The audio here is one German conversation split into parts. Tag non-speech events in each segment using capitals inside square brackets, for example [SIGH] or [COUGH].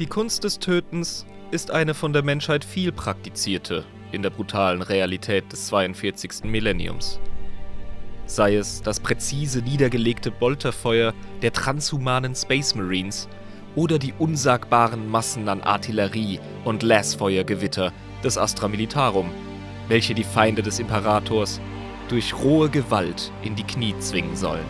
Die Kunst des Tötens ist eine von der Menschheit viel praktizierte in der brutalen Realität des 42. Millenniums. Sei es das präzise niedergelegte Bolterfeuer der transhumanen Space Marines oder die unsagbaren Massen an Artillerie und Lasfeuergewitter des Astra Militarum, welche die Feinde des Imperators durch rohe Gewalt in die Knie zwingen sollen.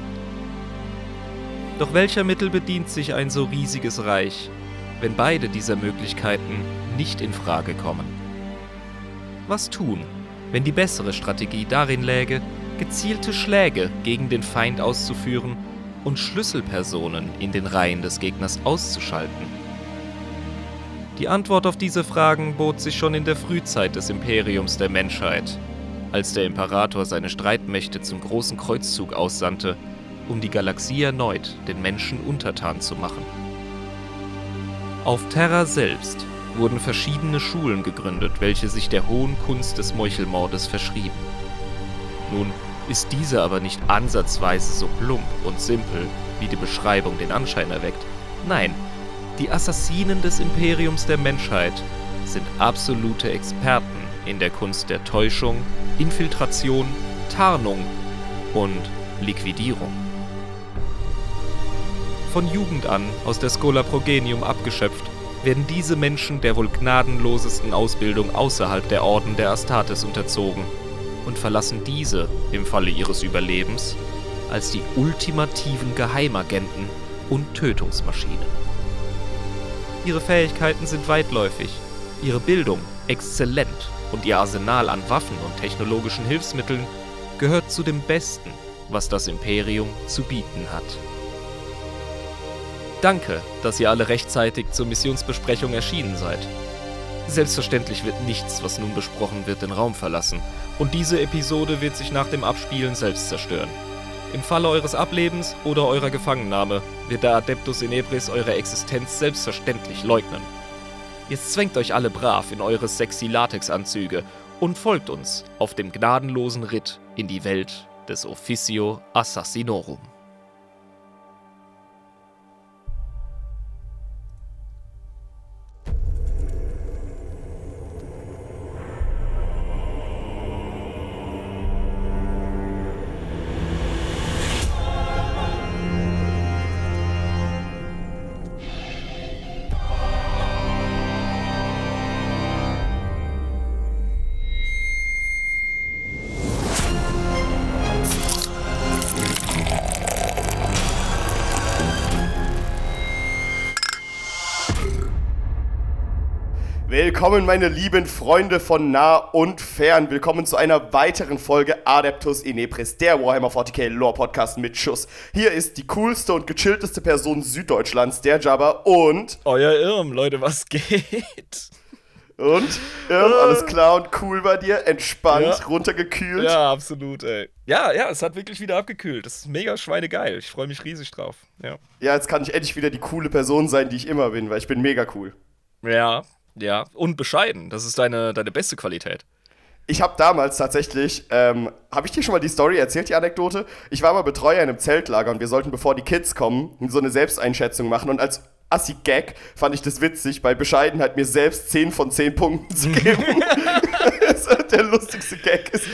Doch welcher Mittel bedient sich ein so riesiges Reich, wenn beide dieser Möglichkeiten nicht in Frage kommen? Was tun, wenn die bessere Strategie darin läge, gezielte Schläge gegen den Feind auszuführen und Schlüsselpersonen in den Reihen des Gegners auszuschalten? Die Antwort auf diese Fragen bot sich schon in der Frühzeit des Imperiums der Menschheit, als der Imperator seine Streitmächte zum großen Kreuzzug aussandte, um die Galaxie erneut den Menschen untertan zu machen. Auf Terra selbst wurden verschiedene Schulen gegründet, welche sich der hohen Kunst des Meuchelmordes verschrieben. Nun ist diese aber nicht ansatzweise so plump und simpel, wie die Beschreibung den Anschein erweckt. Nein, die Assassinen des Imperiums der Menschheit sind absolute Experten in der Kunst der Täuschung, Infiltration, Tarnung und Liquidierung. Von Jugend an aus der Schola Progenium abgeschöpft, werden diese Menschen der wohl gnadenlosesten Ausbildung außerhalb der Orden der Astartes unterzogen und verlassen diese, im Falle ihres Überlebens, als die ultimativen Geheimagenten und Tötungsmaschinen. Ihre Fähigkeiten sind weitläufig, ihre Bildung exzellent und ihr Arsenal an Waffen und technologischen Hilfsmitteln gehört zu dem Besten, was das Imperium zu bieten hat. Danke, dass ihr alle rechtzeitig zur Missionsbesprechung erschienen seid. Selbstverständlich wird nichts, was nun besprochen wird, den Raum verlassen, und diese Episode wird sich nach dem Abspielen selbst zerstören. Im Falle eures Ablebens oder eurer Gefangennahme wird der Adeptus Inebris eure Existenz selbstverständlich leugnen. Jetzt zwängt euch alle brav in eure sexy Latexanzüge und folgt uns auf dem gnadenlosen Ritt in die Welt des Officio Assassinorum. Willkommen, meine lieben Freunde von nah und fern. Willkommen zu einer weiteren Folge Adeptus Inepris, der Warhammer 40k Lore Podcast mit Schuss. Hier ist die coolste und gechillteste Person Süddeutschlands, der Jabba und. Euer Irm, Leute, was geht? Und? Irm, alles klar und cool bei dir? Entspannt, ja. runtergekühlt? Ja, absolut, ey. Ja, ja, es hat wirklich wieder abgekühlt. Das ist mega schweinegeil. Ich freue mich riesig drauf. Ja. ja, jetzt kann ich endlich wieder die coole Person sein, die ich immer bin, weil ich bin mega cool. Ja, ja, und bescheiden. Das ist deine, deine beste Qualität. Ich habe damals tatsächlich, ähm, habe ich dir schon mal die Story erzählt, die Anekdote? Ich war mal Betreuer in einem Zeltlager und wir sollten, bevor die Kids kommen, so eine Selbsteinschätzung machen. Und als Assi-Gag fand ich das witzig, bei Bescheidenheit mir selbst 10 von 10 Punkten zu geben. [LAUGHS] [LAUGHS] der lustigste Gag ist.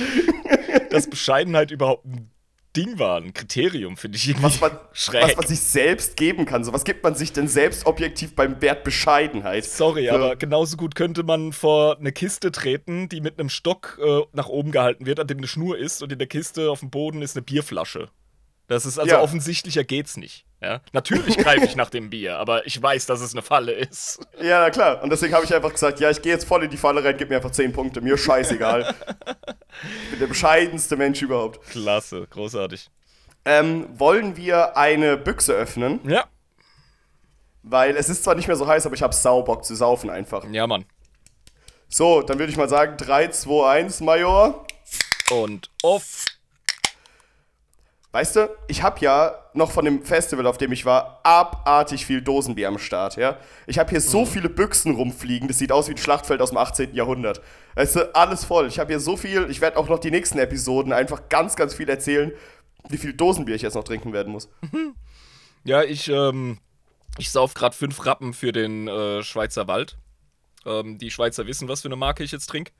Dass Bescheidenheit überhaupt ein Ding war, ein Kriterium, finde ich irgendwie was man, schräg. [LAUGHS] Was man sich selbst geben kann. So, was gibt man sich denn selbst objektiv beim Wert Bescheidenheit? Sorry, so. aber genauso gut könnte man vor eine Kiste treten, die mit einem Stock äh, nach oben gehalten wird, an dem eine Schnur ist und in der Kiste auf dem Boden ist eine Bierflasche. Das ist also ja. offensichtlicher geht's nicht. Ja? Natürlich greife ich nach dem Bier, aber ich weiß, dass es eine Falle ist. Ja, na klar. Und deswegen habe ich einfach gesagt, ja, ich gehe jetzt voll in die Falle rein, gib mir einfach 10 Punkte. Mir scheißegal. ich bin der bescheidenste Mensch überhaupt. Klasse, großartig. Ähm, wollen wir eine Büchse öffnen? Ja. Weil es ist zwar nicht mehr so heiß, aber ich habe Saubock zu saufen einfach. Ja, Mann. So, dann würde ich mal sagen 3, 2, 1, Major. Und off. Weißt du, ich habe ja noch von dem Festival, auf dem ich war, abartig viel Dosenbier am Start, ja. Ich habe hier so mhm. viele Büchsen rumfliegen, das sieht aus wie ein Schlachtfeld aus dem 18. Jahrhundert. Weißt du, alles voll. Ich habe hier so viel, ich werde auch noch die nächsten Episoden einfach ganz, ganz viel erzählen, wie viel Dosenbier ich jetzt noch trinken werden muss. [LAUGHS] Ja, ich, ähm, Ich sauf gerade fünf Rappen für den äh, Schweizer Wald. Ähm, die Schweizer wissen, was für eine Marke ich jetzt trinke.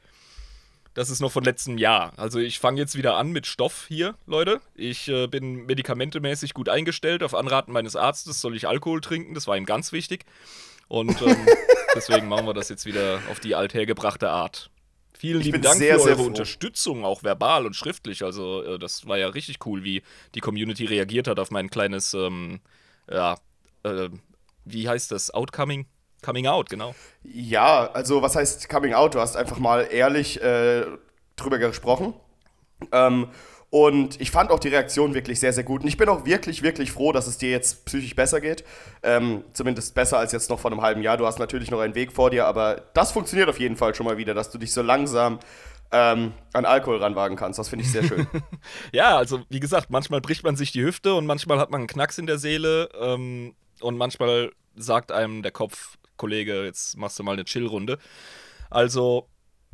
Das ist noch von letztem Jahr. Also ich fange jetzt wieder an mit Stoff hier, Leute. Ich äh, bin medikamentemäßig gut eingestellt. Auf Anraten meines Arztes soll ich Alkohol trinken. Das war ihm ganz wichtig. Und ähm, [LAUGHS] deswegen machen wir das jetzt wieder auf die althergebrachte Art. Vielen lieben Dank sehr, für eure Unterstützung, auch verbal und schriftlich. Also äh, das war ja richtig cool, wie die Community reagiert hat auf mein kleines, ähm, ja, äh, wie heißt das, Outcoming? Coming Out, genau. Ja, also was heißt Coming Out? Du hast einfach mal ehrlich äh, drüber gesprochen. Ähm, und ich fand auch die Reaktion wirklich sehr, sehr gut. Und ich bin auch wirklich, wirklich froh, dass es dir jetzt psychisch besser geht. Ähm, zumindest besser als jetzt noch vor einem halben Jahr. Du hast natürlich noch einen Weg vor dir, aber das funktioniert auf jeden Fall schon mal wieder, dass du dich so langsam ähm, an Alkohol ranwagen kannst. Das finde ich sehr schön. [LAUGHS] ja, also wie gesagt, manchmal bricht man sich die Hüfte und manchmal hat man einen Knacks in der Seele ähm, und manchmal sagt einem der Kopf, Kollege, jetzt machst du mal eine Chill-Runde. Also,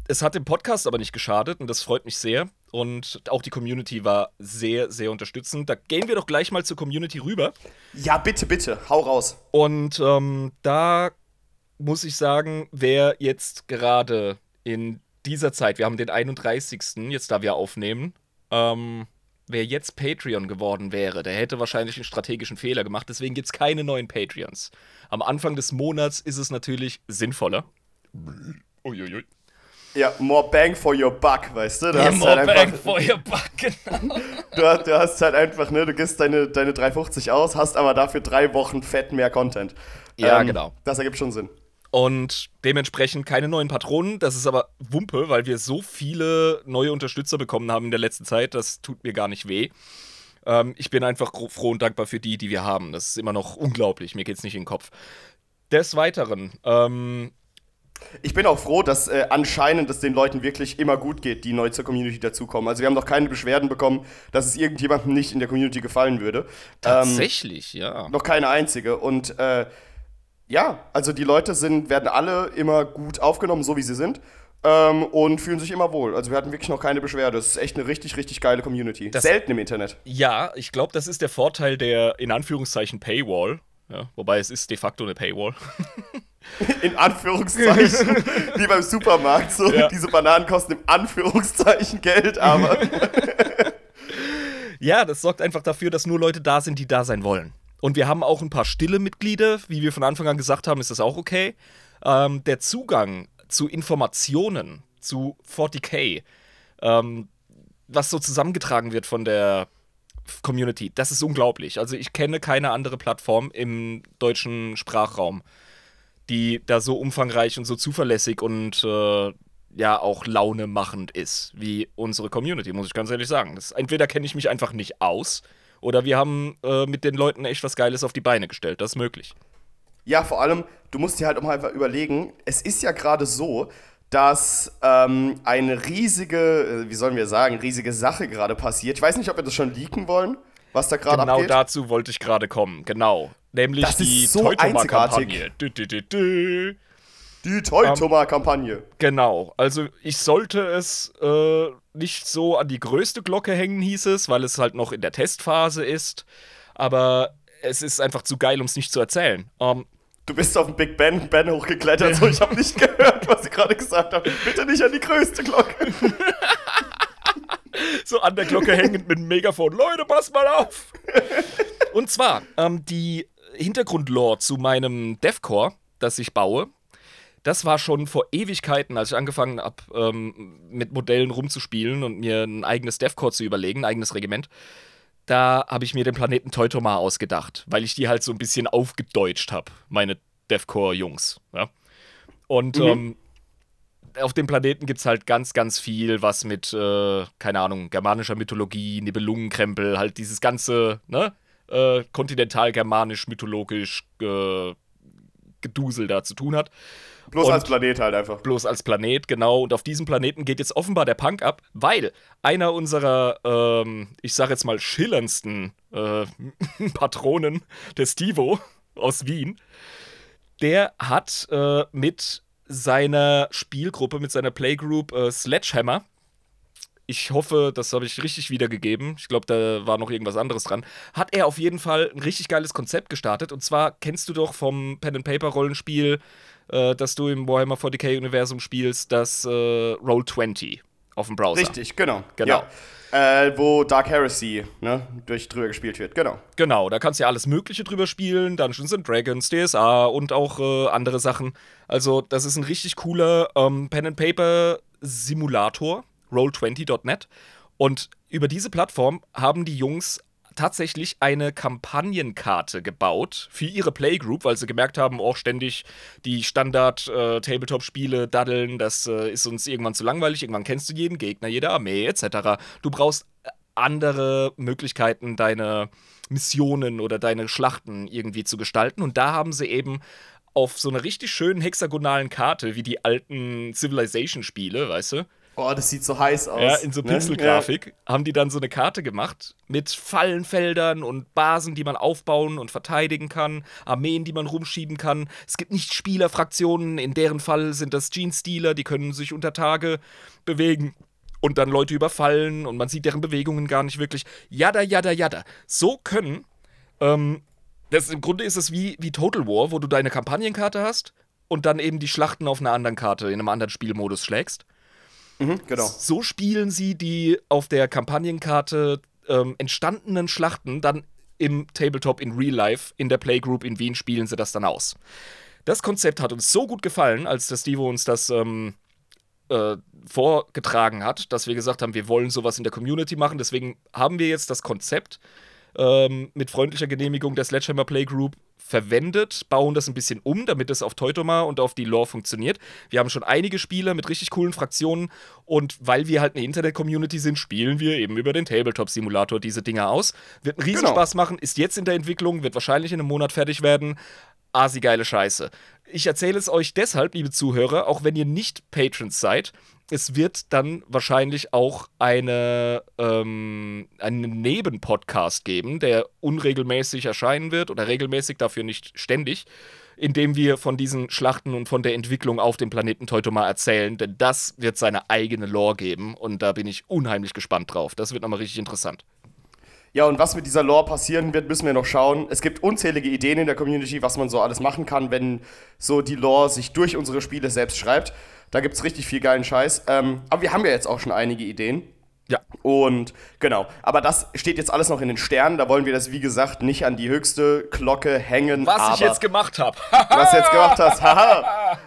es hat dem Podcast aber nicht geschadet und das freut mich sehr. Und auch die Community war sehr, sehr unterstützend. Da gehen wir doch gleich mal zur Community rüber. Ja, bitte, bitte, hau raus. Und ähm, da muss ich sagen, wer jetzt gerade in dieser Zeit, wir haben den 31. jetzt da wir aufnehmen, ähm, wer jetzt Patreon geworden wäre, der hätte wahrscheinlich einen strategischen Fehler gemacht. Deswegen gibt es keine neuen Patreons. Am Anfang des Monats ist es natürlich sinnvoller. Uiuiui. Ja, more bang for your buck, weißt du? du ja, more halt bang for your buck, genau. [LAUGHS] Du, du, hast halt einfach, ne, du gibst deine, deine 3,50 aus, hast aber dafür drei Wochen fett mehr Content. Ja, ähm, genau. Das ergibt schon Sinn. Und dementsprechend keine neuen Patronen. Das ist aber Wumpe, weil wir so viele neue Unterstützer bekommen haben in der letzten Zeit. Das tut mir gar nicht weh. Ähm, ich bin einfach froh und dankbar für die, die wir haben. Das ist immer noch unglaublich. Mir geht es nicht in den Kopf. Des Weiteren, ähm, ich bin auch froh, dass äh, anscheinend es den Leuten wirklich immer gut geht, die neu zur Community dazukommen. Also wir haben noch keine Beschwerden bekommen, dass es irgendjemandem nicht in der Community gefallen würde. Ähm, Tatsächlich, ähm, ja. Noch keine einzige. Und äh, ja, also die Leute sind, werden alle immer gut aufgenommen, so wie sie sind ähm, und fühlen sich immer wohl. Also wir hatten wirklich noch keine Beschwerde. Das ist echt eine richtig, richtig geile Community. Das, Selten im Internet. Ja, ich glaube, das ist der Vorteil der in Anführungszeichen Paywall. Ja, wobei es ist de facto eine Paywall. [LAUGHS] In Anführungszeichen, [LAUGHS] wie beim Supermarkt. So, ja. diese Bananen kosten im Anführungszeichen Geld, aber. [LAUGHS] ja, das sorgt einfach dafür, dass nur Leute da sind, die da sein wollen. Und wir haben auch ein paar stille Mitglieder, wie wir von Anfang an gesagt haben, ist das auch okay. Ähm, der Zugang zu Informationen, zu 40k, ähm, was so zusammengetragen wird von der Community, das ist unglaublich. Also ich kenne keine andere Plattform im deutschen Sprachraum, die da so umfangreich und so zuverlässig und äh, ja auch launemachend ist wie unsere Community, muss ich ganz ehrlich sagen. Das, entweder kenne ich mich einfach nicht aus oder wir haben äh, mit den Leuten echt was Geiles auf die Beine gestellt. Das ist möglich. Ja, vor allem, du musst dir halt auch mal einfach überlegen, es ist ja gerade so, dass ähm, eine riesige, äh, wie sollen wir sagen, riesige Sache gerade passiert. Ich weiß nicht, ob wir das schon leaken wollen, was da gerade genau abgeht. Genau dazu wollte ich gerade kommen, genau. Nämlich das die so Teutoma-Kampagne. Die Teutoma-Kampagne. Ähm, genau, also ich sollte es äh, nicht so an die größte Glocke hängen, hieß es, weil es halt noch in der Testphase ist. Aber es ist einfach zu geil, um es nicht zu erzählen. Ähm, du bist auf den Big Ben, ben hochgeklettert, so ich habe nicht gehört, was ich gerade gesagt habe. Bitte nicht an die größte Glocke. [LAUGHS] so an der Glocke hängend mit dem Megafon. Leute, pass mal auf! Und zwar, ähm, die Hintergrundlore zu meinem Deathcore, das ich baue, das war schon vor Ewigkeiten, als ich angefangen habe, ähm, mit Modellen rumzuspielen und mir ein eigenes Deathcore zu überlegen, ein eigenes Regiment da habe ich mir den Planeten Teutoma ausgedacht, weil ich die halt so ein bisschen aufgedeutscht habe, meine Deathcore-Jungs. Ja? Und mhm. ähm, auf dem Planeten gibt es halt ganz, ganz viel, was mit, äh, keine Ahnung, germanischer Mythologie, Nibelungenkrempel, halt dieses ganze, ne, äh, kontinental-germanisch-mythologisch äh, Gedusel da zu tun hat. Bloß und als Planet halt einfach. Bloß als Planet, genau. Und auf diesem Planeten geht jetzt offenbar der Punk ab, weil einer unserer, ähm, ich sag jetzt mal, schillerndsten äh, [LAUGHS] Patronen, der Stivo aus Wien, der hat äh, mit seiner Spielgruppe, mit seiner Playgroup äh, Sledgehammer ich hoffe, das habe ich richtig wiedergegeben. Ich glaube, da war noch irgendwas anderes dran. Hat er auf jeden Fall ein richtig geiles Konzept gestartet. Und zwar kennst du doch vom Pen-and-Paper-Rollenspiel, äh, das du im Warhammer 40k-Universum spielst, das äh, Roll20 auf dem Browser. Richtig, genau. Genau. Ja. Äh, wo Dark Heresy ne, durch drüber gespielt wird, genau. Genau, da kannst du ja alles Mögliche drüber spielen: Dungeons and Dragons, DSA und auch äh, andere Sachen. Also, das ist ein richtig cooler ähm, Pen-and-Paper-Simulator, roll20.net. Und über diese Plattform haben die Jungs tatsächlich eine Kampagnenkarte gebaut für ihre Playgroup, weil sie gemerkt haben, auch ständig die Standard-Tabletop-Spiele daddeln, das äh, ist uns irgendwann zu langweilig, irgendwann kennst du jeden Gegner, jede Armee etc. Du brauchst andere Möglichkeiten, deine Missionen oder deine Schlachten irgendwie zu gestalten und da haben sie eben auf so einer richtig schönen hexagonalen Karte, wie die alten Civilization-Spiele, weißt du, Oh, das sieht so heiß aus. ja, in so ne? Pixelgrafik haben die dann so eine Karte gemacht mit Fallenfeldern und Basen, die man aufbauen und verteidigen kann, Armeen, die man rumschieben kann. Es gibt nicht Spielerfraktionen, in deren Fall sind das Jeans-Stealer, die können sich unter Tage bewegen und dann Leute überfallen und man sieht deren Bewegungen gar nicht wirklich. Jada, jada, jada. So können, ähm, das, im Grunde ist es wie, wie Total War, wo du deine Kampagnenkarte hast und dann eben die Schlachten auf einer anderen Karte, in einem anderen Spielmodus schlägst. Mhm, genau. So spielen sie die auf der Kampagnenkarte ähm, entstandenen Schlachten dann im Tabletop in Real Life, in der Playgroup in Wien spielen sie das dann aus. Das Konzept hat uns so gut gefallen, als der Stevo uns das ähm, äh, vorgetragen hat, dass wir gesagt haben, wir wollen sowas in der Community machen. Deswegen haben wir jetzt das Konzept ähm, mit freundlicher Genehmigung der Sledgehammer Playgroup verwendet, bauen das ein bisschen um, damit es auf Teutoma und auf die Lore funktioniert. Wir haben schon einige Spiele mit richtig coolen Fraktionen und weil wir halt eine Internet-Community sind, spielen wir eben über den Tabletop-Simulator diese Dinger aus. Wird einen Riesenspaß machen, ist jetzt in der Entwicklung, wird wahrscheinlich in einem Monat fertig werden. Asi geile Scheiße. Ich erzähle es euch deshalb, liebe Zuhörer, auch wenn ihr nicht Patrons seid, es wird dann wahrscheinlich auch eine, ähm, einen Nebenpodcast geben, der unregelmäßig erscheinen wird oder regelmäßig, dafür nicht ständig, in dem wir von diesen Schlachten und von der Entwicklung auf dem Planeten Teutoma erzählen, denn das wird seine eigene Lore geben und da bin ich unheimlich gespannt drauf. Das wird nochmal richtig interessant. Ja, und was mit dieser Lore passieren wird, müssen wir noch schauen. Es gibt unzählige Ideen in der Community, was man so alles machen kann, wenn so die Lore sich durch unsere Spiele selbst schreibt. Da gibt es richtig viel geilen Scheiß. Ähm, aber wir haben ja jetzt auch schon einige Ideen. Ja. Und genau, aber das steht jetzt alles noch in den Sternen. Da wollen wir das, wie gesagt, nicht an die höchste Glocke hängen. Was ich jetzt gemacht habe. was du jetzt gemacht hast. [LAUGHS] Haha.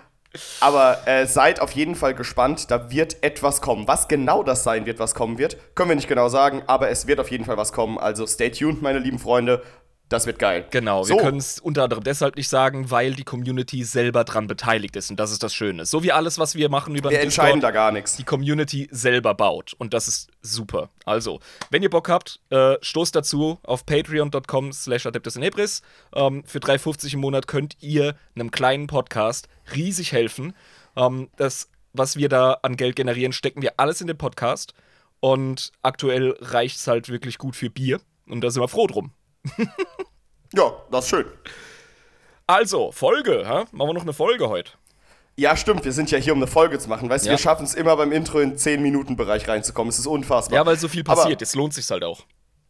Aber äh, seid auf jeden Fall gespannt, da wird etwas kommen. Was genau das sein wird, was kommen wird, können wir nicht genau sagen, aber es wird auf jeden Fall was kommen. Also stay tuned, meine lieben Freunde. Das wird geil. Genau, So. wir können es unter anderem deshalb nicht sagen, weil die Community selber dran beteiligt ist und das ist das Schöne. So wie alles, was wir machen über Wir den entscheiden da Discord, gar nichts. die Community selber baut und das ist super. Also, wenn ihr Bock habt, äh, stoßt dazu auf patreon.com slash adeptusinebris. Ähm, für 3,50 im Monat könnt ihr einem kleinen Podcast riesig helfen. Ähm, das, was wir da an Geld generieren, stecken wir alles in den Podcast und aktuell reicht es halt wirklich gut für Bier und da sind wir froh drum. [LAUGHS] Ja, das ist schön. Also, Folge, hä? Machen wir noch eine Folge heute. Ja, stimmt, wir sind ja hier, um eine Folge zu machen. Weißt du, Ja. wir schaffen es immer beim Intro in 10-Minuten-Bereich reinzukommen. Es ist unfassbar. Ja, weil so viel Aber- passiert. Jetzt lohnt sich's halt auch.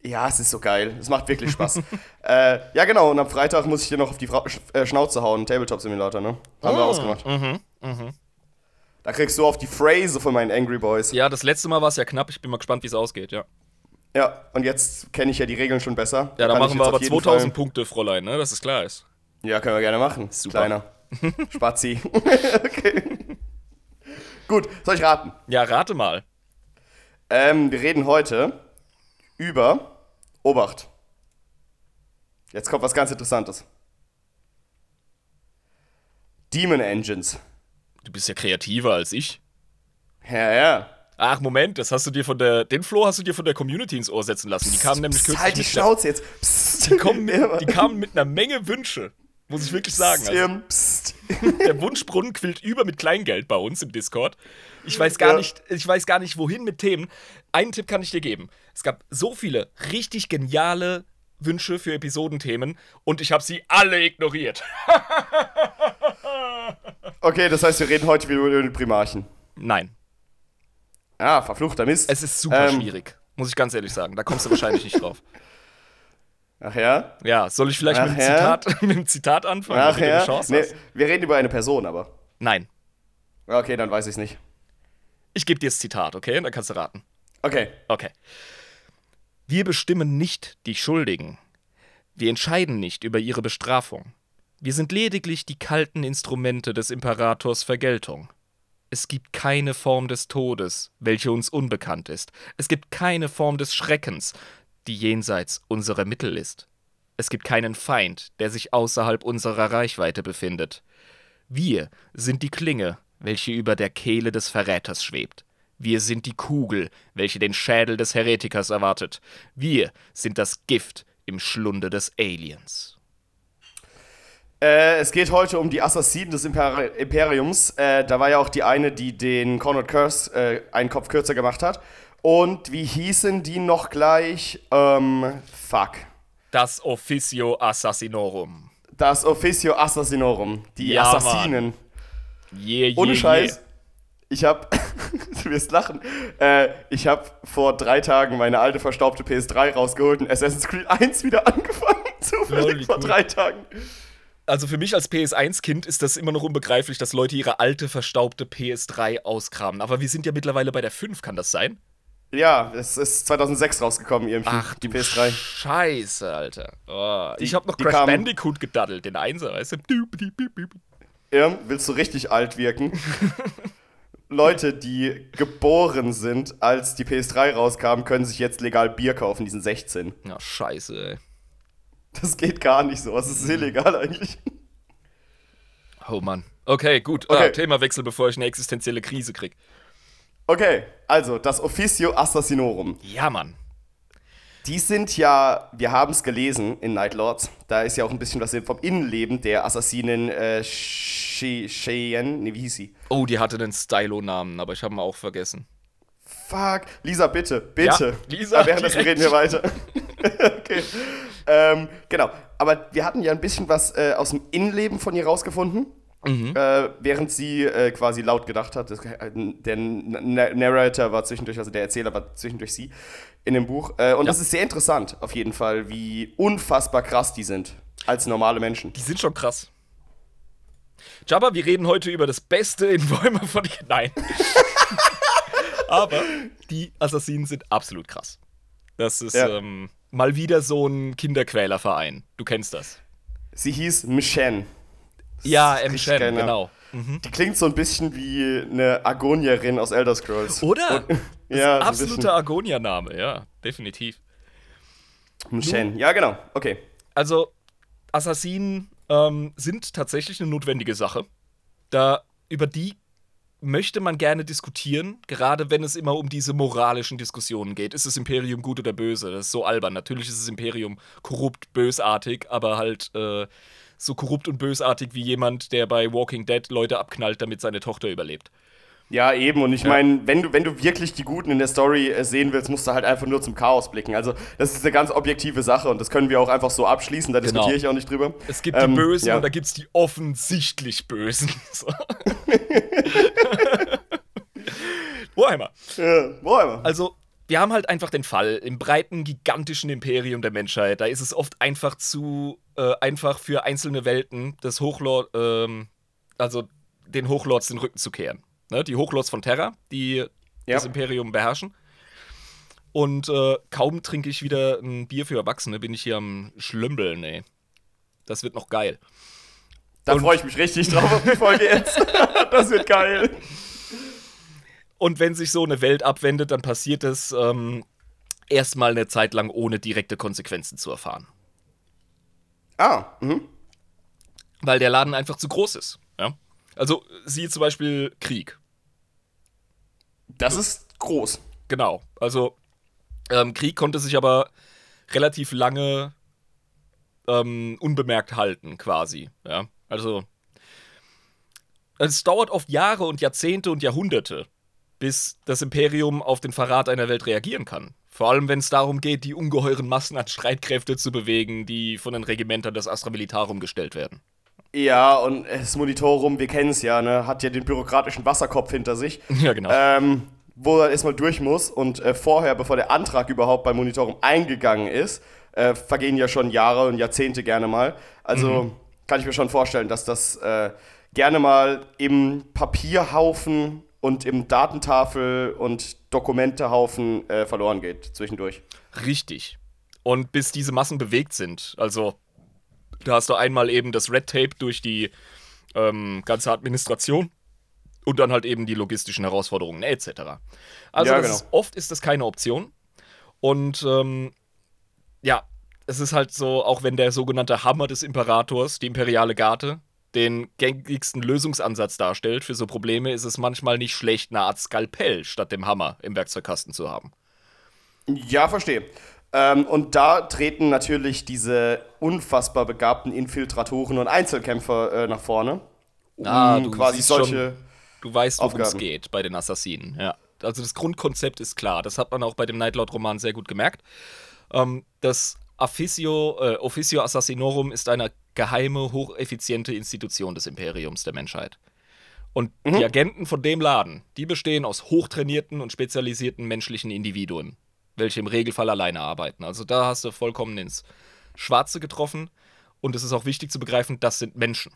Ja, es ist so geil. Es macht wirklich Spaß. [LAUGHS] äh, ja, genau. Und am Freitag muss ich dir noch auf die Fra Sch äh, Schnauze hauen. Tabletop-Simulator, ne? Haben wir Ah, ausgemacht. Da kriegst du auf die Phrase von meinen Angry Boys. Ja, Ja, das letzte Mal war es ja knapp. Ich bin mal gespannt, wie es ausgeht, ja. und jetzt kenne ich ja die Regeln schon besser. Ja, da Kann machen wir aber jeden 2000 Fall- Punkte, Fräulein, ne? Dass es klar ist. Ja, können wir gerne machen. Super. Kleiner. [LAUGHS] Spazi. [LAUGHS] okay. Gut, soll ich raten? Ja, rate mal. Ähm, wir reden heute über Obacht. Jetzt kommt was ganz Interessantes. Demon Engines. Du bist ja kreativer als ich. Ja, ja. Ach, Moment, das hast du dir von der. Den Floh hast du dir von der Community ins Ohr setzen lassen. Die kamen nämlich kürzlich. halt die Schnauze jetzt. Psst. die, kommen [LAUGHS] die kamen mit einer Menge Wünsche. Muss ich wirklich sagen. Also, der Wunschbrunnen quillt über mit Kleingeld bei uns im Discord. Ich weiß gar Ja. nicht, ich weiß gar nicht, wohin mit Themen. Einen Tipp kann ich dir geben. Es gab so viele richtig geniale Wünsche für Episodenthemen und ich habe sie alle ignoriert. [LAUGHS] Okay, das heißt, wir reden heute wieder über den Primarchen. Nein. Ah, verfluchter Mist. Es ist super Ähm, schwierig, muss ich ganz ehrlich sagen. Da kommst du wahrscheinlich nicht drauf. Ach ja? Ja, soll ich vielleicht Ach mit, einem ja? Zitat, [LAUGHS] mit einem Zitat anfangen, Ach ja? Chance Nee, wir reden über eine Person, aber. Nein. Okay, dann weiß ich's nicht. Ich gebe dir das Zitat, okay? Dann kannst du raten. Okay. Okay. Wir bestimmen nicht die Schuldigen. Wir entscheiden nicht über ihre Bestrafung. Wir sind lediglich die kalten Instrumente des Imperators Vergeltung. Es gibt keine Form des Todes, welche uns unbekannt ist. Es gibt keine Form des Schreckens, die jenseits unserer Mittel ist. Es gibt keinen Feind, der sich außerhalb unserer Reichweite befindet. Wir sind die Klinge, welche über der Kehle des Verräters schwebt. Wir sind die Kugel, welche den Schädel des Heretikers erwartet. Wir sind das Gift im Schlunde des Aliens. Äh, es geht heute um die Assassinen des Imper Imperiums. Äh, da war ja auch die eine, die den Conrad Curse äh, einen Kopf kürzer gemacht hat. Und wie hießen die noch gleich? Ähm, fuck. Das Officio Assassinorum. Das Officio Assassinorum. Die Ja, Assassinen. Yeah, yeah, Ohne Scheiß. yeah. Ich hab, [LAUGHS] du wirst lachen, äh, ich hab vor drei Tagen meine alte verstaubte PS3 rausgeholt und Assassin's Creed 1 wieder [LAUGHS] angefangen. Zufällig wie vor cool. drei Tagen. Also für mich als PS1-Kind ist das immer noch unbegreiflich, dass Leute ihre alte, verstaubte PS3 auskramen. Aber wir sind ja mittlerweile bei der 5, kann das sein? Ja, es ist 2006 rausgekommen, irgendwie, die du PS3. Scheiße, Alter. Oh, Die- ich hab noch die Crash kamen- Bandicoot gedaddelt, den Einser, weißt du? Irm, willst du richtig alt wirken? [LAUGHS] Leute, die geboren sind, als die PS3 rauskam, können sich jetzt legal Bier kaufen, die sind 16. Ja, scheiße, ey. Das geht gar nicht so, was ist illegal eigentlich? Oh Mann. Okay, gut. Okay. Ah, Themawechsel, bevor ich eine existenzielle Krise krieg. Okay, also das Officio Assassinorum. Ja, Mann. Die sind ja, wir haben es gelesen in Night Lords, da ist ja auch ein bisschen was vom Innenleben der Assassinen äh, She- Cheyenne, nee, wie hieß sie? Oh, die hatte einen Stylo-Namen, aber ich habe ihn auch vergessen. Fuck, Lisa, bitte, bitte. Ja, Lisa, Ah, währenddessen direkt. reden wir weiter. [LAUGHS] okay. Ähm, genau, aber wir hatten ja ein bisschen was äh, aus dem Innenleben von ihr rausgefunden. Mhm. Äh, während sie äh, quasi laut gedacht hat, das, äh, der Na- Narrator war zwischendurch, also der Erzähler war zwischendurch sie in dem Buch. Äh, und Ja. das ist sehr interessant, auf jeden Fall, wie unfassbar krass die sind als normale Menschen. Die sind schon krass. Jabba, wir reden heute über das Beste in Bäume von. [LAUGHS] Nein. [LAUGHS] aber die Assassinen sind absolut krass. Das ist Ja. ähm, mal wieder so ein Kinderquälerverein. Du kennst das. Sie hieß Michenne. Ja, M. ja. genau. Die klingt so ein bisschen wie eine Argonierin aus Elder Scrolls. Oder? Und, [LAUGHS] ja, Absoluter Argonia-Name, ja, definitiv. Michenne. Ja, genau. Okay. Also, Assassinen ähm, sind tatsächlich eine notwendige Sache. Da über die möchte man gerne diskutieren, gerade wenn es immer um diese moralischen Diskussionen geht. Ist das Imperium gut oder böse? Das ist so albern. Natürlich ist das Imperium korrupt, bösartig, aber halt äh, so korrupt und bösartig wie jemand, der bei Walking Dead Leute abknallt, damit seine Tochter überlebt. Ja, eben. Und ich meine, wenn du, wenn du wirklich die Guten in der Story äh, sehen willst, musst du halt einfach nur zum Chaos blicken. Also, das ist eine ganz objektive Sache und das können wir auch einfach so abschließen. Da diskutiere Genau. ich auch nicht drüber. Es gibt Ähm, die Bösen ja. und da gibt es die offensichtlich Bösen. [LAUGHS] So. [LAUGHS] Warhammer. Ja, wo immer. Also, wir haben halt einfach den Fall im breiten, gigantischen Imperium der Menschheit. Da ist es oft einfach zu äh, einfach für einzelne Welten des Hochlord, ähm, also den Hochlords den Rücken zu kehren. Ne? Die Hochlords von Terra, die Ja. das Imperium beherrschen. Und äh, kaum trinke ich wieder ein Bier für Erwachsene, bin ich hier am Schlümbeln, ey. Das wird noch geil. Da freue ich mich richtig drauf auf die Folge jetzt. [LAUGHS] das wird geil. Und wenn sich so eine Welt abwendet, dann passiert es ähm, erstmal eine Zeit lang ohne direkte Konsequenzen zu erfahren. Ah, mhm. Weil der Laden einfach zu groß ist. Ja? Also, siehe zum Beispiel Krieg. Das ist groß. Genau. Also, ähm, Krieg konnte sich aber relativ lange ähm, unbemerkt halten, quasi. Ja? Also, es dauert oft Jahre und Jahrzehnte und Jahrhunderte, bis das Imperium auf den Verrat einer Welt reagieren kann. Vor allem, wenn es darum geht, die ungeheuren Massen an Streitkräfte zu bewegen, die von den Regimentern des Astra Militarum gestellt werden. Ja, und das Monitorum, wir kennen es ja, ne, hat ja den bürokratischen Wasserkopf hinter sich. [LAUGHS] Ja, genau. Ähm, wo er erstmal durch muss. Und äh, vorher, bevor der Antrag überhaupt beim Monitorum eingegangen ist, äh, vergehen ja schon Jahre und Jahrzehnte gerne mal. Also mhm. kann ich mir schon vorstellen, dass das äh, gerne mal im Papierhaufen und im Datentafel und Dokumentehaufen äh, verloren geht zwischendurch. Richtig. Und bis diese Massen bewegt sind, also da hast du einmal eben das Red Tape durch die ähm, ganze Administration und dann halt eben die logistischen Herausforderungen etc. Also ja, genau. ist, oft ist das keine Option. Und ähm, ja, es ist halt so, auch wenn der sogenannte Hammer des Imperators, die imperiale Garde, den gängigsten Lösungsansatz darstellt für so Probleme, ist es manchmal nicht schlecht, eine Art Skalpell statt dem Hammer im Werkzeugkasten zu haben. Ja, verstehe. Ähm, und da treten natürlich diese unfassbar begabten Infiltratoren und Einzelkämpfer äh, nach vorne. Um ah, du quasi solche. Schon, du weißt, worum es geht bei den Assassinen, ja. Also das Grundkonzept ist klar. Das hat man auch bei dem Nightlord-Roman sehr gut gemerkt. Ähm, das Officio, äh, Officio Assassinorum ist eine geheime, hocheffiziente Institution des Imperiums der Menschheit. Und mhm. die Agenten von dem Laden, die bestehen aus hochtrainierten und spezialisierten menschlichen Individuen welche im Regelfall alleine arbeiten. Also da hast du vollkommen ins Schwarze getroffen. Und es ist auch wichtig zu begreifen, das sind Menschen.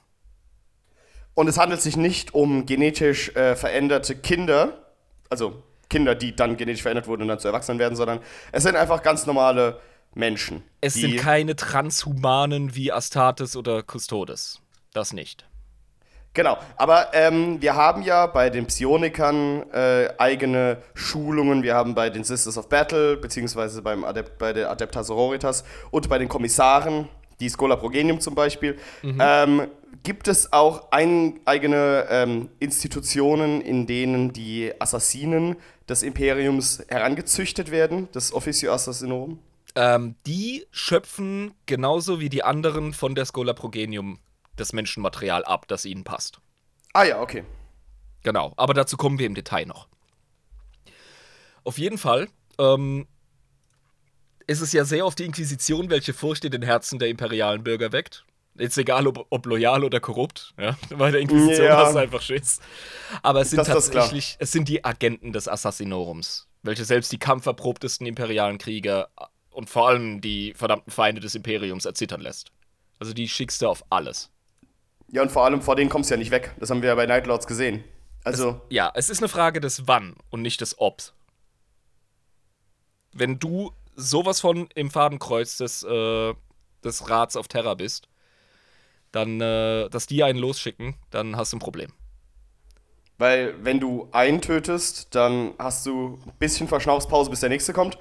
Und es handelt sich nicht um genetisch äh, veränderte Kinder, also Kinder, die dann genetisch verändert wurden und dann zu Erwachsenen werden, sondern es sind einfach ganz normale Menschen. Es sind keine Transhumanen wie Astartes oder Custodes. Das nicht. Genau, aber ähm, wir haben ja bei den Psionikern äh, eigene Schulungen. Wir haben bei den Sisters of Battle, beziehungsweise beim Adept, bei der Adepta Sororitas und bei den Kommissaren, die Schola Progenium zum Beispiel, mhm. ähm, gibt es auch ein, eigene ähm, Institutionen, in denen die Assassinen des Imperiums herangezüchtet werden, das Officio Assassinorum? Ähm, die schöpfen genauso wie die anderen von der Schola Progenium das Menschenmaterial ab, das ihnen passt. Ah ja, okay. Genau, aber dazu kommen wir im Detail noch. Auf jeden Fall ähm, ist es ja sehr auf die Inquisition, welche Furcht in den Herzen der imperialen Bürger weckt. Jetzt egal, ob, ob loyal oder korrupt, ja? [LAUGHS] Bei der Inquisition ja. hast einfach Schiss. Aber es sind das, tatsächlich, es sind die Agenten des Assassinorums, welche selbst die kampferprobtesten imperialen Krieger und vor allem die verdammten Feinde des Imperiums erzittern lässt. Also die schickst du auf alles. Ja, und vor allem vor denen kommst du ja nicht weg. Das haben wir ja bei Nightlords gesehen. Also. Es, ja, es ist eine Frage des Wann und nicht des Obs. Wenn du sowas von im Fadenkreuz des, äh, des Rats auf Terra bist, dann, äh, dass die einen losschicken, dann hast du ein Problem. Weil, wenn du einen tötest, dann hast du ein bisschen Verschnaufspause, bis der nächste kommt.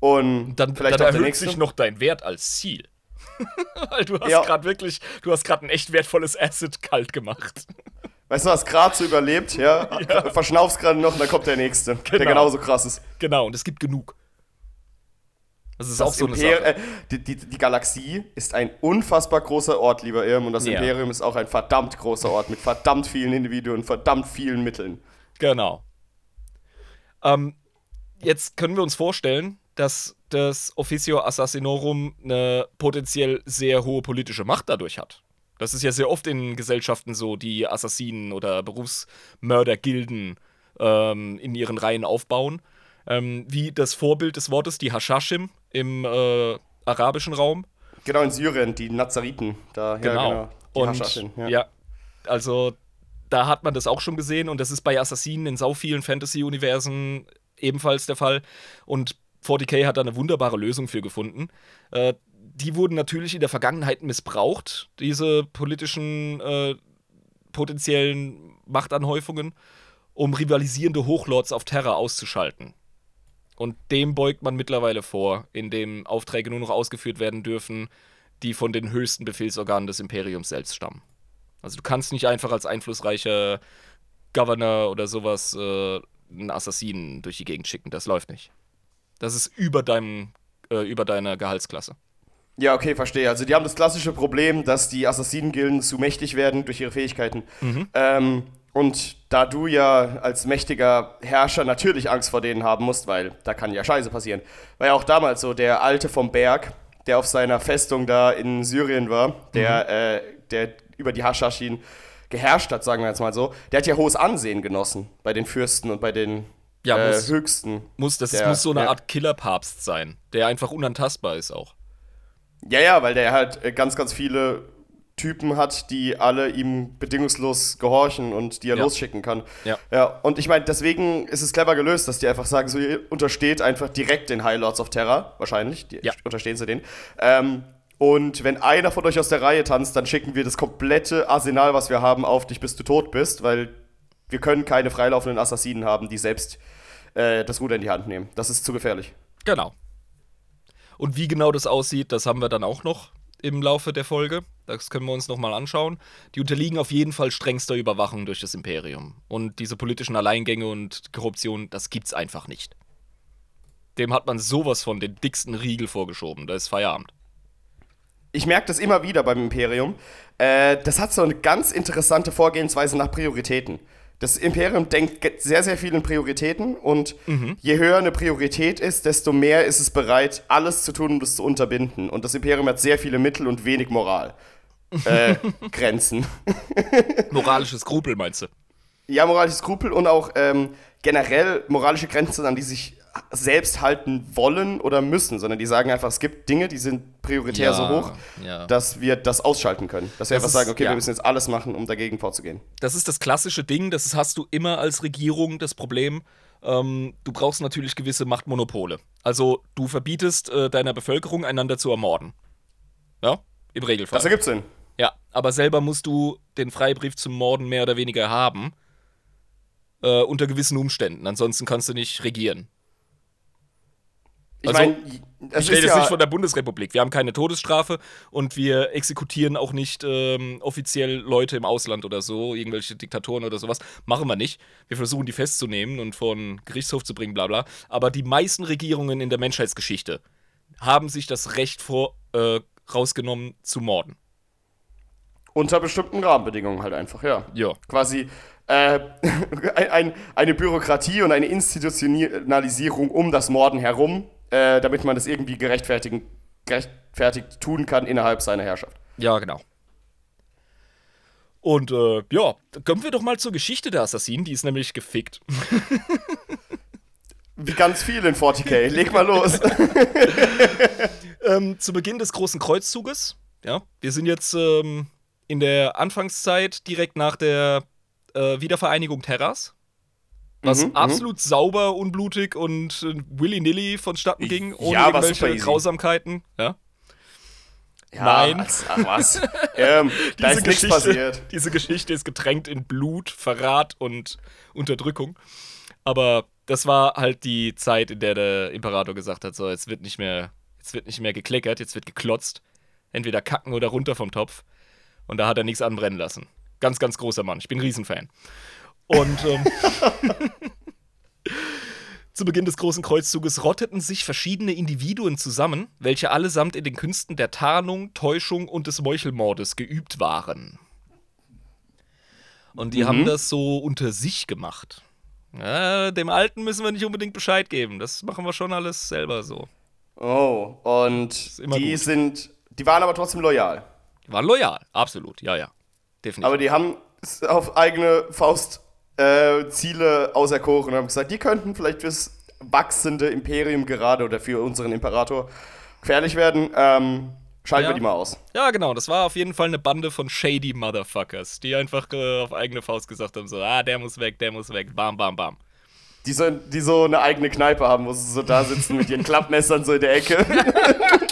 Und dann, vielleicht dann erhöht sich noch dein Wert als Ziel. [LAUGHS] Weil du hast ja. gerade wirklich, du hast gerade ein echt wertvolles Asset kalt gemacht. Weißt du, hast gerade so überlebt, ja? [LAUGHS] ja. Verschnaufst gerade noch und dann kommt der nächste, genau. der genauso krass ist. Genau, und es gibt genug. Das ist das auch so Imper eine Sache. Äh, die, die, die, Galaxie ist ein unfassbar großer Ort, lieber Irm, und das ja. Imperium ist auch ein verdammt großer Ort mit verdammt vielen Individuen, verdammt vielen Mitteln. Genau. Ähm, jetzt können wir uns vorstellen, dass das Officio Assassinorum eine potenziell sehr hohe politische Macht dadurch hat. Das ist ja sehr oft in Gesellschaften so, die Assassinen oder Berufsmördergilden ähm, in ihren Reihen aufbauen. Ähm, wie das Vorbild des Wortes, die Hashashim im äh, arabischen Raum. Genau, in Syrien, die Nazariten. Da, genau. Ja, genau. Und, Hashashim, ja. ja, also da hat man das auch schon gesehen und das ist bei Assassinen in sau vielen Fantasy-Universen ebenfalls der Fall. Und 40k hat da eine wunderbare Lösung für gefunden. Äh, die wurden natürlich in der Vergangenheit missbraucht, diese politischen äh, potenziellen Machtanhäufungen, um rivalisierende Hochlords auf Terra auszuschalten. Und dem beugt man mittlerweile vor, indem Aufträge nur noch ausgeführt werden dürfen, die von den höchsten Befehlsorganen des Imperiums selbst stammen. Also du kannst nicht einfach als einflussreicher Governor oder sowas äh, einen Assassinen durch die Gegend schicken. Das läuft nicht. Das ist über, deinem, äh, über deiner Gehaltsklasse. Ja, okay, verstehe. Also die haben das klassische Problem, dass die Assassinengilden zu mächtig werden durch ihre Fähigkeiten. Mhm. Ähm, und da du ja als mächtiger Herrscher natürlich Angst vor denen haben musst, weil da kann ja Scheiße passieren. War ja auch damals so, der Alte vom Berg, der auf seiner Festung da in Syrien war, der, mhm. äh, der über die Haschashin geherrscht hat, sagen wir jetzt mal so, der hat ja hohes Ansehen genossen bei den Fürsten und bei den Ja, äh, muss- höchsten. Muss, das Der- muss so eine ja. Art Killerpapst sein, der einfach unantastbar ist auch. Ja, ja, weil der halt äh, ganz, ganz viele Typen hat, die alle ihm bedingungslos gehorchen und die er Ja. losschicken kann. Ja. Ja, und ich meine, deswegen ist es clever gelöst, dass die einfach sagen, so, ihr untersteht einfach direkt den High Lords of Terror, wahrscheinlich, die Ja. unterstehen sie den. Ähm, und wenn einer von euch aus der Reihe tanzt, dann schicken wir das komplette Arsenal, was wir haben, auf dich, bis du tot bist, weil wir können keine freilaufenden Assassinen haben, die selbst äh, das Ruder in die Hand nehmen. Das ist zu gefährlich. Genau. Und wie genau das aussieht, das haben wir dann auch noch im Laufe der Folge. Das können wir uns nochmal anschauen. Die unterliegen auf jeden Fall strengster Überwachung durch das Imperium. Und diese politischen Alleingänge und Korruption, das gibt's einfach nicht. Dem hat man sowas von den dicksten Riegel vorgeschoben. Da ist Feierabend. ich merke das immer wieder beim Imperium. Äh, das hat so eine ganz interessante Vorgehensweise nach Prioritäten. Das Imperium denkt sehr, sehr viel in Prioritäten und je höher eine Priorität ist, desto mehr ist es bereit, alles zu tun, um das zu unterbinden. Und das Imperium hat sehr viele Mittel und wenig Moral. Äh, [LAUGHS] Grenzen. Moralische Skrupel, meinst du? Ja, moralische Skrupel und auch ähm, generell moralische Grenzen, an die sich selbst halten wollen oder müssen, sondern die sagen einfach, es gibt Dinge, die sind prioritär Ja, so hoch, ja. dass wir das ausschalten können. Dass wir Das einfach ist- sagen, okay, ja. wir müssen jetzt alles machen, um dagegen vorzugehen. Das ist das klassische Ding, das hast du immer als Regierung das Problem. Ähm, du brauchst natürlich gewisse Machtmonopole. Also du verbietest äh, deiner Bevölkerung, einander zu ermorden. Ja, im Regelfall. Das ergibt Sinn. Ja, aber selber musst du den Freibrief zum Morden mehr oder weniger haben. Äh, unter gewissen Umständen. Ansonsten kannst du nicht regieren. Ich Also, meine, ich rede jetzt ja, nicht von der Bundesrepublik. Wir haben keine Todesstrafe und wir exekutieren auch nicht ähm, offiziell Leute im Ausland oder so, irgendwelche Diktatoren oder sowas. Machen wir nicht. Wir versuchen, die festzunehmen und vor den Gerichtshof zu bringen, bla bla. Aber die meisten Regierungen in der Menschheitsgeschichte haben sich das Recht vor, äh, rausgenommen zu morden. unter bestimmten Rahmenbedingungen halt einfach, ja. Ja. Quasi äh, [LAUGHS] ein, ein, eine Bürokratie und eine Institutionalisierung um das Morden herum, äh, damit man das irgendwie gerechtfertigen, gerechtfertigt tun kann innerhalb seiner Herrschaft. Ja, genau. Und äh, ja, kommen wir doch mal zur Geschichte der Assassinen, die ist nämlich gefickt. [LAUGHS] Wie ganz viel in 40k. Leg mal los. [LAUGHS] ähm, zu Beginn des großen Kreuzzuges, ja, wir sind jetzt ähm, in der Anfangszeit direkt nach der äh, Wiedervereinigung Terras, was Mhm, absolut sauber, unblutig und äh, willy-nilly vonstatten ging, ohne Ja, irgendwelche. Grausamkeiten, ja. Ja, Nein. Ach, was. [LAUGHS] ähm, da ist nichts passiert. diese Geschichte ist getränkt in Blut, Verrat und Unterdrückung. Aber das war halt die Zeit, in der der Imperator gesagt hat: so, jetzt wird nicht mehr, jetzt wird nicht mehr gekleckert, jetzt wird geklotzt. Entweder kacken oder runter vom Topf. Und da hat er nichts anbrennen lassen. Ganz, ganz großer Mann. Ich bin ein Riesenfan. Und ähm, [LAUGHS] zu Beginn des großen Kreuzzuges rotteten sich verschiedene Individuen zusammen, welche allesamt in den Künsten der Tarnung, Täuschung und des Meuchelmordes geübt waren. Und die haben das so unter sich gemacht. Ja, dem Alten müssen wir nicht unbedingt Bescheid geben. Das machen wir schon alles selber so. Oh, und die gut. sind, die waren aber trotzdem loyal. Die waren loyal, absolut, ja, ja. Definitiv. Aber die haben es auf eigene Faust äh, Ziele auserkoren und haben gesagt, die könnten vielleicht fürs wachsende Imperium gerade oder für unseren Imperator gefährlich werden. Ähm, schalten Ja. wir die mal aus. Ja, genau. Das war auf jeden Fall eine Bande von shady Motherfuckers, die einfach äh, auf eigene Faust gesagt haben: so, ah, der muss weg, der muss weg. Bam, bam, bam. Die so, die so eine eigene Kneipe haben, wo sie so da sitzen mit ihren [LAUGHS] Klappmessern so in der Ecke. [LAUGHS]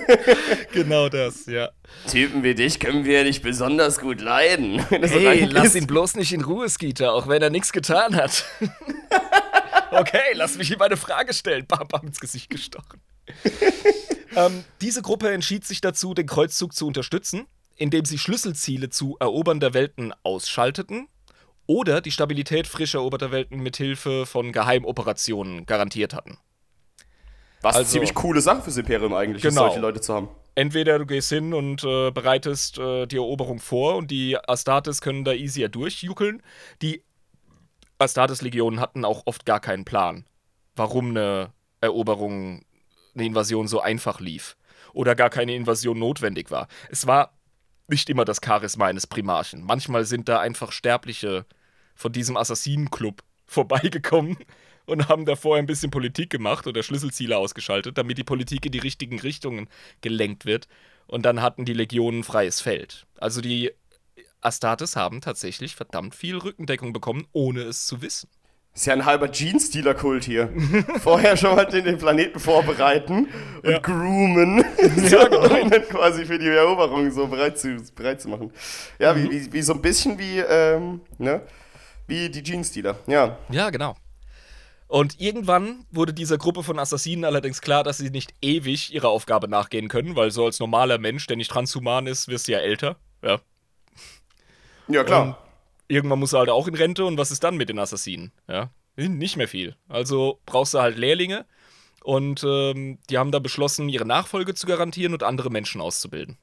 [LAUGHS] Genau das, ja. Typen wie dich können wir nicht besonders gut leiden. [LAUGHS] Hey, lass ihn bloß nicht in Ruhe, Skeeter, auch wenn er nichts getan hat. [LAUGHS] okay, lass mich ihm eine Frage stellen. Bam, bam, ins Gesicht gestochen. ähm, diese Gruppe entschied sich dazu, den Kreuzzug zu unterstützen, indem sie Schlüsselziele zu erobernder Welten ausschalteten oder die Stabilität frisch eroberter Welten mithilfe von Geheimoperationen garantiert hatten. Was eine also- ziemlich coole Sache fürs Imperium eigentlich, ist, Genau. solche Leute zu haben. Entweder du gehst hin und äh, bereitest äh, die Eroberung vor und die Astartes können da easier durchjuckeln. Die Astartes-Legionen hatten auch oft gar keinen Plan, warum eine Eroberung, eine Invasion so einfach lief. Oder gar keine Invasion notwendig war. Es war nicht immer das Charisma eines Primarchen. Manchmal sind da einfach Sterbliche von diesem Assassinenclub [LAUGHS] vorbeigekommen und haben da vorher ein bisschen Politik gemacht oder Schlüsselziele ausgeschaltet, damit die Politik in die richtigen Richtungen gelenkt wird. Und dann hatten die Legionen freies Feld. Also die Astartes haben tatsächlich verdammt viel Rückendeckung bekommen, ohne es zu wissen. Ist ja ein halber Jeans-Stealer-Kult hier. [LAUGHS] Vorher schon mal den, den Planeten vorbereiten und ja. groomen. [LAUGHS] ja, genau. [LAUGHS] Um dann quasi für die Eroberung so bereit zu, bereit zu machen. Ja, mhm. wie, wie, wie, so ein bisschen wie, ähm, ne? Wie die Jeans-Stealer, ja. Ja, genau. Und irgendwann wurde dieser Gruppe von Assassinen allerdings klar, dass sie nicht ewig ihrer Aufgabe nachgehen können, weil so als normaler Mensch, der nicht transhuman ist, wirst du ja älter. Ja. Ja, klar. Und irgendwann muss er halt auch in Rente und was ist dann mit den Assassinen? Ja, nicht mehr viel. Also brauchst du halt Lehrlinge und ähm, die haben da beschlossen, ihre Nachfolge zu garantieren und andere Menschen auszubilden.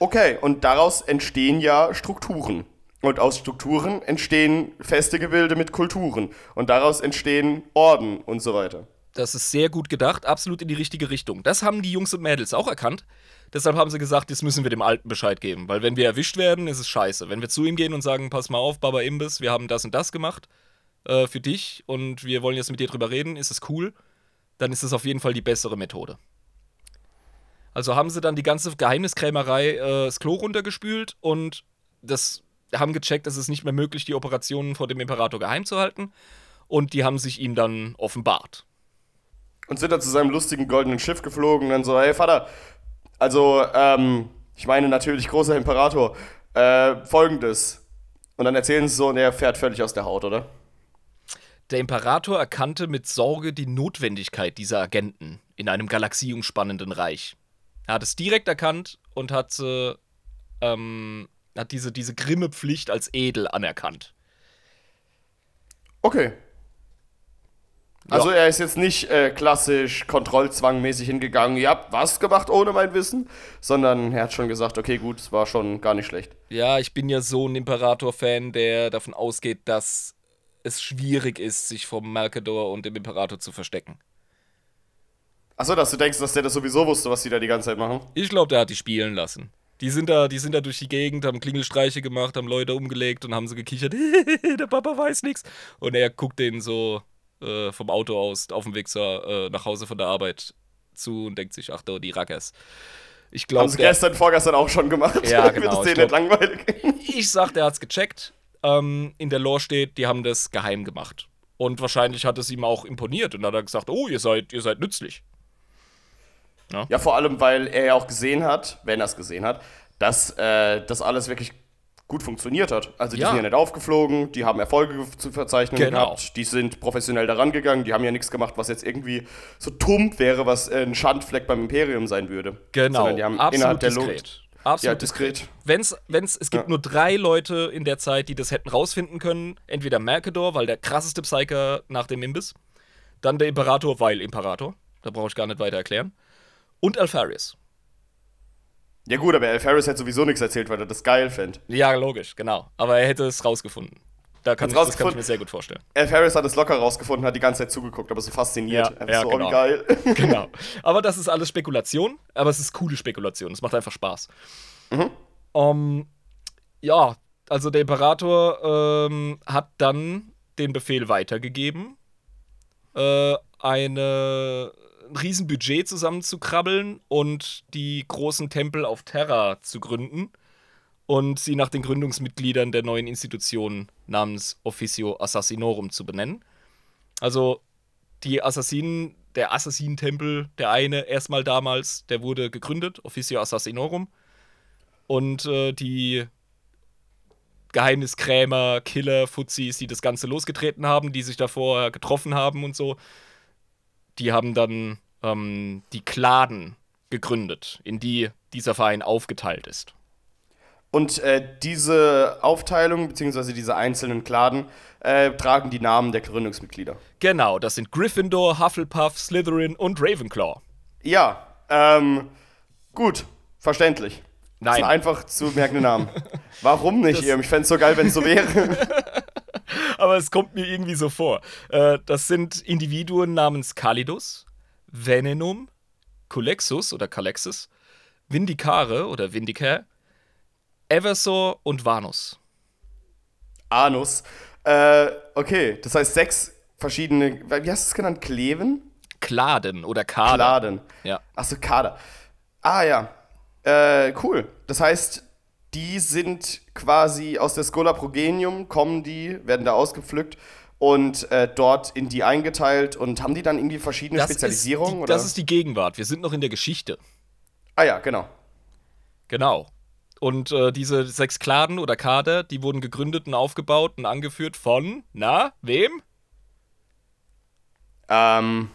Okay, und daraus entstehen ja Strukturen. Und aus Strukturen entstehen feste Gebilde mit Kulturen. Und daraus entstehen Orden und so weiter. Das ist sehr gut gedacht, absolut in die richtige Richtung. Das haben die Jungs und Mädels auch erkannt. Deshalb haben sie gesagt, jetzt müssen wir dem Alten Bescheid geben. Weil wenn wir erwischt werden, ist es scheiße. Wenn wir zu ihm gehen und sagen, pass mal auf, Baba Imbiss, wir haben das und das gemacht äh, für dich und wir wollen jetzt mit dir drüber reden, ist es cool, dann ist es auf jeden Fall die bessere Methode. Also haben sie dann die ganze Geheimniskrämerei äh, das Klo runtergespült und das haben gecheckt, es ist nicht mehr möglich, die Operationen vor dem Imperator geheim zu halten. Und die haben sich ihm dann offenbart. Und sind dann zu seinem lustigen goldenen Schiff geflogen und dann so, hey Vater, also, ähm, ich meine natürlich, großer Imperator, äh, folgendes. Und dann erzählen sie so und er fährt völlig aus der Haut, oder? Der Imperator erkannte mit Sorge die Notwendigkeit dieser Agenten in einem galaxieumspannenden Reich. Er hat es direkt erkannt und hat, äh, ähm, hat diese, diese grimme Pflicht als edel anerkannt. Okay. Also er ist jetzt nicht äh, klassisch kontrollzwangmäßig hingegangen, ihr habt was gemacht ohne mein Wissen, sondern er hat schon gesagt, okay, gut, es war schon gar nicht schlecht. Ja, ich bin ja so ein Imperator-Fan, der davon ausgeht, dass es schwierig ist, sich vom Mercador und dem Imperator zu verstecken. Achso, dass du denkst, dass der das sowieso wusste, was die da die ganze Zeit machen? Ich glaube, der hat die spielen lassen. Die sind, da, die sind da durch die Gegend, haben Klingelstreiche gemacht, haben Leute umgelegt und haben so gekichert, [LAUGHS] der Papa weiß nichts. Und er guckt denen so äh, vom Auto aus auf dem Weg zur, äh, nach Hause von der Arbeit zu und denkt sich, ach du, die Rackers. Ich glaube. Haben sie gestern, vorgestern auch schon gemacht. Ja, [LAUGHS] genau. Das nicht langweilig? ich sag, der hat's gecheckt. Ähm, in der Lore steht, die haben das geheim gemacht. Und wahrscheinlich hat es ihm auch imponiert und dann hat er gesagt, oh, ihr seid, ihr seid nützlich. Ja? ja, vor allem, weil er ja auch gesehen hat, wenn er es gesehen hat, dass äh, das alles wirklich gut funktioniert hat. Also die ja. sind ja nicht aufgeflogen, die haben Erfolge zu verzeichnen genau. gehabt, die sind professionell daran gegangen, die haben ja nichts gemacht, was jetzt irgendwie so tump wäre, was ein Schandfleck beim Imperium sein würde. Genau, Sondern die haben Absolut innerhalb der diskret. Absolut ja, diskret. Wenn's, wenn's, es gibt ja. nur drei Leute in der Zeit, die das hätten rausfinden können. Entweder Mercador, weil der krasseste Psyker nach dem Imbiss. Dann der Imperator, weil Imperator. Da brauche ich gar nicht weiter erklären. Und Alpharius. Ja gut, aber Al Ferris hätte sowieso nichts erzählt, weil er das geil fände. Ja, logisch, genau. Aber er hätte es rausgefunden. Da kann ich, das kann ich mir sehr gut vorstellen. Al Ferris hat es locker rausgefunden, hat die ganze Zeit zugeguckt, aber so fasziniert. Ja, ja so, genau. Geil. [LAUGHS] [LAUGHS] genau. Aber das ist alles Spekulation, aber es ist coole Spekulation. Es macht einfach Spaß. Mhm. Um, ja, also der Imperator ähm, hat dann den Befehl weitergegeben, äh, eine ein Riesenbudget zusammenzukrabbeln und die großen Tempel auf Terra zu gründen und sie nach den Gründungsmitgliedern der neuen Institution namens Officio Assassinorum zu benennen. Also die Assassinen, der Assassinentempel, der eine erstmal damals, der wurde gegründet, Officio Assassinorum. Und äh, die Geheimniskrämer, Killer, Fuzis, die das Ganze losgetreten haben, die sich davor getroffen haben und so, die haben dann ähm, die Kladen gegründet, in die dieser Verein aufgeteilt ist. Und äh, diese Aufteilung, beziehungsweise diese einzelnen Kladen, äh, tragen die Namen der Gründungsmitglieder. Genau, das sind Gryffindor, Hufflepuff, Slytherin und Ravenclaw. Ja, ähm, gut, verständlich. Nein. Das sind einfach zu merkende Namen. Warum nicht? Das ich fände es so geil, wenn es so wäre. [LAUGHS] [LAUGHS] Aber es kommt mir irgendwie so vor. Äh, das sind Individuen namens Kalidus, Venenum, Culexus oder Calexis, Vindicare oder Vindicare, Eversor und Vanus. Anus. Äh, okay, das heißt sechs verschiedene, wie hast du es genannt? Kleven? Kladen oder Kader. Kladen. Ja. Achso, Kader. Ah ja. Äh, cool. Das heißt, die sind quasi aus der Schola Progenium, kommen die, werden da ausgepflückt und äh, dort in die eingeteilt und haben die dann irgendwie verschiedene Das Spezialisierungen? Die, oder? das ist die Gegenwart. Wir sind noch in der Geschichte. ah ja, genau. Genau. Und äh, diese sechs Kladen oder Kader, die wurden gegründet und aufgebaut und angeführt von, na, wem? Ähm,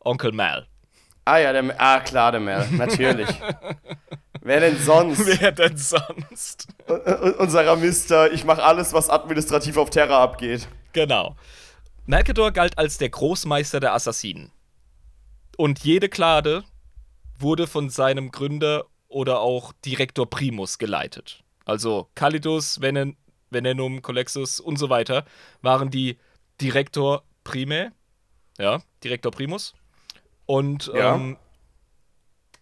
Onkel Mal. ah ja, der, ah klar, der Mel, natürlich. [LAUGHS] Wer denn sonst? [LAUGHS] Wer denn sonst? Unserer Mister, ich mache alles, was administrativ auf Terra abgeht. Genau. Malkador galt als der Großmeister der Assassinen. Und jede Klade wurde von seinem Gründer oder auch Direktor Primus geleitet. Also Calidus, Venen Venenum, Colexus und so weiter waren die Direktor Prime, ja, Direktor Primus. Und Ja. ähm,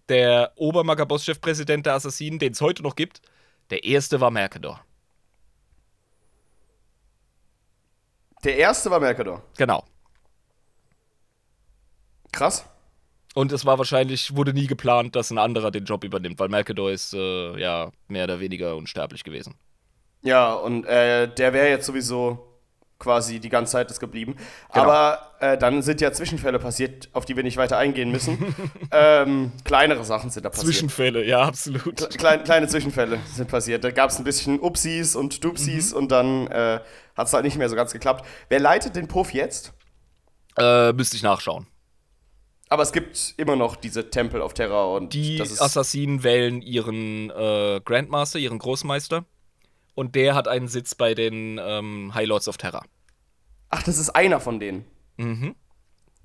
der Obermagaboss-Chefpräsident der Assassinen, den es heute noch gibt, der erste war Mercador. Der erste war Mercador. Genau. Krass. Und es war wahrscheinlich, wurde nie geplant, dass ein anderer den Job übernimmt, weil Mercador ist äh, ja mehr oder weniger unsterblich gewesen. Ja, und äh, der wäre jetzt sowieso quasi die ganze Zeit das geblieben. Genau. Aber äh, dann sind ja Zwischenfälle passiert, auf die wir nicht weiter eingehen müssen. [LAUGHS] ähm, kleinere Sachen sind da passiert. Zwischenfälle, ja, absolut. Kleine, kleine Zwischenfälle sind passiert. Da gab es ein bisschen Upsis und Dupsis Mhm. und dann äh, hat es halt nicht mehr so ganz geklappt. Wer leitet den Puff jetzt? Äh, müsste ich nachschauen. Aber es gibt immer noch diese Tempel auf Terra und Die ist Assassinen wählen ihren äh, Grandmaster, ihren Großmeister. Und der hat einen Sitz bei den ähm, High Lords of Terra. Ach, das ist einer von denen. Mhm.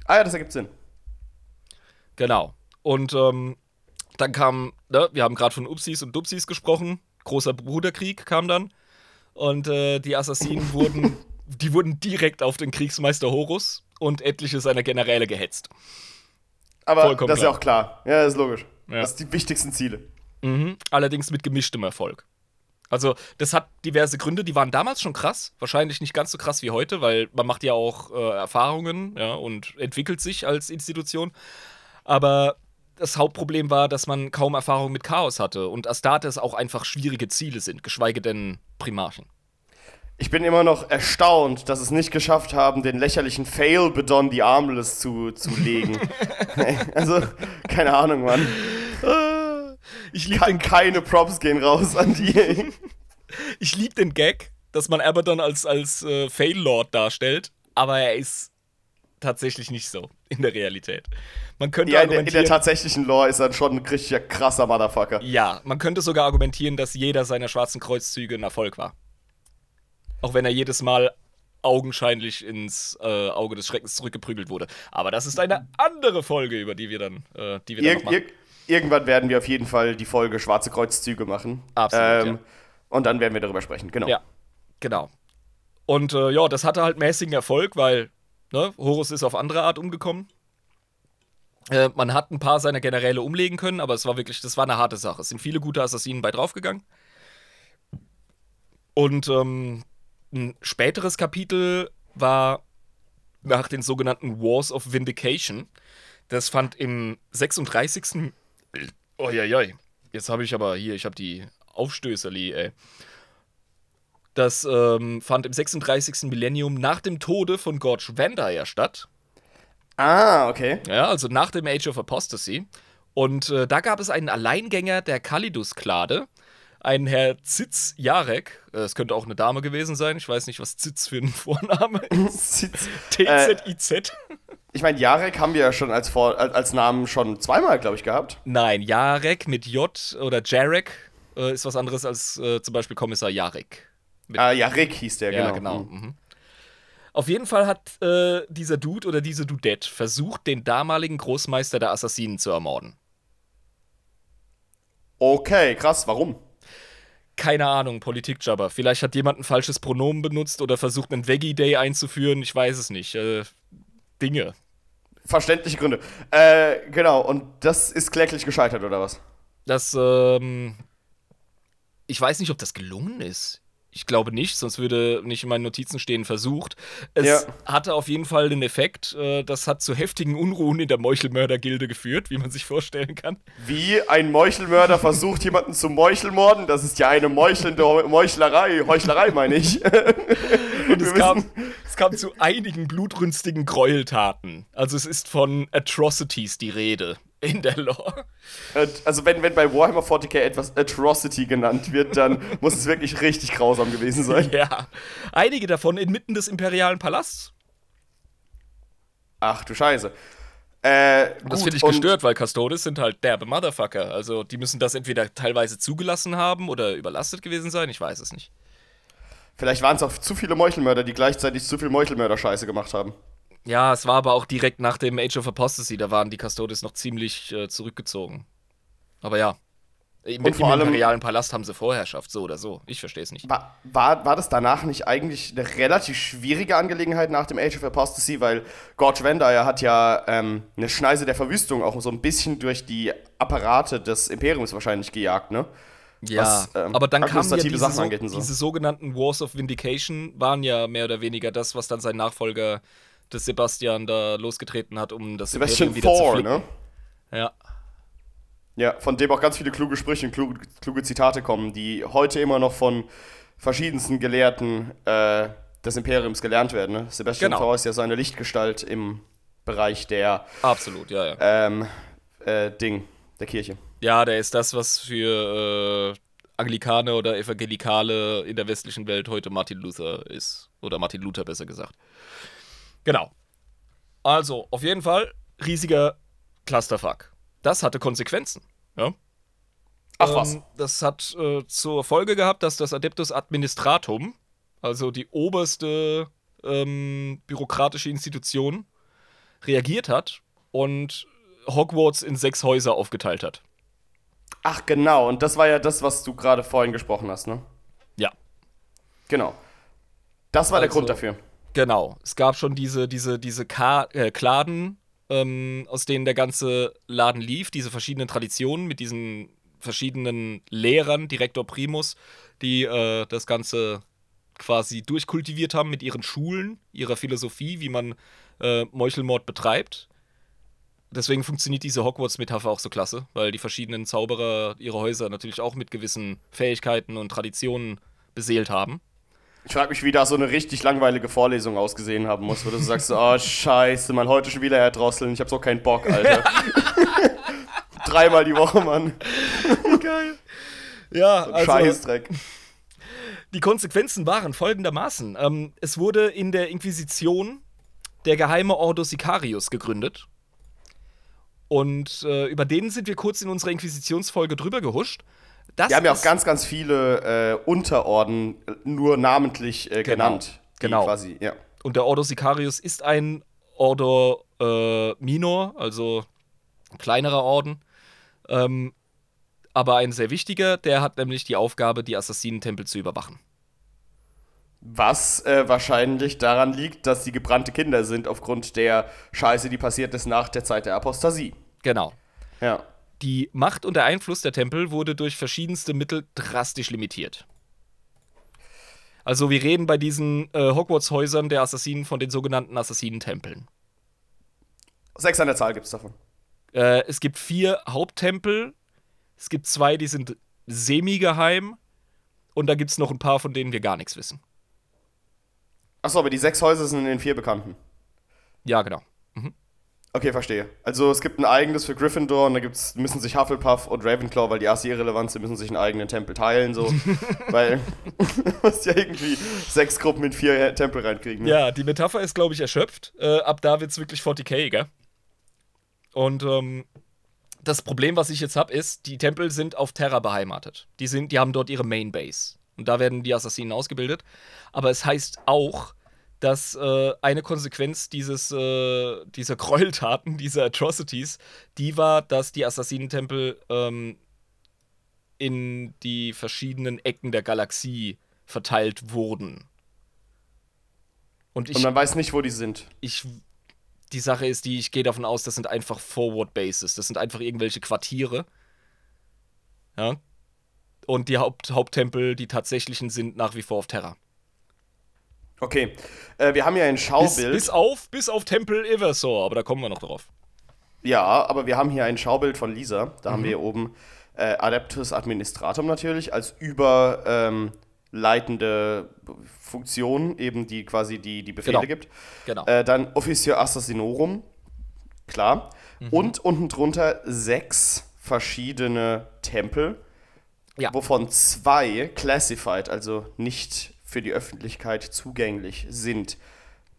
Ah ja, das ergibt Sinn. Genau. Und ähm, dann kam, ne, wir haben gerade von Upsis und Dupsis gesprochen. Großer Bruderkrieg kam dann. Und äh, die Assassinen [LAUGHS] wurden, die wurden direkt auf den Kriegsmeister Horus und etliche seiner Generäle gehetzt. Aber Vollkommen das ist ja auch klar. Ja, das ist logisch. Ja. Das sind die wichtigsten Ziele. Mhm. Allerdings mit gemischtem Erfolg. Also, das hat diverse Gründe, die waren damals schon krass. Wahrscheinlich nicht ganz so krass wie heute, weil man macht ja auch äh, Erfahrungen ja, und entwickelt sich als Institution. Aber das Hauptproblem war, dass man kaum Erfahrung mit Chaos hatte und Astartes auch einfach schwierige Ziele sind, geschweige denn Primarchen. Ich bin immer noch erstaunt, dass es nicht geschafft haben, den lächerlichen Fail Bedon die Armless zu, zu legen. [LAUGHS] also, keine Ahnung, Mann. [LAUGHS] Ich liebe den, keine Props gehen raus an die. [LAUGHS] ich lieb den Gag, dass man Abaddon als, als äh, Fail-Lord darstellt, aber er ist tatsächlich nicht so in der Realität. Man könnte ja, in der, in der tatsächlichen Lore ist er schon ein richtiger krasser Motherfucker. ja, man könnte sogar argumentieren, dass jeder seiner schwarzen Kreuzzüge ein Erfolg war. Auch wenn er jedes Mal augenscheinlich ins äh, Auge des Schreckens zurückgeprügelt wurde. Aber das ist eine andere Folge, über die wir dann, äh, die wir dann Ir noch machen. ir irgendwann werden wir auf jeden Fall die Folge Schwarze Kreuzzüge machen. Absolut, Ähm, Und dann werden wir darüber sprechen, genau. Ja, genau. Und äh, ja, das hatte halt mäßigen Erfolg, weil ne, Horus ist auf andere Art umgekommen. Äh, man hat ein paar seiner Generäle umlegen können, aber es war wirklich, das war eine harte Sache. Es sind viele gute Assassinen bei draufgegangen. Und ähm, ein späteres Kapitel war nach den sogenannten Wars of Vindication. Das fand im 36. Uiuiui. Jetzt habe ich aber hier, ich habe die Aufstößerli, ey. Das ähm, fand im 36. Millennium nach dem Tode von Gorge Vandaya statt. Ah, okay. Ja, also nach dem Age of Apostasy. Und äh, da gab es einen Alleingänger der Kalidus-Klade, einen Herr Zitz Jarek. Äh, Es könnte auch eine Dame gewesen sein. Ich weiß nicht, was Zitz für ein [LAUGHS] Vorname ist. Äh, T-Z-I-Z. Ich meine, Jarek haben wir ja schon als, Vor als, Namen schon zweimal, glaube ich, gehabt. Nein, Jarek mit J oder Jarek äh, ist was anderes als äh, zum Beispiel Kommissar Jarek. Mit Ah, Jarek hieß der, Ja, genau. genau. Mhm. Auf jeden Fall hat äh, dieser Dude oder diese Dudette versucht, den damaligen Großmeister der Assassinen zu ermorden. Okay, krass, warum? Keine Ahnung, Politikjabber. Vielleicht hat jemand ein falsches Pronomen benutzt oder versucht, einen Veggie Day einzuführen. Ich weiß es nicht. Äh, Dinge. Verständliche Gründe. Äh, genau, und das ist kläglich gescheitert, oder was? Das, ähm. Ich weiß nicht, ob das gelungen ist. Ich glaube nicht, sonst würde nicht in meinen Notizen stehen versucht. Es Ja. hatte auf jeden Fall den Effekt, äh, das hat zu heftigen Unruhen in der Meuchelmörder-Gilde geführt, wie man sich vorstellen kann. Wie ein Meuchelmörder versucht, jemanden zu meuchelmorden, das ist ja eine meuchelnde Meuchlerei. Heuchlerei, meine ich. [LAUGHS] Und es kam, es kam zu einigen blutrünstigen Gräueltaten. Also es ist von Atrocities die Rede in der Lore. Also wenn, wenn bei Warhammer 40k etwas Atrocity genannt wird, dann [LAUGHS] muss es wirklich richtig grausam gewesen sein. Ja. Einige davon inmitten des imperialen Palasts. Ach du Scheiße. Äh, Das gut, finde ich gestört, weil Custodes sind halt derbe Motherfucker. Also die müssen das entweder teilweise zugelassen haben oder überlastet gewesen sein. Ich weiß es nicht. Vielleicht waren es auch zu viele Meuchelmörder, die gleichzeitig zu viel Meuchelmörder-Scheiße gemacht haben. Ja, es war aber auch direkt nach dem Age of Apostasy. Da waren die Custodes noch ziemlich äh, zurückgezogen. Aber ja. Im, Und vor im allem- imperialen Palast haben sie Vorherrschaft, so oder so. Ich verstehe es nicht. War, war, war das danach nicht eigentlich eine relativ schwierige Angelegenheit nach dem Age of Apostasy? Weil Gorge Vendire hat ja ähm, eine Schneise der Verwüstung auch so ein bisschen durch die Apparate des Imperiums wahrscheinlich gejagt, ne? Ja, was, ähm, aber dann kamen ja diese, Sachen angeht so. diese sogenannten Wars of Vindication waren ja mehr oder weniger das, was dann sein Nachfolger des Sebastian da losgetreten hat, um das Sebastian wieder zu Thor, flicken. ne? Ja. Ja, von dem auch ganz viele kluge Sprüche und kluge, kluge Zitate kommen, die heute immer noch von verschiedensten Gelehrten äh, des Imperiums gelernt werden. Ne? Sebastian Genau. Thor ist ja so eine Lichtgestalt im Bereich der Absolut, ja, ja. ähm, äh, Ding, der Kirche. Ja, der ist das, was für äh, Anglikane oder Evangelikale in der westlichen Welt heute Martin Luther ist. Oder Martin Luther besser gesagt. Genau. Also, auf jeden Fall, riesiger Clusterfuck. Das hatte Konsequenzen. Ja? Ach was. Ähm, das hat äh, zur Folge gehabt, dass das Adeptus Administratum, also die oberste ähm, bürokratische Institution, reagiert hat und Hogwarts in sechs Häuser aufgeteilt hat. Ach genau, und das war ja das, was du gerade vorhin gesprochen hast, ne? Ja, Genau. Das war der Also- Grund dafür. Genau. Es gab schon diese, diese, diese Ka äh, Kladen, ähm, aus denen der ganze Laden lief, diese verschiedenen Traditionen mit diesen verschiedenen Lehrern, Direktor Primus, die äh, das Ganze quasi durchkultiviert haben mit ihren Schulen, ihrer Philosophie, wie man äh, Meuchelmord betreibt. Deswegen funktioniert diese Hogwarts-Metapher auch so klasse, weil die verschiedenen Zauberer ihre Häuser natürlich auch mit gewissen Fähigkeiten und Traditionen beseelt haben. Ich frage mich, wie da so eine richtig langweilige Vorlesung ausgesehen haben muss, wo du sagst, oh scheiße, man, heute schon wieder erdrosseln, ich hab so keinen Bock, [LAUGHS] Alter. Dreimal die Woche, Mann. Geil. Ja, So also Scheißdreck. die Konsequenzen waren folgendermaßen. Ähm, es wurde in der Inquisition der geheime Ordo Sicarius gegründet. Und äh, über den sind wir kurz in unserer Inquisitionsfolge drüber gehuscht. Das Wir haben ja auch ganz, ganz viele äh, Unterorden äh, nur namentlich äh, Genau. genannt. Genau. Quasi, ja. Und der Ordo Sicarius ist ein Ordo äh, Minor, also ein kleinerer Orden. Ähm, aber ein sehr wichtiger, der hat nämlich die Aufgabe, die Assassinentempel zu überwachen. Was äh, wahrscheinlich daran liegt, dass sie gebrannte Kinder sind, aufgrund der Scheiße, die passiert ist nach der Zeit der Apostasie. Genau. Ja. Die Macht und der Einfluss der Tempel wurde durch verschiedenste Mittel drastisch limitiert. Also wir reden bei diesen äh, Hogwarts-Häusern der Assassinen von den sogenannten Assassinentempeln. Sechs an der Zahl gibt's davon. Äh, es gibt vier Haupttempel. Es gibt zwei, die sind semi-geheim. Und da gibt es noch ein paar, von denen wir gar nichts wissen. Achso, aber die sechs Häuser sind in den vier bekannten. Ja, genau. Okay, verstehe. Also es gibt ein eigenes für Gryffindor und da gibt's, müssen sich Hufflepuff und Ravenclaw, weil die Assi irrelevant sind, müssen sich einen eigenen Tempel teilen, so. [LAUGHS] weil [LAUGHS] du musst ja irgendwie sechs Gruppen in vier Tempel reinkriegen. Ne? Ja, die Metapher ist, glaube ich, erschöpft. Äh, ab da wird es wirklich 40k, gell? Und ähm, das Problem, was ich jetzt habe, ist, die Tempel sind auf Terra beheimatet. Die, sind, die haben dort ihre Main Base. Und da werden die Assassinen ausgebildet. Aber es heißt auch, dass äh, eine Konsequenz dieses, äh, dieser Gräueltaten, [LAUGHS] dieser Atrocities, die war, dass die Assassinentempel ähm, in die verschiedenen Ecken der Galaxie verteilt wurden. Und ich Und man weiß nicht, wo die sind. ich die Sache ist die, ich gehe davon aus, das sind einfach Forward Bases. Das sind einfach irgendwelche Quartiere. Ja. Und die Haupt Haupttempel, die tatsächlichen, sind nach wie vor auf Terra. Okay, äh, wir haben ja ein Bis, Schaubild. bis auf, bis auf Tempel Eversor, aber da kommen wir noch drauf. Ja, aber wir haben hier ein Schaubild von Lisa. Da Mhm. haben wir hier oben äh, Adeptus Administratum natürlich als überleitende Funktion, eben die quasi die, die Befehle Genau. gibt. Genau. Äh, dann Officio Assassinorum, klar. Mhm. Und unten drunter sechs verschiedene Tempel, Ja. wovon zwei classified, also nicht für die Öffentlichkeit zugänglich sind.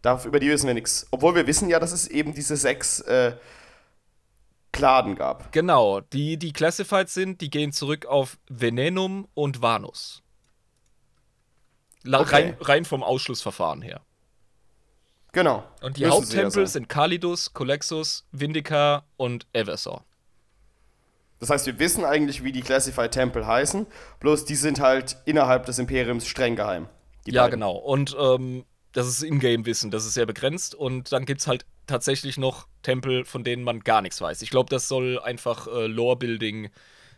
Darf, über die wissen wir nichts. Obwohl wir wissen ja, dass es eben diese sechs äh, Kladen gab. Genau, die, die classified sind, die gehen zurück auf Venenum und Vanus. La Okay. rein, rein vom Ausschlussverfahren her. Genau. Und die Müssen Haupttempel ja sind Kalidus, Colexus, Vindica und Eversor. Das heißt, wir wissen eigentlich, wie die Classified Tempel heißen, bloß die sind halt innerhalb des Imperiums streng geheim. Die ja, beiden. genau. Und ähm, das ist Ingame-Wissen, das ist sehr begrenzt. Und dann gibt es halt tatsächlich noch Tempel, von denen man gar nichts weiß. Ich glaube, das soll einfach äh, Lore-Building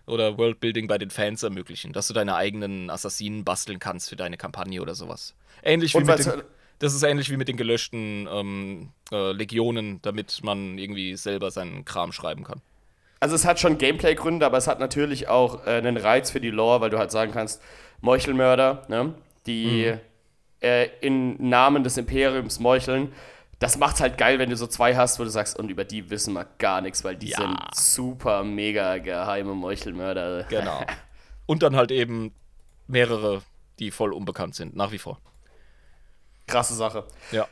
oder World-Building bei den Fans ermöglichen, dass du deine eigenen Assassinen basteln kannst für deine Kampagne oder sowas. Ähnlich wie Und mit weil's den, Das ist ähnlich wie mit den gelöschten ähm, äh, Legionen, damit man irgendwie selber seinen Kram schreiben kann. Also es hat schon Gameplay-Gründe, aber es hat natürlich auch äh, einen Reiz für die Lore, weil du halt sagen kannst, Meuchelmörder, ne, die äh, in Namen des Imperiums meucheln, das macht's halt geil, wenn du so zwei hast, wo du sagst, und über die wissen wir gar nichts, weil die Ja. sind super mega geheime Meuchelmörder. Genau. [LAUGHS] Und dann halt eben mehrere, die voll unbekannt sind, nach wie vor. Krasse Sache. Ja.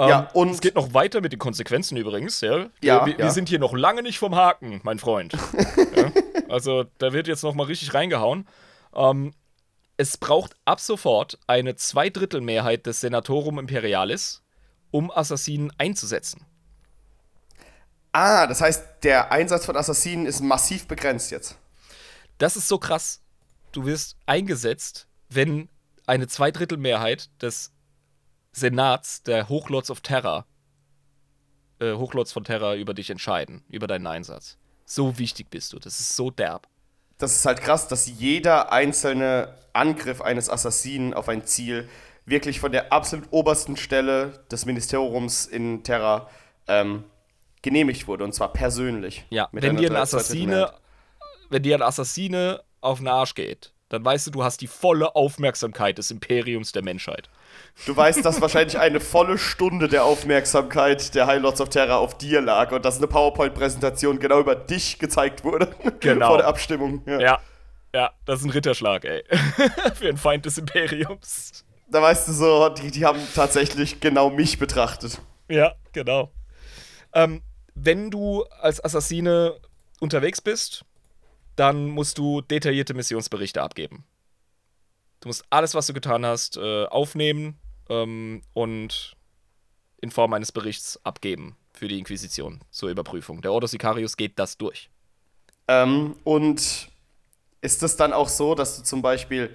Ja, Ähm, und- es geht noch weiter mit den Konsequenzen übrigens, ja. Ja, wir, wir ja. sind hier noch lange nicht vom Haken, mein Freund. [LAUGHS] ja? Also, da wird jetzt noch mal richtig reingehauen. Ähm, es braucht ab sofort eine Zweidrittelmehrheit des Senatorum Imperialis, um Assassinen einzusetzen. Ah, das heißt, der Einsatz von Assassinen ist massiv begrenzt jetzt. Das ist so krass. Du wirst eingesetzt, wenn eine Zweidrittelmehrheit des Senats der Hochlords of Terra, äh, Hochlords von Terra über dich entscheiden, über deinen Einsatz. So wichtig bist du. Das ist so derb. Das ist halt krass, dass jeder einzelne Angriff eines Assassinen auf ein Ziel wirklich von der absolut obersten Stelle des Ministeriums in Terra ähm, genehmigt wurde. Und zwar persönlich. Ja, Mit wenn dir ein Assassine, wenn dir ein Assassine auf den Arsch geht, dann weißt du, du hast die volle Aufmerksamkeit des Imperiums der Menschheit. Du weißt, dass wahrscheinlich eine volle Stunde der Aufmerksamkeit der High Lords of Terra auf dir lag und dass eine PowerPoint-Präsentation genau über dich gezeigt wurde. Genau. Vor der Abstimmung. Ja. Ja, ja, das ist ein Ritterschlag, ey. [LAUGHS] Für einen Feind des Imperiums. Da weißt du so, die, die haben tatsächlich genau mich betrachtet. Ja, genau. Ähm, wenn du als Assassine unterwegs bist, dann musst du detaillierte Missionsberichte abgeben. Du musst alles, was du getan hast, äh, aufnehmen ähm, und in Form eines Berichts abgeben für die Inquisition zur Überprüfung. Der Ordo Sicarius geht das durch. Ähm, und ist es dann auch so, dass du zum Beispiel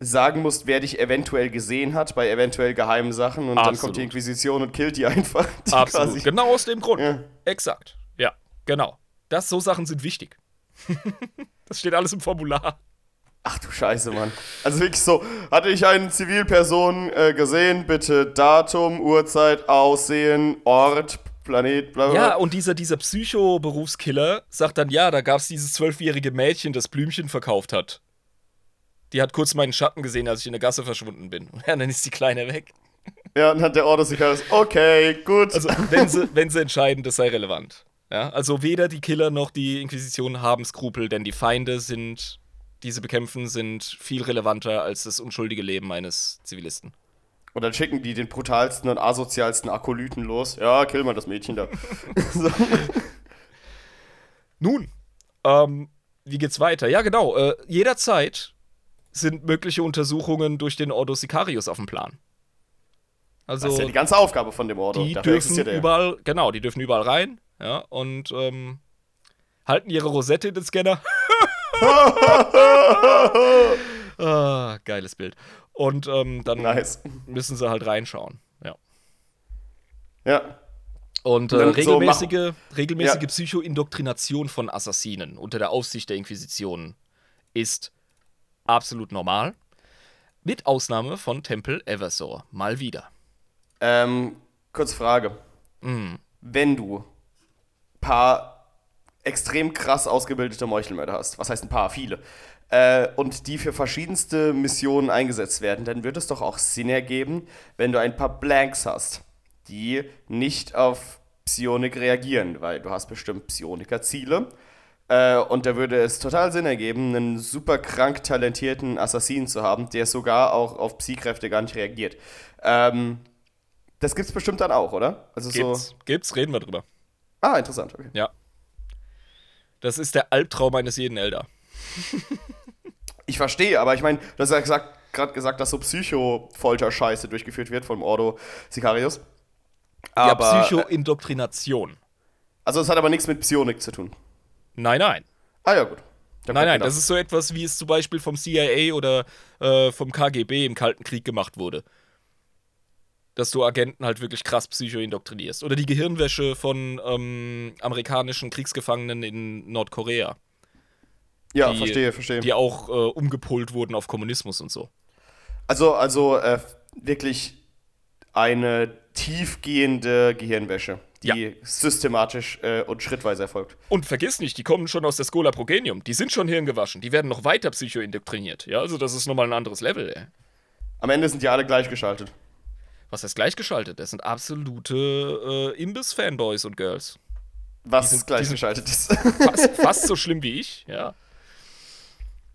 sagen musst, wer dich eventuell gesehen hat bei eventuell geheimen Sachen und dann Absolut. kommt die Inquisition und killt die [LAUGHS] einfach? Die Absolut. quasi- Genau aus dem Grund. Ja. Exakt. Ja, genau. Das, so Sachen sind wichtig. [LAUGHS] das steht alles im Formular. Ach du Scheiße, Mann. Also wirklich so, hatte ich eine Zivilperson äh, gesehen, bitte Datum, Uhrzeit, Aussehen, Ort, Planet, bla bla. Ja, und dieser, dieser Psycho-Berufskiller sagt dann, ja, da gab es dieses zwölfjährige Mädchen, das Blümchen verkauft hat. Die hat kurz meinen Schatten gesehen, als ich in der Gasse verschwunden bin. [LAUGHS] Ja, dann ist die Kleine weg. Ja, und hat der Order sich alles, okay, gut. Also, wenn sie, wenn sie entscheiden, das sei relevant. Ja, also weder die Killer noch die Inquisition haben Skrupel, denn die Feinde sind, die sie bekämpfen, sind viel relevanter als das unschuldige Leben eines Zivilisten. und dann schicken die den brutalsten und asozialsten Akolyten los. Ja, kill mal das Mädchen da. so. [LAUGHS] Nun, ähm, wie geht's weiter? Ja, genau. Äh, jederzeit sind mögliche Untersuchungen durch den Ordo Sicarius auf dem Plan. Also, Das ist ja die ganze Aufgabe von dem Order. die Dafür dürfen er. überall, genau, die dürfen überall rein, ja, und ähm, halten ihre Rosette in den Scanner. [LAUGHS] [LAUGHS] ah, geiles Bild. Und ähm, dann Nice. müssen sie halt reinschauen, ja. Ja. Und äh, Und dann so regelmäßige, regelmäßige Ja. Psychoindoktrination von Assassinen unter der Aufsicht der Inquisition ist absolut normal. Mit Ausnahme von Tempel Eversor. Mal wieder. Ähm, kurze Frage. Mm. Wenn du paar extrem krass ausgebildete Meuchelmörder hast, was heißt ein paar, viele, äh, und die für verschiedenste Missionen eingesetzt werden, dann wird es doch auch Sinn ergeben, wenn du ein paar Blanks hast, die nicht auf Psionik reagieren, weil du hast bestimmt Psioniker-Ziele. Äh, und da würde es total Sinn ergeben, einen super krank talentierten Assassinen zu haben, der sogar auch auf Psi-Kräfte gar nicht reagiert. Ähm, das gibt's bestimmt dann auch, oder? Also Gibt's, so. gibt's, reden wir drüber. Ah, interessant, okay. Ja. Das ist der Albtraum eines jeden Elder. [LAUGHS] Ich verstehe, aber ich meine, du hast ja gesagt, gerade gesagt, dass so Psycho-Folter-Scheiße durchgeführt wird vom Ordo Sicarius. Aber, ja, Psycho-Indoktrination. Also es hat aber nichts mit Psionik zu tun. Nein, nein. Ah ja, gut. Hab Nein, nein, das ist so etwas, wie es zum Beispiel vom CIA oder äh, vom KGB im Kalten Krieg gemacht wurde. Dass du Agenten halt wirklich krass psycho-indoktrinierst. Oder die Gehirnwäsche von ähm, amerikanischen Kriegsgefangenen in Nordkorea, Ja, die- verstehe, verstehe. die auch äh, umgepolt wurden auf Kommunismus und so. Also, also äh, wirklich eine tiefgehende Gehirnwäsche, die Ja. systematisch äh, und schrittweise erfolgt. Und vergiss nicht, die kommen schon aus der Schola Progenium. Die sind schon hirngewaschen. Die werden noch weiter psycho-indoktriniert. Ja, also das ist nochmal ein anderes Level, ey. Am Ende sind die alle gleichgeschaltet. Was heißt gleichgeschaltet? Das sind absolute äh, Imbiss-Fanboys und Girls. Was Die sind- gleichgeschaltet ist. Fast, [LAUGHS] fast so schlimm wie ich, ja.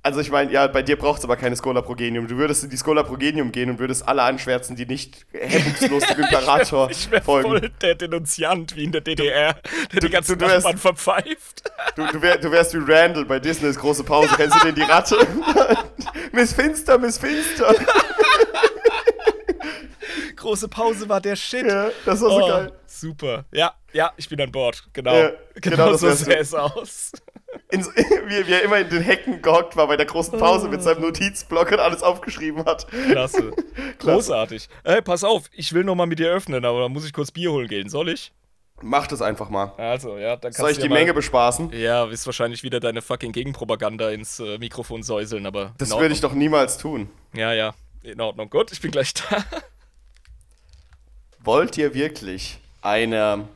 Also ich meine, ja, bei dir braucht es aber keine Schola Progenium. Du würdest in die Schola Progenium gehen und würdest alle anschwärzen, die nicht hemmungslos dem [LAUGHS] Imperator Ich wäre folgen. voll der Denunziant wie in der DDR, der die ganzen du wärst- verpfeift. Du, du, wär, du wärst wie Randall bei Disneys große Pause. Kennst du den, die Ratte? [LAUGHS] Miss Finster, Miss Finster. Große Pause war der Shit. Ja, das war so Oh, geil. Super. Ja, ja, ich bin an Bord. Genau. Ja, [LAUGHS] genau, genau so sähe es aus. In, [LAUGHS] wie, wie er immer in den Hecken gehockt war bei der großen Pause mit seinem Notizblock und alles aufgeschrieben hat. Klasse. [LAUGHS] Großartig. Ey, pass auf, ich will noch mal mit dir öffnen, aber da muss ich kurz Bier holen gehen. Soll ich? Mach das einfach mal. Also, ja, dann kannst Soll ich die ja mal- Menge bespaßen? Ja, ist wahrscheinlich wieder deine fucking Gegenpropaganda ins äh, Mikrofon säuseln, aber. Das würde ich doch niemals tun. Ja, ja, in Ordnung. Gut, ich bin gleich da. Wollt ihr wirklich einer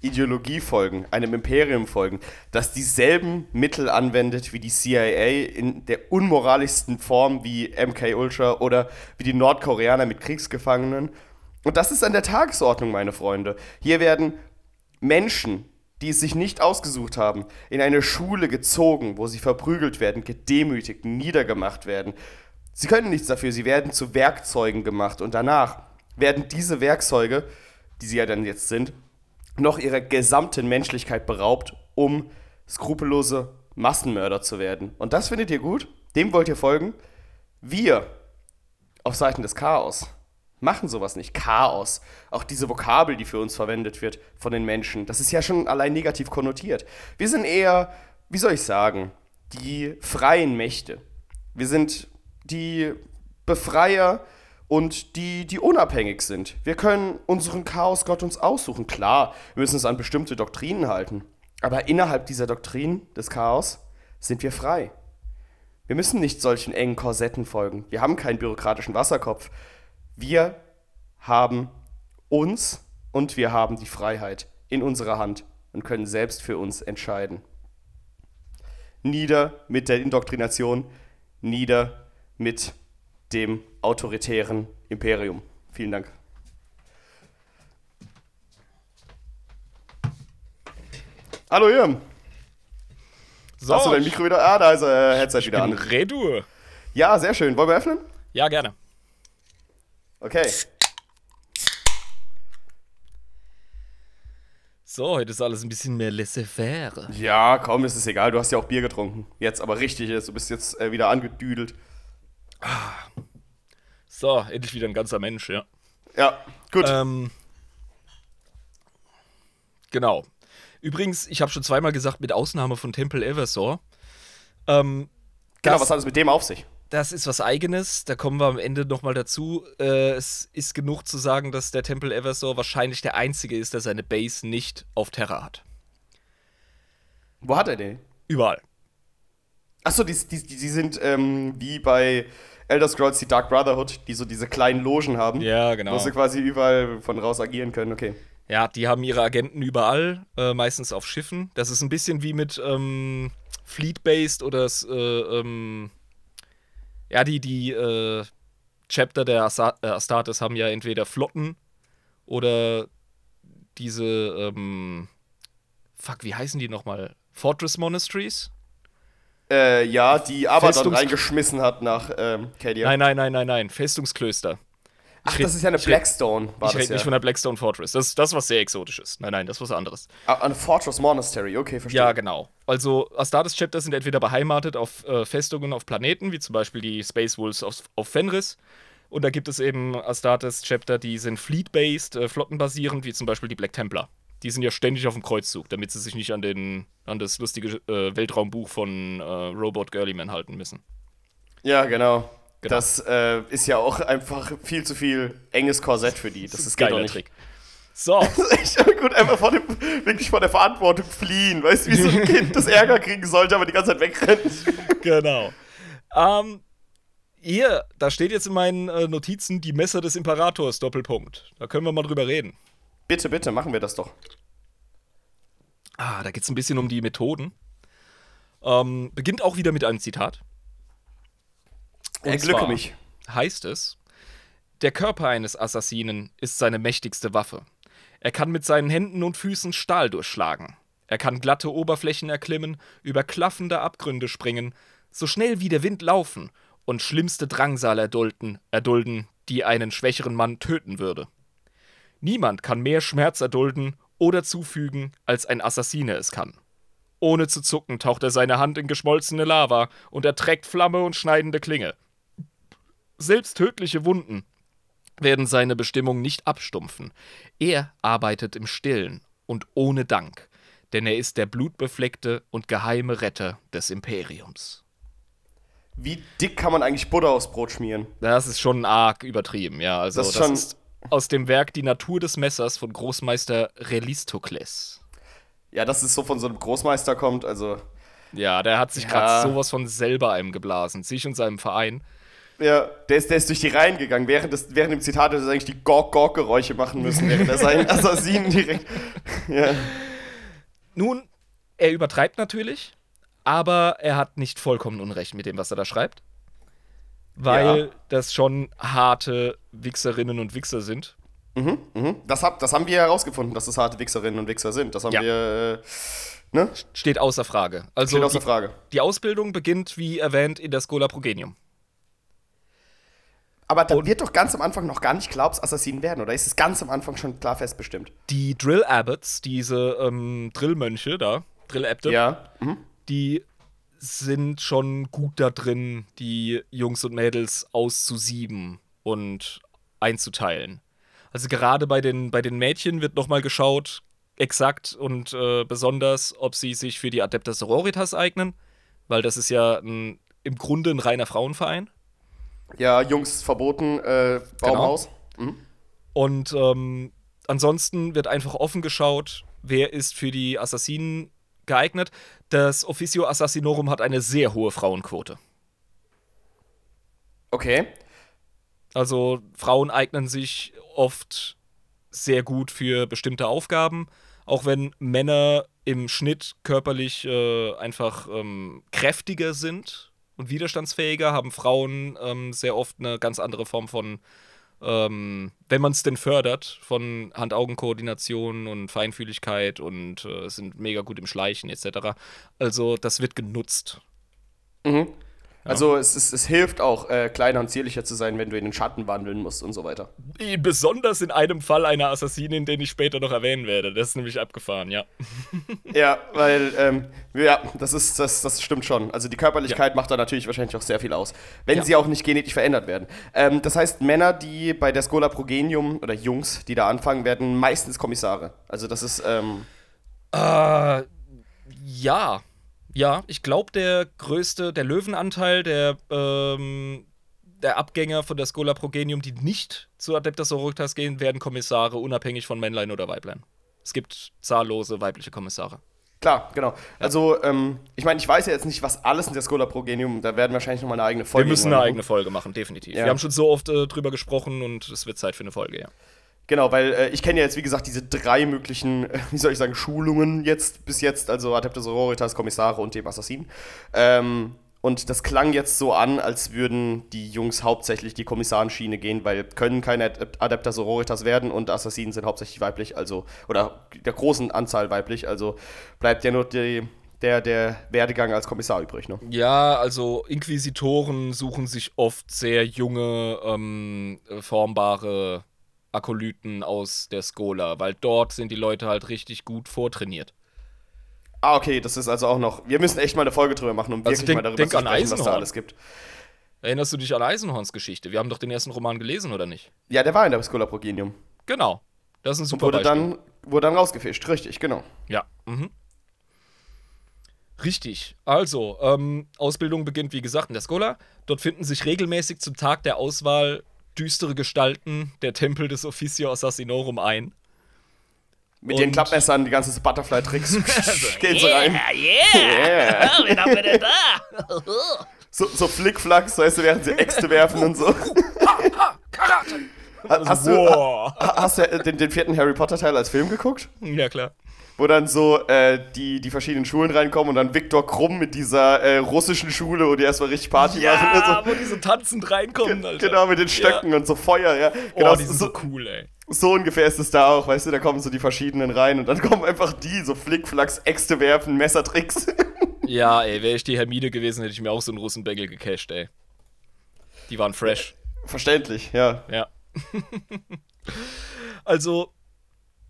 Ideologie folgen, einem Imperium folgen, das dieselben Mittel anwendet wie die CIA in der unmoralischsten Form wie MK Ultra oder wie die Nordkoreaner mit Kriegsgefangenen? Und das ist an der Tagesordnung, meine Freunde. Hier werden Menschen, die es sich nicht ausgesucht haben, in eine Schule gezogen, wo sie verprügelt werden, gedemütigt, niedergemacht werden. Sie können nichts dafür, sie werden zu Werkzeugen gemacht und danach werden diese Werkzeuge, die sie ja dann jetzt sind, noch ihrer gesamten Menschlichkeit beraubt, um skrupellose Massenmörder zu werden. Und das findet ihr gut? Dem wollt ihr folgen? Wir auf Seiten des Chaos machen sowas nicht. Chaos. Auch diese Vokabel, die für uns verwendet wird von den Menschen, das ist ja schon allein negativ konnotiert. Wir sind eher, wie soll ich sagen, die freien Mächte. Wir sind die Befreier und die, die unabhängig sind. Wir können unseren Chaosgott uns aussuchen. Klar, wir müssen uns an bestimmte Doktrinen halten. Aber innerhalb dieser Doktrinen des Chaos sind wir frei. Wir müssen nicht solchen engen Korsetten folgen. Wir haben keinen bürokratischen Wasserkopf. Wir haben uns und wir haben die Freiheit in unserer Hand und können selbst für uns entscheiden. Nieder mit der Indoktrination, nieder mit dem autoritären Imperium. Vielen Dank. Hallo Jürgen. So, Hast du dein Mikro wieder? Ah, da ist äh, Headset wieder an. Redur. Ja, sehr schön. Wollen wir öffnen? Ja, gerne. Okay. So, heute ist alles ein bisschen mehr laissez-faire. Ja, komm, es ist egal. Du hast ja auch Bier getrunken. Jetzt aber richtig ist. Du bist jetzt äh, wieder angedüdelt. So, endlich wieder ein ganzer Mensch, ja. Ja, gut. Ähm, genau. Übrigens, ich habe schon zweimal gesagt, mit Ausnahme von Temple Eversor. Ähm, genau, das- was hat es mit dem auf sich? Das ist was Eigenes, da kommen wir am Ende nochmal dazu. Äh, es ist genug zu sagen, dass der Tempel Eversor wahrscheinlich der einzige ist, der seine Base nicht auf Terra hat. Wo hat er den? Überall. Achso, die, die, die sind ähm, wie bei Elder Scrolls die Dark Brotherhood, die so diese kleinen Logen haben. Ja, genau. Wo sie quasi überall von raus agieren können, okay. Ja, die haben ihre Agenten überall, äh, meistens auf Schiffen. Das ist ein bisschen wie mit ähm, Fleet-Based oder äh, ähm, ja, die, die äh, Chapter der äh, Astartes haben ja entweder Flotten oder diese, ähm, fuck, wie heißen die nochmal? Fortress Monasteries? Äh, ja, die Abaddon Festungs- reingeschmissen hat nach ähm, Cadia. Nein, nein, nein, nein, nein, Festungsklöster. Ach, das ist ja eine Blackstone, war Ich rede ja. nicht von der Blackstone Fortress. Das ist das, was sehr exotisch ist. Nein, nein, das ist was anderes. Ah, eine Fortress Monastery, okay, verstehe. Ja, genau. Also Astartes Chapter sind entweder beheimatet auf äh, Festungen auf Planeten, wie zum Beispiel die Space Wolves auf, auf Fenris. Und da gibt es eben Astartes Chapter, die sind fleet-based, äh, flottenbasierend, wie zum Beispiel die Black Templar. Die sind ja ständig auf dem Kreuzzug, damit sie sich nicht an, den, an das lustige äh, Weltraumbuch von äh, Robot Girlyman halten müssen. Ja, genau. Genau. Das äh, ist ja auch einfach viel zu viel enges Korsett für die. Das, [LAUGHS] ist geiler nicht. Trick. So, [LAUGHS] echt gut, einfach vor dem, wirklich vor der Verantwortung fliehen. Weißt du, wie so ein Kind das Ärger kriegen sollte, aber die ganze Zeit wegrennt. [LAUGHS] genau. Ähm, hier, da steht jetzt in meinen äh, Notizen die Messer des Imperators, Doppelpunkt. Da können wir mal drüber reden. Bitte, bitte, machen wir das doch. Ah, da geht es ein bisschen um die Methoden. Ähm, beginnt auch wieder mit einem Zitat. Und Erglücke mich. Heißt es, der Körper eines Assassinen ist seine mächtigste Waffe. Er kann mit seinen Händen und Füßen Stahl durchschlagen. Er kann glatte Oberflächen erklimmen, über klaffende Abgründe springen, so schnell wie der Wind laufen und schlimmste Drangsal erdulden, erdulden, die einen schwächeren Mann töten würde. Niemand kann mehr Schmerz erdulden oder zufügen, als ein Assassine es kann. Ohne zu zucken taucht er seine Hand in geschmolzene Lava und erträgt Flamme und schneidende Klinge. Selbst tödliche Wunden werden seine Bestimmung nicht abstumpfen. Er arbeitet im Stillen und ohne Dank, denn er ist der blutbefleckte und geheime Retter des Imperiums. Wie dick kann man eigentlich Butter aufs Brot schmieren? Das ist schon arg übertrieben, ja. Also Das das, ist schon- ist aus dem Werk Die Natur des Messers von Großmeister Relistokles. Ja, dass es so von so einem Großmeister kommt, also. Ja, der hat sich Ja. gerade sowas von selber einem geblasen, sich und seinem Verein. Ja, der ist, der ist durch die Reihen gegangen. Während, des, während dem Zitat hätte er eigentlich die Gork-Gork-Geräusche machen müssen, während er seinen [LAUGHS] Assassinen direkt. Ja. Nun, er übertreibt natürlich, aber er hat nicht vollkommen Unrecht mit dem, was er da schreibt. Weil Ja. das schon harte Wichserinnen und Wichser sind. Mhm. Das, hab, das haben wir herausgefunden, dass es harte Wichserinnen und Wichser sind. Das haben Ja. wir. Äh, ne? Steht außer Frage. Also Steht außer die, Frage. die Ausbildung beginnt, wie erwähnt, in der Schola Progenium. Aber da Und- wird doch ganz am Anfang noch gar nicht klar, ob es Assassinen werden, oder ist es ganz am Anfang schon klar festbestimmt? Die Drill Abbots, diese ähm, Drillmönche da, Drill-Äbte, Ja. Mhm. die sind schon gut da drin, die Jungs und Mädels auszusieben und einzuteilen. Also gerade bei den, bei den Mädchen wird nochmal geschaut, exakt und äh, besonders, ob sie sich für die Adeptas Sororitas eignen, weil das ist ja ein, im Grunde ein reiner Frauenverein. Ja, Jungs verboten, äh, Baumhaus. Und ähm, ansonsten wird einfach offen geschaut, wer ist für die Assassinen geeignet. Das Officio Assassinorum hat eine sehr hohe Frauenquote. Okay. Also Frauen eignen sich oft sehr gut für bestimmte Aufgaben, auch wenn Männer im Schnitt körperlich äh, einfach ähm, kräftiger sind und widerstandsfähiger, haben Frauen ähm, sehr oft eine ganz andere Form von, ähm, wenn man es denn fördert, von Hand-Augen-Koordination und Feinfühligkeit und äh, sind mega gut im Schleichen etc. Also das wird genutzt. Also es, es, es hilft auch, äh, kleiner und zierlicher zu sein, wenn du in den Schatten wandeln musst und so weiter. Besonders in einem Fall einer Assassinin, den ich später noch erwähnen werde. Das ist nämlich abgefahren, ja. [LAUGHS] Ja, weil, ähm, ja, das ist, das, das stimmt schon. Also die Körperlichkeit macht da natürlich wahrscheinlich auch sehr viel aus. Wenn Ja. sie auch nicht genetisch verändert werden. Ähm, das heißt, Männer, die bei der Schola Progenium oder Jungs, die da anfangen, werden meistens Kommissare. Also das ist, ähm, Äh, ja. Ja, ich glaube, der größte, der Löwenanteil der, ähm, der Abgänger von der Schola Progenium, die nicht zu Adeptas Sororitas gehen, werden Kommissare, unabhängig von Männlein oder Weiblein. Es gibt zahllose weibliche Kommissare. Klar, genau. Also, ähm, ich meine, ich weiß ja jetzt nicht, was alles in der Schola Progenium, da werden wir wahrscheinlich nochmal eine eigene Folge Wir müssen eine machen. eigene Folge machen, definitiv. Ja. Wir haben schon so oft äh, drüber gesprochen und es wird Zeit für eine Folge, ja. Genau, weil äh, ich kenne ja jetzt, wie gesagt, diese drei möglichen, äh, wie soll ich sagen, Schulungen jetzt bis jetzt, also Adeptus Sororitas, Kommissare und dem Assassinen. Ähm, und das klang jetzt so an, als würden die Jungs hauptsächlich die Kommissarenschiene gehen, weil können keine Adep- Adeptus Sororitas werden und Assassinen sind hauptsächlich weiblich, also, oder der großen Anzahl weiblich, also bleibt ja nur die, der, der Werdegang als Kommissar übrig, ne? Ja, also Inquisitoren suchen sich oft sehr junge, ähm, äh, formbare Akolyten aus der Schola, weil dort sind die Leute halt richtig gut vortrainiert. Ah, okay, das ist also auch noch. Wir müssen echt mal eine Folge drüber machen, um Also wirklich denk- mal darüber denk zu an sprechen, was da Eisenhorn. alles gibt. Erinnerst du dich an Eisenhorns Geschichte? Wir haben doch den ersten Roman gelesen, oder nicht? Ja, der war in der Schola Progenium. Genau. Das ist ein super Wurde Beispiel. dann, wurde dann rausgefischt, richtig, genau. Ja. Mhm. Richtig. Also, ähm, Ausbildung beginnt, wie gesagt, in der Schola. Dort finden sich regelmäßig zum Tag der Auswahl düstere Gestalten der Tempel des Officio Assassinorum ein. Mit Und- den Klappmessern, die ganzen Butterfly-Tricks. [LAUGHS] Gehen sie rein. yeah! Yeah. Wen haben wir denn da? So, so Flickflacks, weißt du, während sie Äxte werfen und so. Karate! Ha- Hast du, wow. ha- hast du äh, den, den vierten Harry Potter-Teil als Film geguckt? Ja, klar. Wo dann so äh, die, die verschiedenen Schulen reinkommen und dann Viktor Krumm mit dieser äh, russischen Schule, wo die erstmal richtig Party machen. Ja, und so. wo die so tanzend reinkommen, Alter. Genau, mit den Stöcken und so Feuer, ja. Genau, oh, die sind so, so cool, ey. so ungefähr ist es da auch, weißt du, da kommen so die verschiedenen rein und dann [LAUGHS] kommen einfach die, so Flickflacks, Äxte werfen, Messertricks. [LAUGHS] Ja, ey, wäre ich die Hermine gewesen, hätte ich mir auch so einen Russenbagel gecasht, ey. Die waren fresh. Verständlich, ja. Ja. [LAUGHS] also,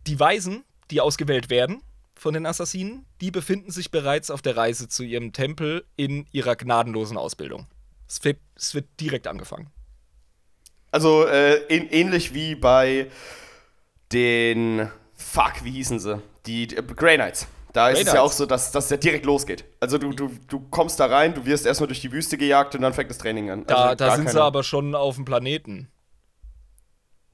die Weisen, die ausgewählt werden von den Assassinen, die befinden sich bereits auf der Reise zu ihrem Tempel in ihrer gnadenlosen Ausbildung. Es wird, es wird direkt angefangen. Also äh, ähn- ähnlich wie bei den, fuck, wie hießen sie? Die, die äh, Grey Knights. Da ist Grey es ja Knights. auch so, dass das ja direkt losgeht. Also du, du, du kommst da rein, du wirst erstmal durch die Wüste gejagt und dann fängt das Training an. Da, also da gar sind sie keine- aber schon auf dem Planeten.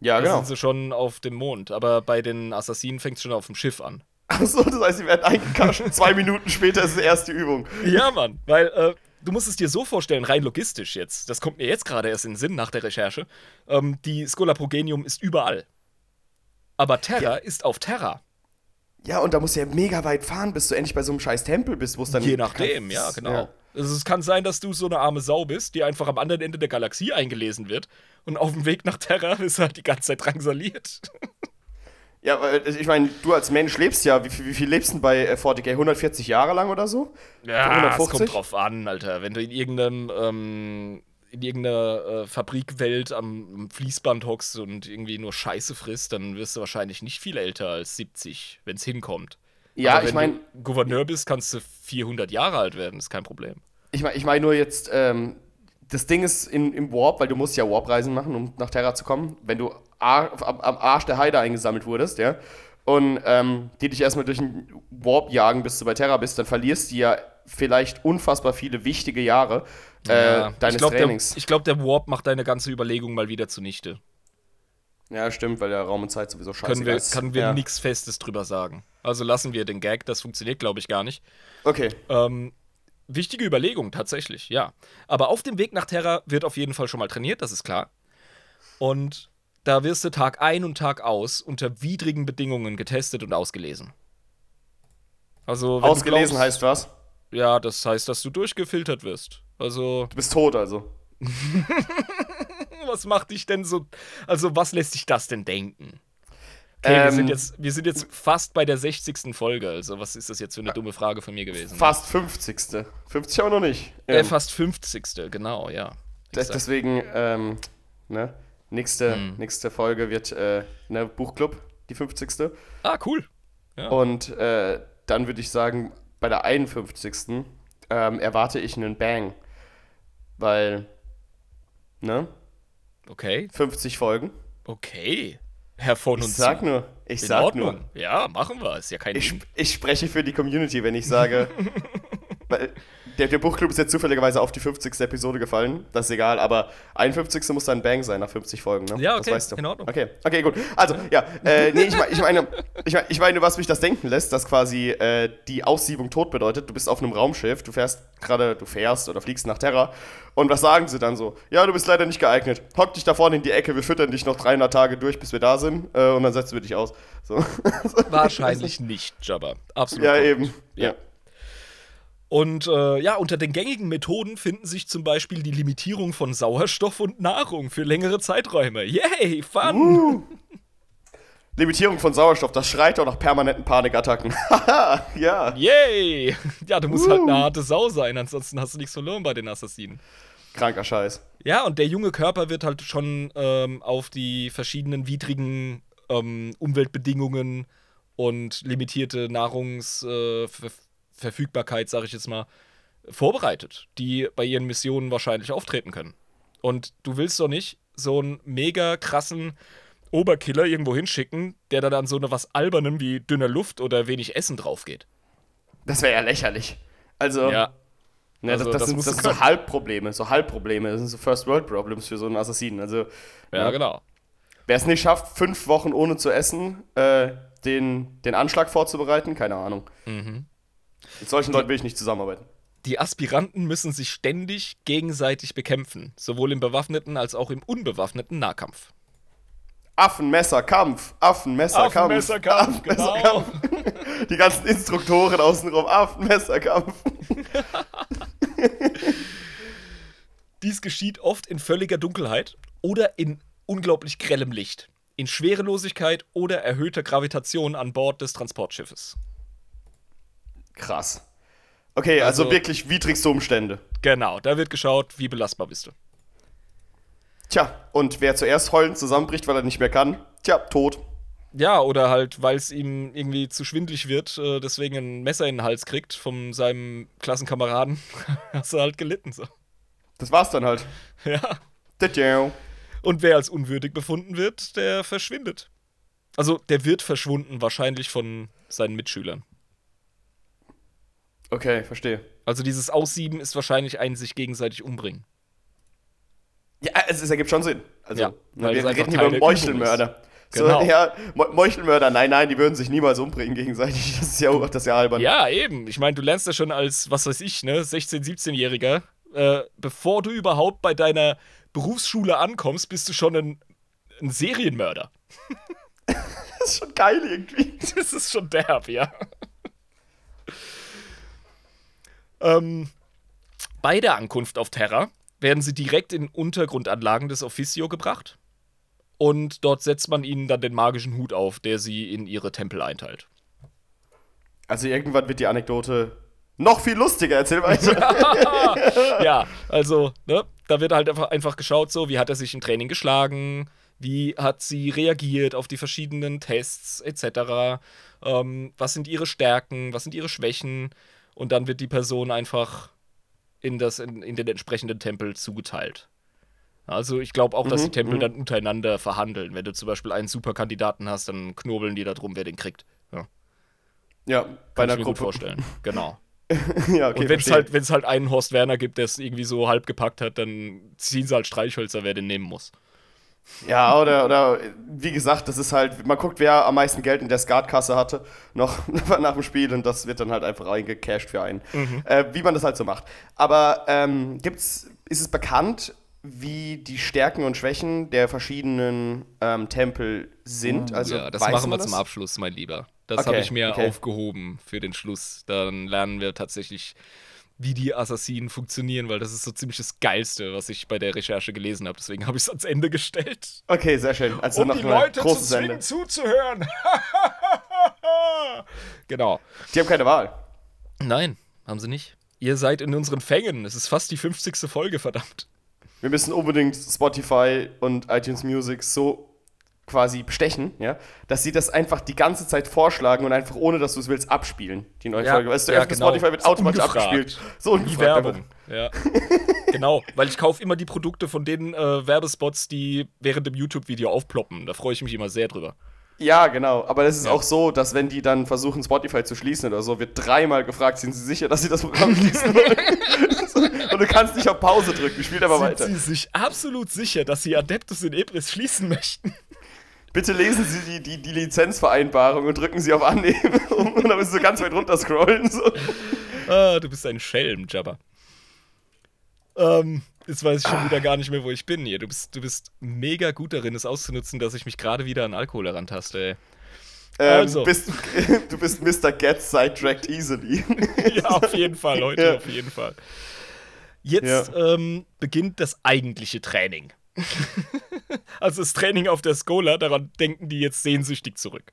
Ja, Da genau. sind sie schon auf dem Mond. Aber bei den Assassinen fängt es schon auf dem Schiff an. Achso, das heißt, sie werden eingekascht. [LAUGHS] Zwei Minuten später ist die erste Übung. Ja, Mann, weil äh, du musst es dir so vorstellen, rein logistisch jetzt, das kommt mir jetzt gerade erst in den Sinn nach der Recherche, ähm, die Schola Progenium ist überall. Aber Terra ist auf Terra. Ja, und da musst du ja mega weit fahren, bis du endlich bei so einem scheiß Tempel bist, wo es dann. Je nachdem, ja, genau. Ja. Also es kann sein, dass du so eine arme Sau bist, die einfach am anderen Ende der Galaxie eingelesen wird und auf dem Weg nach Terra [LAUGHS] ist halt die ganze Zeit drangsaliert. Ja, weil ich meine, du als Mensch lebst ja, wie, viel- wie viel lebst du denn bei äh, 40k? 140 Jahre lang oder so? Ja, es 150? kommt drauf an, Alter. Wenn du in irgendeinem, ähm, in irgendeiner äh, Fabrikwelt am, am Fließband hockst und irgendwie nur Scheiße frisst, dann wirst du wahrscheinlich nicht viel älter als 70, wenn es hinkommt. Ja, Aber ich wenn meine, du Gouverneur bist, kannst du 400 Jahre alt werden, ist kein Problem. ich meine ich mein nur jetzt, ähm, das Ding ist in, im Warp, weil du musst ja Warp-Reisen machen, um nach Terra zu kommen, wenn du am, am Arsch der Heide eingesammelt wurdest, ja, und ähm, die dich erstmal durch den Warp jagen, bis du bei Terra bist, dann verlierst du ja vielleicht unfassbar viele wichtige Jahre äh, deines ich glaube, der, Trainings. ich glaub, der Warp macht deine ganze Überlegung mal wieder zunichte. ja, stimmt, weil der Raum und Zeit sowieso scheiße Können wir, ist. können wir ja. nichts Festes drüber sagen. Also lassen wir den Gag, das funktioniert, glaube ich, gar nicht. Okay. Ähm, wichtige Überlegung, tatsächlich, ja. Aber auf dem Weg nach Terra wird auf jeden Fall schon mal trainiert, das ist klar. Und da wirst du Tag ein und Tag aus unter widrigen Bedingungen getestet und ausgelesen. Also, Ausgelesen glaubst- heißt was? Ja, das heißt, dass du durchgefiltert wirst. Also, Du bist tot also. [LAUGHS] was macht dich denn so. Also, was lässt dich das denn denken? Okay, wir, Ähm, sind jetzt, wir sind jetzt fast bei der 60. Folge. Also, was ist das jetzt für eine dumme Frage von mir gewesen? Fast 50. 50 aber noch nicht. Äh, Ähm, fast 50. Genau, ja. Exakt. deswegen, ähm, ne? Nächste, Hm. nächste Folge wird äh, ne, Buchclub, die 50. Ah, cool. Ja. Und äh, dann würde ich sagen, bei der 51. Ähm, erwarte ich einen Bang. Weil, ne? Okay, 50 Folgen. okay. Herr von Ich und sag zu. nur, ich In sag Ordnung. nur. Ja, machen wir. Ist ja kein Ich, Ding. ich spreche für die Community, wenn ich sage, [LAUGHS] der, der Buchclub ist jetzt zufälligerweise auf die 50. Episode gefallen. Das ist egal, aber 51. muss dann Bang sein nach 50 Folgen, ne? Ja, Das okay, weißt du. in Ordnung. Okay, okay, gut. Also, ja, äh, nee, ich, ich, meine, ich, meine, ich meine, was mich das denken lässt, dass quasi äh, die Aussiebung tot bedeutet. Du bist auf einem Raumschiff, du fährst gerade, du fährst oder fliegst nach Terra. Und was sagen sie dann so? Ja, du bist leider nicht geeignet. Hock dich da vorne in die Ecke, wir füttern dich noch 300 Tage durch, bis wir da sind. Äh, und dann setzen wir dich aus. So. [LAUGHS] Wahrscheinlich nicht, Jabba. Absolut. ja, korrekt. eben. Ja. Und äh, ja, unter den gängigen Methoden finden sich zum Beispiel die Limitierung von Sauerstoff und Nahrung für längere Zeiträume. Yay, fun! Uh. Limitierung von Sauerstoff, das schreit doch nach permanenten Panikattacken. [LAUGHS] Ja. Yay! Ja, du musst halt eine harte Sau sein, ansonsten hast du nichts verloren bei den Assassinen. Kranker Scheiß. Ja, und der junge Körper wird halt schon ähm, auf die verschiedenen widrigen ähm, Umweltbedingungen und limitierte Nahrungsverfügbarkeit, sage ich jetzt mal, vorbereitet, die bei ihren Missionen wahrscheinlich auftreten können. Und du willst doch nicht so einen mega krassen Oberkiller irgendwo hinschicken, der da dann so eine was Albernem wie dünner Luft oder wenig Essen drauf geht. Das wäre ja lächerlich. Also, Ja. ne, also das, das, das sind, das sind so. Halbprobleme, so Halbprobleme. Das sind so First-World-Problems für so einen Assassinen. Also, Ja, genau. wer es nicht schafft, fünf Wochen ohne zu essen, äh, den, den Anschlag vorzubereiten, keine Ahnung. Mhm. Mit solchen Leuten will ich nicht zusammenarbeiten. Die Aspiranten müssen sich ständig gegenseitig bekämpfen, sowohl im bewaffneten als auch im unbewaffneten Nahkampf. Affenmesserkampf, Affenmesserkampf. Affenmesserkampf, genau. Affenmesserkampf. Die ganzen Instruktoren außenrum, Affenmesserkampf. [LAUGHS] Dies geschieht oft in völliger Dunkelheit oder in unglaublich grellem Licht, in Schwerelosigkeit oder erhöhter Gravitation an Bord des Transportschiffes. Krass. Okay, also, Also- wirklich widrigste Umstände. Genau, da wird geschaut, wie belastbar bist du. Tja, und wer zuerst heulend zusammenbricht, weil er nicht mehr kann, tja, tot. Ja, oder halt, weil es ihm irgendwie zu schwindlig wird, äh, deswegen ein Messer in den Hals kriegt von seinem Klassenkameraden, [LAUGHS] hast du halt gelitten. So. Das war's dann halt. [LAUGHS] Ja. Und wer als unwürdig befunden wird, der verschwindet. Also, der wird verschwunden, wahrscheinlich von seinen Mitschülern. Okay, verstehe. Also, dieses Aussieben ist wahrscheinlich ein sich gegenseitig umbringen. Ja, es, es ergibt schon Sinn. Also, Ja, weil wir reden hier über der Meuchelmörder. So, Genau. ja, Mo- Meuchelmörder, nein, nein, die würden sich niemals umbringen gegenseitig. Das ist ja, das ist ja albern. Ja, eben. Ich meine, du lernst ja schon als, was weiß ich, ne, 16-, 17-Jähriger, äh, bevor du überhaupt bei deiner Berufsschule ankommst, bist du schon ein, ein Serienmörder. [LAUGHS] Das ist schon geil irgendwie. Das ist schon derb, ja. Ähm, bei der Ankunft auf Terra werden sie direkt in Untergrundanlagen des Officio gebracht. Und dort setzt man ihnen dann den magischen Hut auf, der sie in ihre Tempel einteilt. Also irgendwann wird die Anekdote noch viel lustiger. Erzähl weiter. [LAUGHS] ja, also, ne, da wird halt einfach, einfach geschaut, so, wie hat er sich im Training geschlagen, wie hat sie reagiert auf die verschiedenen Tests, etc. Ähm, was sind ihre Stärken, was sind ihre Schwächen und dann wird die Person einfach in, das, in, in den entsprechenden Tempel zugeteilt. Also ich glaube auch, dass die Tempel dann untereinander verhandeln. Wenn du zum Beispiel einen Superkandidaten hast, dann knobeln die da drum, wer den kriegt. Ja, ja, bei kann einer ich mir gut Gruppe. vorstellen. Genau. [LAUGHS] ja, okay, Und wenn es halt, wenn's halt einen Horst Werner gibt, der es irgendwie so halb gepackt hat, dann ziehen sie halt Streichhölzer, wer den nehmen muss. Ja, oder, oder wie gesagt, das ist halt, man guckt, wer am meisten Geld in der Skatkasse hatte, noch [LAUGHS] nach dem Spiel und das wird dann halt einfach eingecashed für einen. Äh, wie man das halt so macht. Aber ähm, gibt's, ist es bekannt, wie die Stärken und Schwächen der verschiedenen ähm, Tempel sind? Also, ja, das machen wir man zum das? Abschluss, mein Lieber. Das Okay, habe ich mir okay. aufgehoben für den Schluss. Dann lernen wir tatsächlich, wie die Assassinen funktionieren, weil das ist so ziemlich das Geilste, was ich bei der Recherche gelesen habe. Deswegen habe ich es ans Ende gestellt. Okay, sehr schön. Also noch ein großes Ende. zuzuhören. [LAUGHS] genau. Die haben keine Wahl. Nein, haben sie nicht. Ihr seid in unseren Fängen. Es ist fast die 50. Folge, verdammt. Wir müssen unbedingt Spotify und iTunes Music so quasi bestechen, ja, dass sie das einfach die ganze Zeit vorschlagen und einfach ohne, dass du es willst, abspielen. Die neue Ja, Folge. Weißt du, ja, genau. Spotify wird automatisch abgespielt. So ungefragt Werbung. Ja. [LAUGHS] genau, weil ich kaufe immer die Produkte von den äh, Werbespots, die während dem YouTube-Video aufploppen. Da freue ich mich immer sehr drüber. Ja, genau. Aber das ist Ja. auch so, dass wenn die dann versuchen, Spotify zu schließen oder so, wird dreimal gefragt, sind sie sicher, dass sie das Programm [LAUGHS] schließen wollen? [LAUGHS] Und du kannst nicht auf Pause drücken, spielt aber Sind weiter. Sie sich absolut sicher, dass Sie Adeptus in Ebris schließen möchten? Bitte lesen Sie die, die, die Lizenzvereinbarung und drücken Sie auf Annehmen. [LAUGHS] Und dann müssen Sie ganz weit runter scrollen. So. Ah, du bist ein Schelm, Jabba. Ähm, jetzt weiß ich schon wieder gar nicht mehr, wo ich bin hier. Du bist, du bist mega gut darin, es auszunutzen, dass ich mich gerade wieder an Alkohol herantaste, ey. Ähm, Also. bist, du [LAUGHS] bist Mr. Get Sidetracked Easily. [LAUGHS] Ja, auf jeden Fall, heute Ja. auf jeden Fall. Jetzt ähm, beginnt das eigentliche Training. [LAUGHS] also das Training auf der Skola, daran denken die jetzt sehnsüchtig zurück.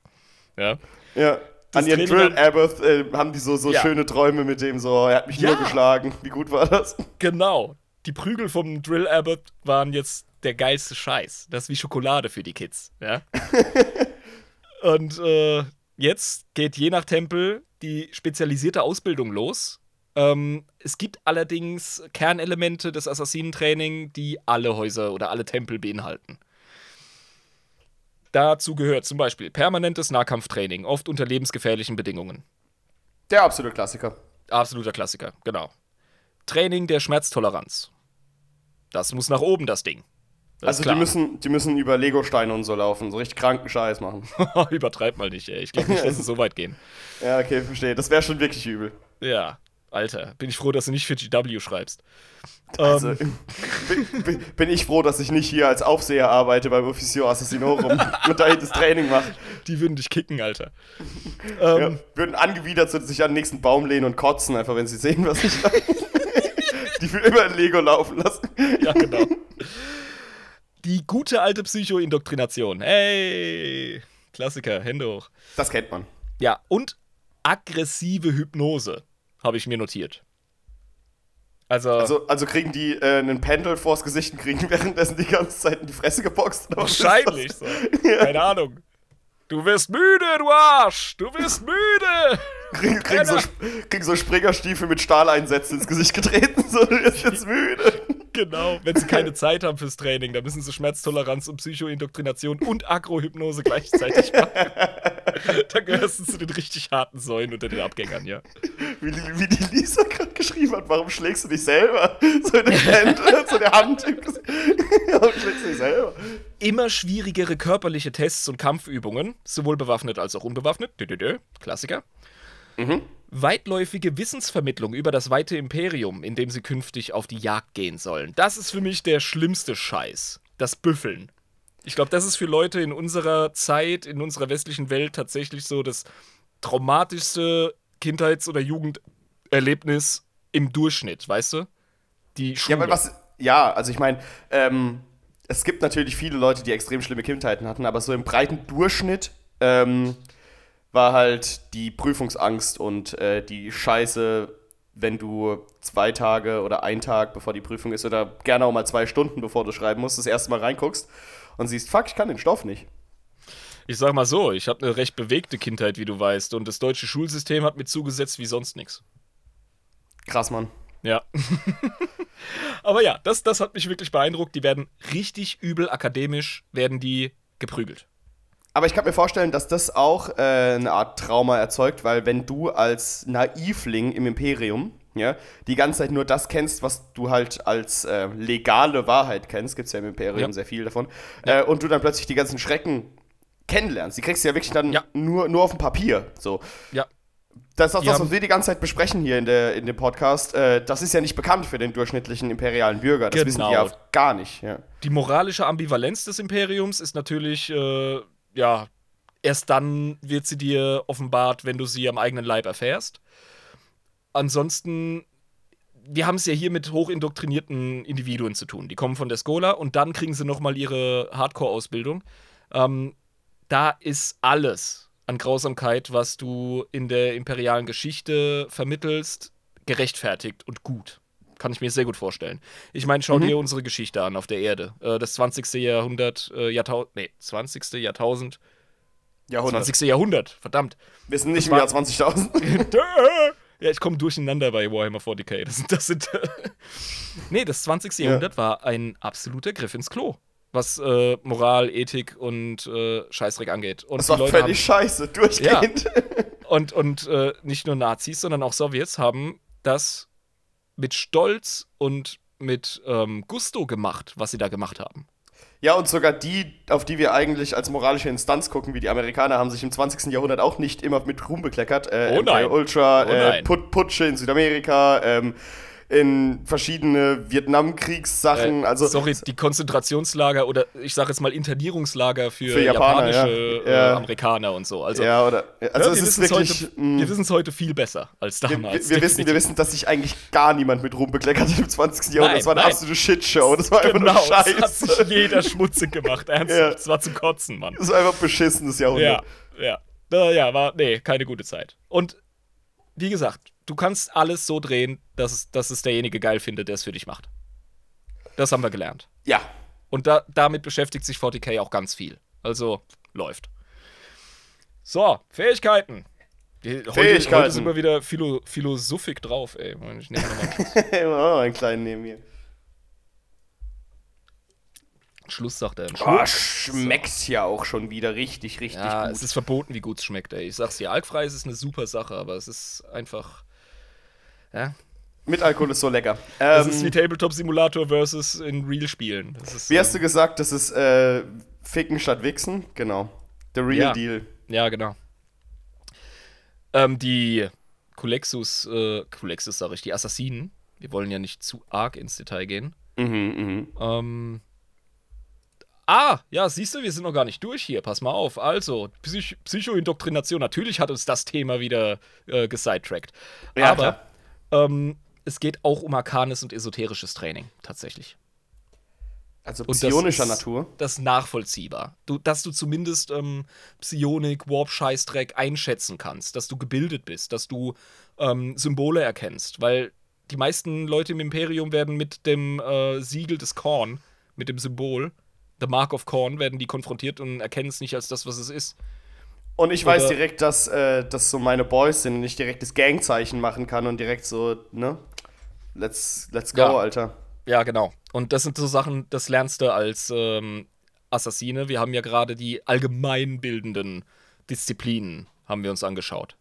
Ja. Ja. Das An ihren Training Drill Abbott äh, haben die so, so Ja. schöne Träume mit dem, so, er hat mich Ja. nur geschlagen. Wie gut war das? Genau. Die Prügel vom Drill Abbott waren jetzt der geilste Scheiß. Das ist wie Schokolade für die Kids. Ja? [LAUGHS] Und äh, jetzt geht je nach Tempel die spezialisierte Ausbildung los. Ähm, es gibt allerdings Kernelemente des Assassinentraining, die alle Häuser oder alle Tempel beinhalten. Dazu gehört zum Beispiel permanentes Nahkampftraining, oft unter lebensgefährlichen Bedingungen. Der absolute Klassiker. Absoluter Klassiker, genau. Training der Schmerztoleranz. Das muss nach oben, das Ding. Das Also die müssen, die müssen über Lego-Steine und so laufen, so richtig kranken Scheiß machen. [LAUGHS] [LAUGHS] Übertreib mal nicht, ey. Ich glaube nicht, dass es so weit gehen. ja, okay, verstehe. Das wäre schon wirklich übel. Ja, Alter, bin ich froh, dass du nicht für GW schreibst. Also, Ähm, [LAUGHS] bin, bin- ich froh, dass ich nicht hier als Aufseher arbeite beim Officio Assassinorum [LAUGHS] und da das Training mache. die würden dich kicken, Alter. Ja, Ähm, würden angewidert sich an den nächsten Baum lehnen und kotzen, einfach wenn sie sehen, was ich [LAUGHS] mache. Die will immer in Lego laufen lassen. ja, genau. Die gute alte Psycho-Indoktrination. Hey, Klassiker, Hände hoch. Das kennt man. Ja, und aggressive Hypnose habe ich mir notiert. Also, Also, also kriegen die äh, einen Pendel vors Gesicht und kriegen [LAUGHS] währenddessen die ganze Zeit in die Fresse geboxt? wahrscheinlich so. [LAUGHS] Keine Ahnung. Du wirst müde, du Arsch! Du wirst müde! Kriegen, kriegen, so, kriegen so Springerstiefel mit Stahleinsätzen ins Gesicht getreten, so, du wirst jetzt müde. Genau, wenn sie keine Zeit haben fürs Training, dann müssen sie Schmerztoleranz und Psychoindoktrination und Agrohypnose gleichzeitig machen. [LAUGHS] da gehörst du zu den richtig harten Säulen unter den Abgängern, ja. Wie, die- wie die Lisa gerade geschrieben hat, warum schlägst du dich selber? So in den Händen, [LAUGHS] so in der Hand. warum schlägst du dich selber? Immer schwierigere körperliche Tests und Kampfübungen, sowohl bewaffnet als auch unbewaffnet. Dö, dö, dö. Klassiker. Weitläufige Wissensvermittlung über das weite Imperium, in dem sie künftig auf die Jagd gehen sollen. Das ist für mich der schlimmste Scheiß. Das Büffeln. Ich glaube, das ist für Leute in unserer Zeit, in unserer westlichen Welt tatsächlich so das traumatischste Kindheits- oder Jugenderlebnis im Durchschnitt, weißt du? Die Schule. Ja, aber was. Ja, also ich meine, ähm, es gibt natürlich viele Leute, die extrem schlimme Kindheiten hatten, aber so im breiten Durchschnitt ähm, war halt die Prüfungsangst und äh, die Scheiße, wenn du zwei Tage oder einen Tag bevor die Prüfung ist oder gerne auch mal zwei Stunden bevor du schreiben musst, das erste Mal reinguckst und siehst, fuck, ich kann den Stoff nicht. Ich sag mal so, ich habe eine recht bewegte Kindheit, wie du weißt, und das deutsche Schulsystem hat mir zugesetzt wie sonst nichts. Krass, Mann. Ja. [LAUGHS] Aber ja, das, das hat mich wirklich beeindruckt. Die werden richtig übel akademisch, werden die geprügelt. Aber ich kann mir vorstellen, dass das auch äh, eine Art Trauma erzeugt, weil wenn du als Naivling im Imperium ja, die ganze Zeit nur das kennst, was du halt als äh, legale Wahrheit kennst, gibt es ja im Imperium Ja. sehr viel davon, äh, und du dann plötzlich die ganzen Schrecken kennenlernst. Die kriegst du ja wirklich dann Ja. nur, nur auf dem Papier. So. Ja. Das ist das, was haben- wir die ganze Zeit besprechen hier in, der, in dem Podcast. Äh, das ist ja nicht bekannt für den durchschnittlichen imperialen Bürger. Das wissen die Genau. ja gar nicht. Ja. Die moralische Ambivalenz des Imperiums ist natürlich, äh, ja, erst dann wird sie dir offenbart, wenn du sie am eigenen Leib erfährst. Ansonsten, wir haben es ja hier mit hochindoktrinierten Individuen zu tun. Die kommen von der Skola und dann kriegen sie nochmal ihre Hardcore-Ausbildung. Ähm, da ist alles an Grausamkeit, was du in der imperialen Geschichte vermittelst, gerechtfertigt und gut. Kann ich mir sehr gut vorstellen. Ich meine, schau dir unsere Geschichte an auf der Erde. Äh, das 20. Jahrhundert, äh, Jahrtausend, nee, 20. Jahrtausend, Jahrhundert. 20. Jahrhundert, verdammt. Wir sind nicht Das im Jahr 20.000. Dö. [LAUGHS] ja, ich komme durcheinander bei Warhammer 40k. Das, sind- das sind. [LAUGHS] nee, das 20. Jahrhundert war ein absoluter Griff ins Klo. was äh, Moral, Ethik und äh, Scheißdreck angeht. Und Das war Leute völlig scheiße, durchgehend. Und, und äh, nicht nur Nazis, sondern auch Sowjets haben das mit Stolz und mit ähm, Gusto gemacht, was sie da gemacht haben. Ja, und sogar die, auf die wir eigentlich als moralische Instanz gucken, wie die Amerikaner, haben sich im 20. Jahrhundert auch nicht immer mit Ruhm bekleckert. Äh, Oh nein. Ultra, Oh äh, nein. Put Putsche in Südamerika, ähm, in verschiedene Vietnamkriegssachen. Äh, also, sorry, die Konzentrationslager oder ich sage jetzt mal Internierungslager für, Für Japaner, japanische ja. Äh, Amerikaner und so. Also ja, oder. Also, ja, es wir ist wissen's wirklich. heute, mh, wir wissen es heute viel besser als damals. wir, wir, wissen, wir wissen, dass sich eigentlich gar niemand mit Ruhm bekleckert hat im 20. Jahrhundert. Das war eine nein. absolute Shitshow. Das war einfach Genau, nur das hat Scheiße. sich jeder schmutzig gemacht. [LAUGHS] Ernsthaft, Ja. das war zum Kotzen, Mann. Das war einfach beschissenes Jahrhundert. Ja, ja. Na, ja, war, nee, keine gute Zeit. Und wie gesagt, du kannst alles so drehen, dass es, dass es derjenige geil findet, der es für dich macht. Das haben wir gelernt. ja. Und da, damit beschäftigt sich 40k auch ganz viel. Also läuft. So, Fähigkeiten. Heute, Fähigkeiten. heute sind wir wieder philo philosophisch drauf, ey. Ich nehme nochmal [LAUGHS] einen kleinen neben mir. Schluss, sagt er. Oh, Schluck. schmeckt ja auch schon wieder richtig, richtig Ja, gut. es ist verboten, wie gut es schmeckt, ey. Ich sag's dir, alkfrei ist eine super Sache, aber es ist einfach. Ja. Mit Alkohol ist so lecker. Das Ähm, ist wie Tabletop Simulator versus in Real Spielen. Das ist, wie hast du gesagt, das ist äh, Ficken statt Wichsen? Genau. The Real Ja. Deal. Ja, genau. Ähm, die Kulexus, äh, Kulexus sag ich, die Assassinen, wir wollen ja nicht zu arg ins Detail gehen. Mhm, mhm. Ähm. Ah, ja, siehst du, wir sind noch gar nicht durch hier. Pass mal auf. Also, Psych Psychoindoktrination. Natürlich hat uns das Thema wieder äh, gesidetrackt. Ja, Aber klar. Ähm, es geht auch um arkanes und esoterisches Training, tatsächlich. Also psionischer Natur. Das ist nachvollziehbar. Du, dass du zumindest ähm, Psionik, Warp-Scheißdreck einschätzen kannst, dass du gebildet bist, dass du ähm, Symbole erkennst, weil die meisten Leute im Imperium werden mit dem äh, Siegel des Korn, mit dem Symbol, The Mark of Korn, werden die konfrontiert und erkennen es nicht als das, was es ist. Und ich weiß Oder- direkt, dass äh, das so meine Boys sind und ich direkt das Gangzeichen machen kann und direkt so, ne? Let's, let's go, Ja. Alter. Ja, genau. Und das sind so Sachen, das lernst du als ähm, Assassine. Wir haben ja gerade die allgemeinbildenden Disziplinen, haben wir uns angeschaut.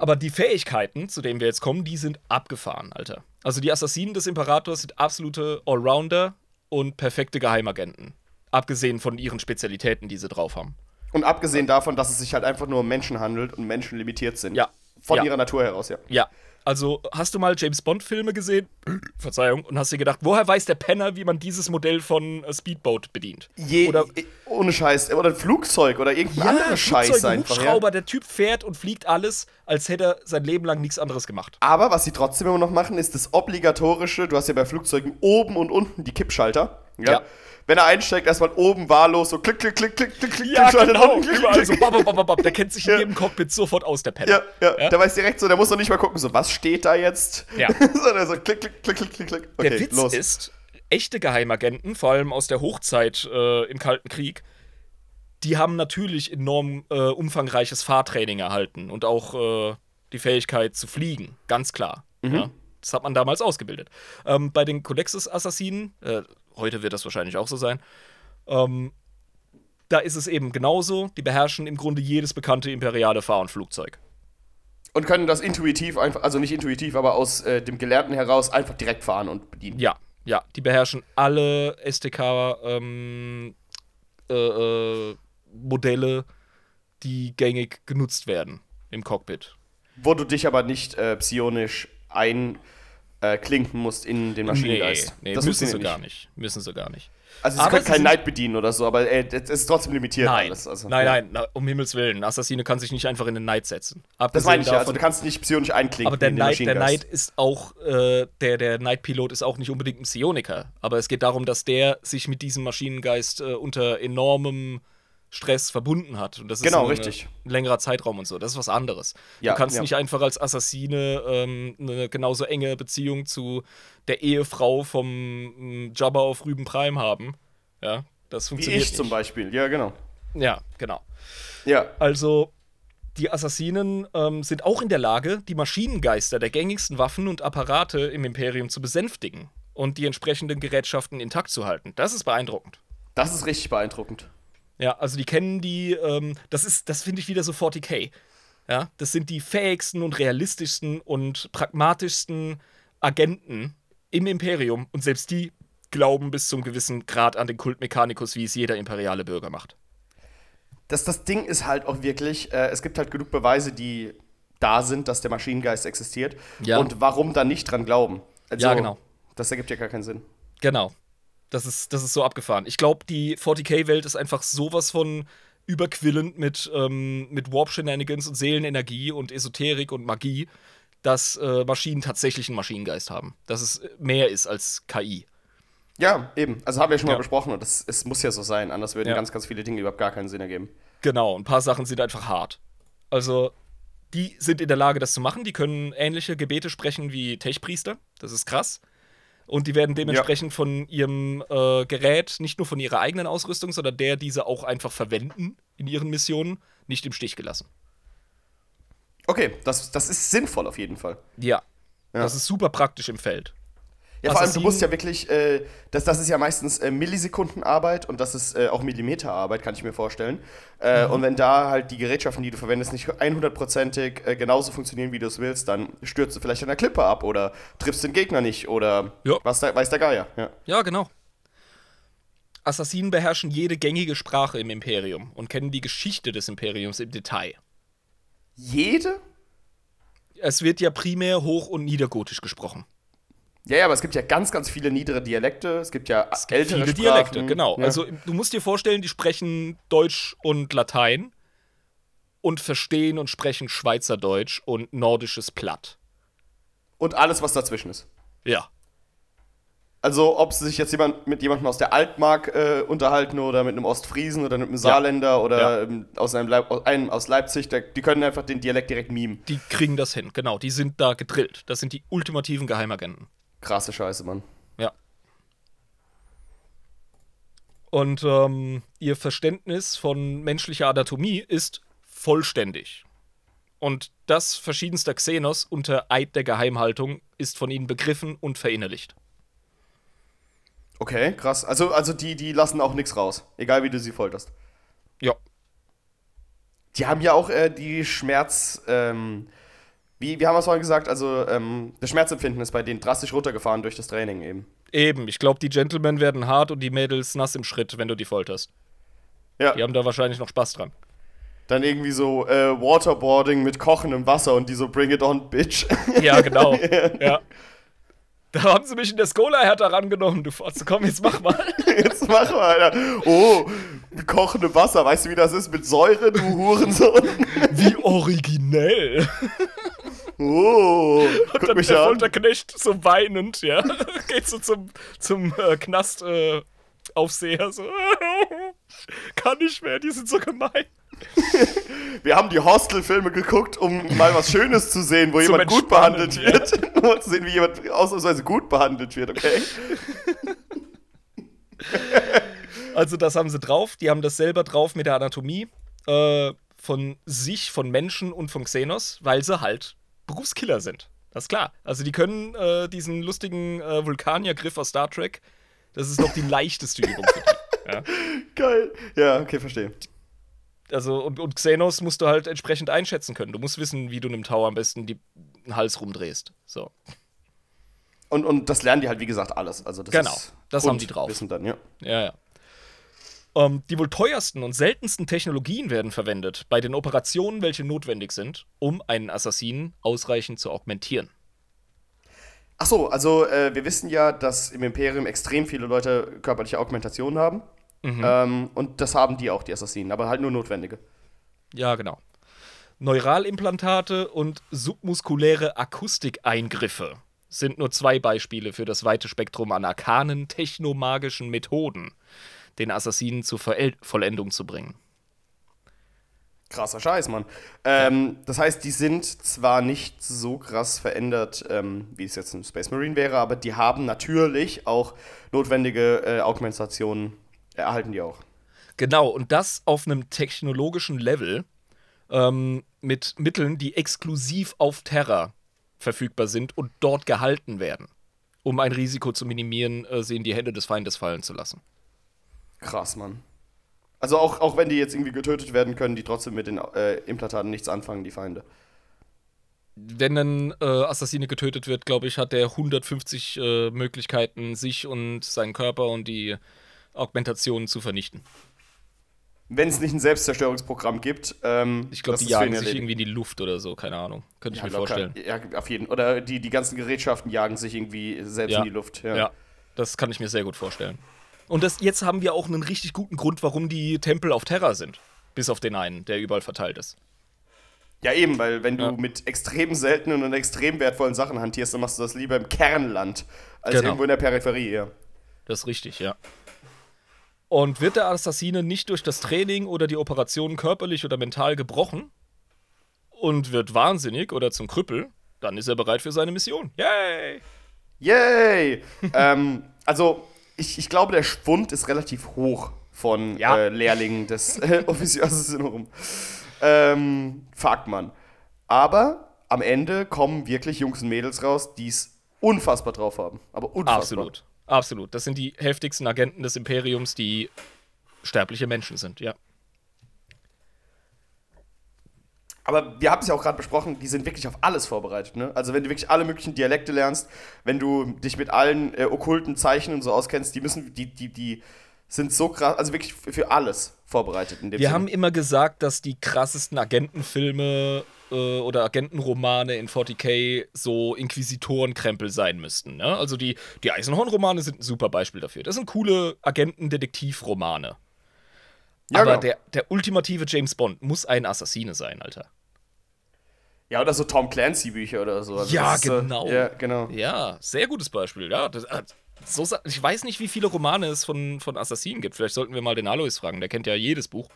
Aber die Fähigkeiten, zu denen wir jetzt kommen, die sind abgefahren, Alter. Also die Assassinen des Imperators sind absolute Allrounder und perfekte Geheimagenten. Abgesehen von ihren Spezialitäten, die sie drauf haben. Und abgesehen davon, dass es sich halt einfach nur um Menschen handelt und Menschen limitiert sind. Ja. Von Ja. ihrer Natur heraus, ja. Ja. Also, hast du mal James Bond-Filme gesehen? [CLEARS THROAT] Verzeihung. Und hast dir gedacht, woher weiß der Penner, wie man dieses Modell von äh, Speedboat bedient? Je, Oder- ohne Scheiß. Oder ein Flugzeug oder irgendein anderer Scheiß Flugzeuge, einfach. Ja. Hubschrauber, der Typ fährt und fliegt alles, als hätte er sein Leben lang nichts anderes gemacht. Aber was sie trotzdem immer noch machen, ist das obligatorische, du hast ja bei Flugzeugen oben und unten die Kippschalter. Ja. Ja. Wenn er einsteigt, erstmal oben wahllos so klick, klick, klick, klick, klick, klick, Kippschalter unten, klick, Überall klick, so, bab, bab, bab. Der kennt sich in Ja. jedem Cockpit sofort aus, der Penner. Ja, ja, Ja? der weiß direkt so, der muss noch nicht mal gucken, so, was steht da jetzt? Ja. Sondern so, klick, klick, klick, klick, klick, klick. Okay, Der Witz los. ist, echte Geheimagenten, vor allem aus der Hochzeit äh, im Kalten Krieg, die haben natürlich enorm äh, umfangreiches Fahrtraining erhalten und auch äh, die Fähigkeit zu fliegen, ganz klar. Mhm. Ja, das hat man damals ausgebildet. Ähm, bei den Colexus-Assassinen, äh, heute wird das wahrscheinlich auch so sein, ähm, da ist es eben genauso. Die beherrschen im Grunde jedes bekannte imperiale Fahr- und Flugzeug. Und können das intuitiv einfach, also nicht intuitiv, aber aus äh, dem Gelernten heraus einfach direkt fahren und bedienen. Ja, ja, die beherrschen alle STK ähm, äh, äh, Modelle, die gängig genutzt werden im Cockpit. Wo du dich aber nicht äh, psionisch einklinken musst in den Maschinengeist. nee, das müssen sie funktioniert gar nicht. Müssen sie gar nicht. Also sie Aber können keinen Knight bedienen oder so, aber äh, es ist trotzdem limitiert Nein, alles. Also, nein, ja. nein, na, um Himmels Willen. Assassine kann sich nicht einfach in den Knight setzen. Das Abgesehen meine ich ja, also davon- du kannst nicht psionisch einklinken aber der Knight, der. Knight ist auch, äh, der, der Knight-Pilot ist auch nicht unbedingt ein Psioniker. Aber es geht darum, dass der sich mit diesem Maschinengeist äh, unter enormem Stress verbunden hat. Und das ist Genau, richtig. ein längerer Zeitraum und so. Das ist was anderes. Ja, du kannst ja. nicht einfach als Assassine ähm, eine genauso enge Beziehung zu der Ehefrau vom ähm, Jabba auf Rüben Prime haben. Ja, das Wie funktioniert ich zum nicht. Beispiel, ja, genau. Ja, genau. Ja, Also, die Assassinen ähm, sind auch in der Lage, die Maschinengeister der gängigsten Waffen und Apparate im Imperium zu besänftigen. und die entsprechenden Gerätschaften intakt zu halten. Das ist beeindruckend. Das ist richtig beeindruckend. Ja, also die kennen die, ähm, das ist, das finde ich wieder so 40k. Ja, das sind die fähigsten und realistischsten und pragmatischsten Agenten im Imperium und selbst die glauben bis zum gewissen Grad an den Kult Mechanicus, wie es jeder imperiale Bürger macht. Das, das Ding ist halt auch wirklich, äh, es gibt halt genug Beweise, die da sind, dass der Maschinengeist existiert. Ja. Und warum dann nicht dran glauben? Also, Ja, genau. Das ergibt ja gar keinen Sinn. Genau. Das ist, das ist so abgefahren. Ich glaube, die 40k-Welt ist einfach sowas von überquillend mit, ähm, mit Warp-Shenanigans und Seelenenergie und Esoterik und Magie, dass äh, Maschinen tatsächlich einen Maschinengeist haben. Dass es mehr ist als KI. Ja, eben. Also haben wir schon mal Ja. besprochen und das, es muss ja so sein. Anders würden Ja. ganz, ganz viele Dinge überhaupt gar keinen Sinn ergeben. Genau, ein paar Sachen sind einfach hart. Also, die sind in der Lage, das zu machen. Die können ähnliche Gebete sprechen wie Techpriester. Das ist krass. Und die werden dementsprechend von ihrem äh, Gerät, nicht nur von ihrer eigenen Ausrüstung, sondern der diese auch einfach verwenden in ihren Missionen, nicht im Stich gelassen. Okay, das, das ist sinnvoll auf jeden Fall. Ja. Ja. Das ist super praktisch im Feld. Ja, vor allem, du musst ja wirklich, äh, das, das ist ja meistens äh, Millisekundenarbeit und das ist äh, auch Millimeterarbeit, kann ich mir vorstellen. Äh, Mhm. Und wenn da halt die Gerätschaften, die du verwendest, nicht 100%ig äh, genauso funktionieren, wie du es willst, dann stürzt du vielleicht an der Klippe ab oder triffst den Gegner nicht oder Ja. was da, weiß der Geier. Ja. Ja, genau. Assassinen beherrschen jede gängige Sprache im Imperium und kennen die Geschichte des Imperiums im Detail. Jede? Es wird ja primär hoch- und niedergotisch gesprochen. Ja, ja, aber es gibt ja ganz, ganz viele niedere Dialekte. Es gibt ja ältere Viele Sprachen. Dialekte, genau. Ja. Also du musst dir vorstellen, die sprechen Deutsch und Latein und verstehen und sprechen Schweizerdeutsch und nordisches Platt. und alles, was dazwischen ist. Ja. Also, ob sich jetzt jemand mit jemandem aus der Altmark äh, unterhalten oder mit einem Ostfriesen oder mit einem Saarländer oder Ja. ähm, aus einem, aus einem aus Leipzig, der, die können einfach den Dialekt direkt mimen. Die kriegen das hin, genau. Die sind da gedrillt. Das sind die ultimativen Geheimagenten. Krasse Scheiße, Mann. Ja. Und ähm, ihr Verständnis von menschlicher Anatomie ist vollständig. Und das verschiedenster Xenos unter Eid der Geheimhaltung ist von ihnen begriffen und verinnerlicht. Okay, krass. Also, also die, die lassen auch nichts raus, egal wie du sie folterst. Ja. Die haben ja auch äh, die Schmerz, ähm, wie, wie haben wir es vorhin gesagt, also ähm, das Schmerzempfinden ist bei denen drastisch runtergefahren durch das Training eben. Eben, ich glaube, die Gentlemen werden hart und die Mädels nass im Schritt, wenn du die folterst. Ja, Die haben da wahrscheinlich noch Spaß dran. dann irgendwie so äh, Waterboarding mit kochendem Wasser und die so Bring it on, Bitch. [LAUGHS] Ja, genau. [LAUGHS] ja. Da haben sie mich in der Skola härter rangenommen, du Fotze. Komm, jetzt mach mal. [LAUGHS] Jetzt mach mal, Alter. Oh, kochendem Wasser, weißt du, wie das ist mit Säure, du Hurensohn? Wie originell. Oh, guck Dann mich der. Folterknecht so weinend, ja. [LAUGHS] Geht so zum, zum äh, Knast äh, Aufseher so. [LAUGHS] Kann nicht mehr, die sind so gemein. [LAUGHS] Wir haben die Hostel-Filme geguckt, um mal was Schönes zu sehen, wo Zum jemand gut behandelt ja. wird. Um zu sehen, wie jemand ausnahmsweise gut behandelt wird, okay? Also, das haben sie drauf. Die haben das selber drauf mit der Anatomie äh, von sich, von Menschen und von Xenos, weil sie halt Berufskiller sind. Das ist klar. Also, die können äh, diesen lustigen äh, Vulkaniergriff aus Star Trek. Das ist noch die leichteste Übung für die. [LAUGHS] Ja. Geil. Ja, okay, verstehe. Also, und, und Xenos musst du halt entsprechend einschätzen können. Du musst wissen, wie du einem Tower am besten die, den Hals rumdrehst. So. Und, und das lernen die halt, wie gesagt, alles. Also das Genau, ist das haben die drauf. Wissen dann, ja. Ja, ja. Ähm, die wohl teuersten und seltensten Technologien werden verwendet bei den Operationen, welche notwendig sind, um einen Assassinen ausreichend zu augmentieren. Ach so, also äh, wir wissen ja, dass im Imperium extrem viele Leute körperliche Augmentationen haben. Mhm. Ähm, und das haben die auch, die Assassinen, aber halt nur notwendige. Ja, genau. Neuralimplantate und submuskuläre Akustikeingriffe sind nur zwei Beispiele für das weite Spektrum an arkanen, technomagischen Methoden, den Assassinen zur Verel Vollendung zu bringen. Krasser Scheiß, Mann. Ähm, das heißt, die sind zwar nicht so krass verändert, ähm, wie es jetzt ein Space Marine wäre, aber die haben natürlich auch notwendige äh, Augmentationen, erhalten die auch. Genau, und das auf einem technologischen Level ähm, mit Mitteln, die exklusiv auf Terra verfügbar sind und dort gehalten werden. um ein Risiko zu minimieren, äh, sie in die Hände des Feindes fallen zu lassen. Krass, Mann. Also auch, auch wenn die jetzt irgendwie getötet werden, können die trotzdem mit den äh, Implantaten nichts anfangen, die Feinde. Wenn ein äh, Assassine getötet wird, glaube ich, hat er 150 äh, Möglichkeiten, sich und seinen Körper und die Augmentationen zu vernichten. Wenn es nicht ein Selbstzerstörungsprogramm gibt, ähm, Ich glaube, die jagen sich irgendwie in die Luft oder so, keine Ahnung. Könnte ich Ja, mir locker. vorstellen. Ja, auf jeden Oder die, die ganzen Gerätschaften jagen sich irgendwie selbst Ja. in die Luft. Ja. Ja. das kann ich mir sehr gut vorstellen. Und das, jetzt haben wir auch einen richtig guten Grund, warum die Tempel auf Terra sind. Bis auf den einen, der überall verteilt ist. Ja, eben, weil wenn du Ja. mit extrem seltenen und extrem wertvollen Sachen hantierst, dann machst du das lieber im Kernland als Genau. irgendwo in der Peripherie, ja. Das ist richtig, ja. Und wird der Assassine nicht durch das Training oder die Operation körperlich oder mental gebrochen und wird wahnsinnig oder zum Krüppel, dann ist er bereit für seine Mission. Yay! Yay! [LAUGHS] ähm, also, ich, ich glaube, der Schwund ist relativ hoch von Ja. äh, Lehrlingen des [LAUGHS] äh, Officiorum. Ähm, fuck, man. Aber am Ende kommen wirklich Jungs und Mädels raus, die es unfassbar drauf haben. Aber unfassbar. Absolut. Absolut. Das sind die heftigsten Agenten des Imperiums, die sterbliche Menschen sind, ja. Aber wir haben es ja auch gerade besprochen, die sind wirklich auf alles vorbereitet. Ne? Also wenn du wirklich alle möglichen Dialekte lernst, wenn du dich mit allen äh, okkulten Zeichen und so auskennst, die müssen, die, die, die sind so krass, also wirklich für alles vorbereitet. In dem Wir Sinne. haben immer gesagt, dass die krassesten Agentenfilme äh, oder Agentenromane in 40k so Inquisitorenkrempel sein müssten. Ne? Also die, die Eisenhorn-Romane sind ein super Beispiel dafür. Das sind coole Agenten-Detektiv-Romane. Ja, Aber genau. der, der ultimative James Bond muss ein Assassine sein, Alter. Ja, oder so Tom Clancy-Bücher oder so. Also Ja, ist, äh, genau. ja, genau. Ja, sehr gutes Beispiel. Ja, das, äh, so, ich weiß nicht, wie viele Romane es von, von Assassinen gibt. Vielleicht sollten wir mal den Alois fragen. Der kennt ja jedes Buch.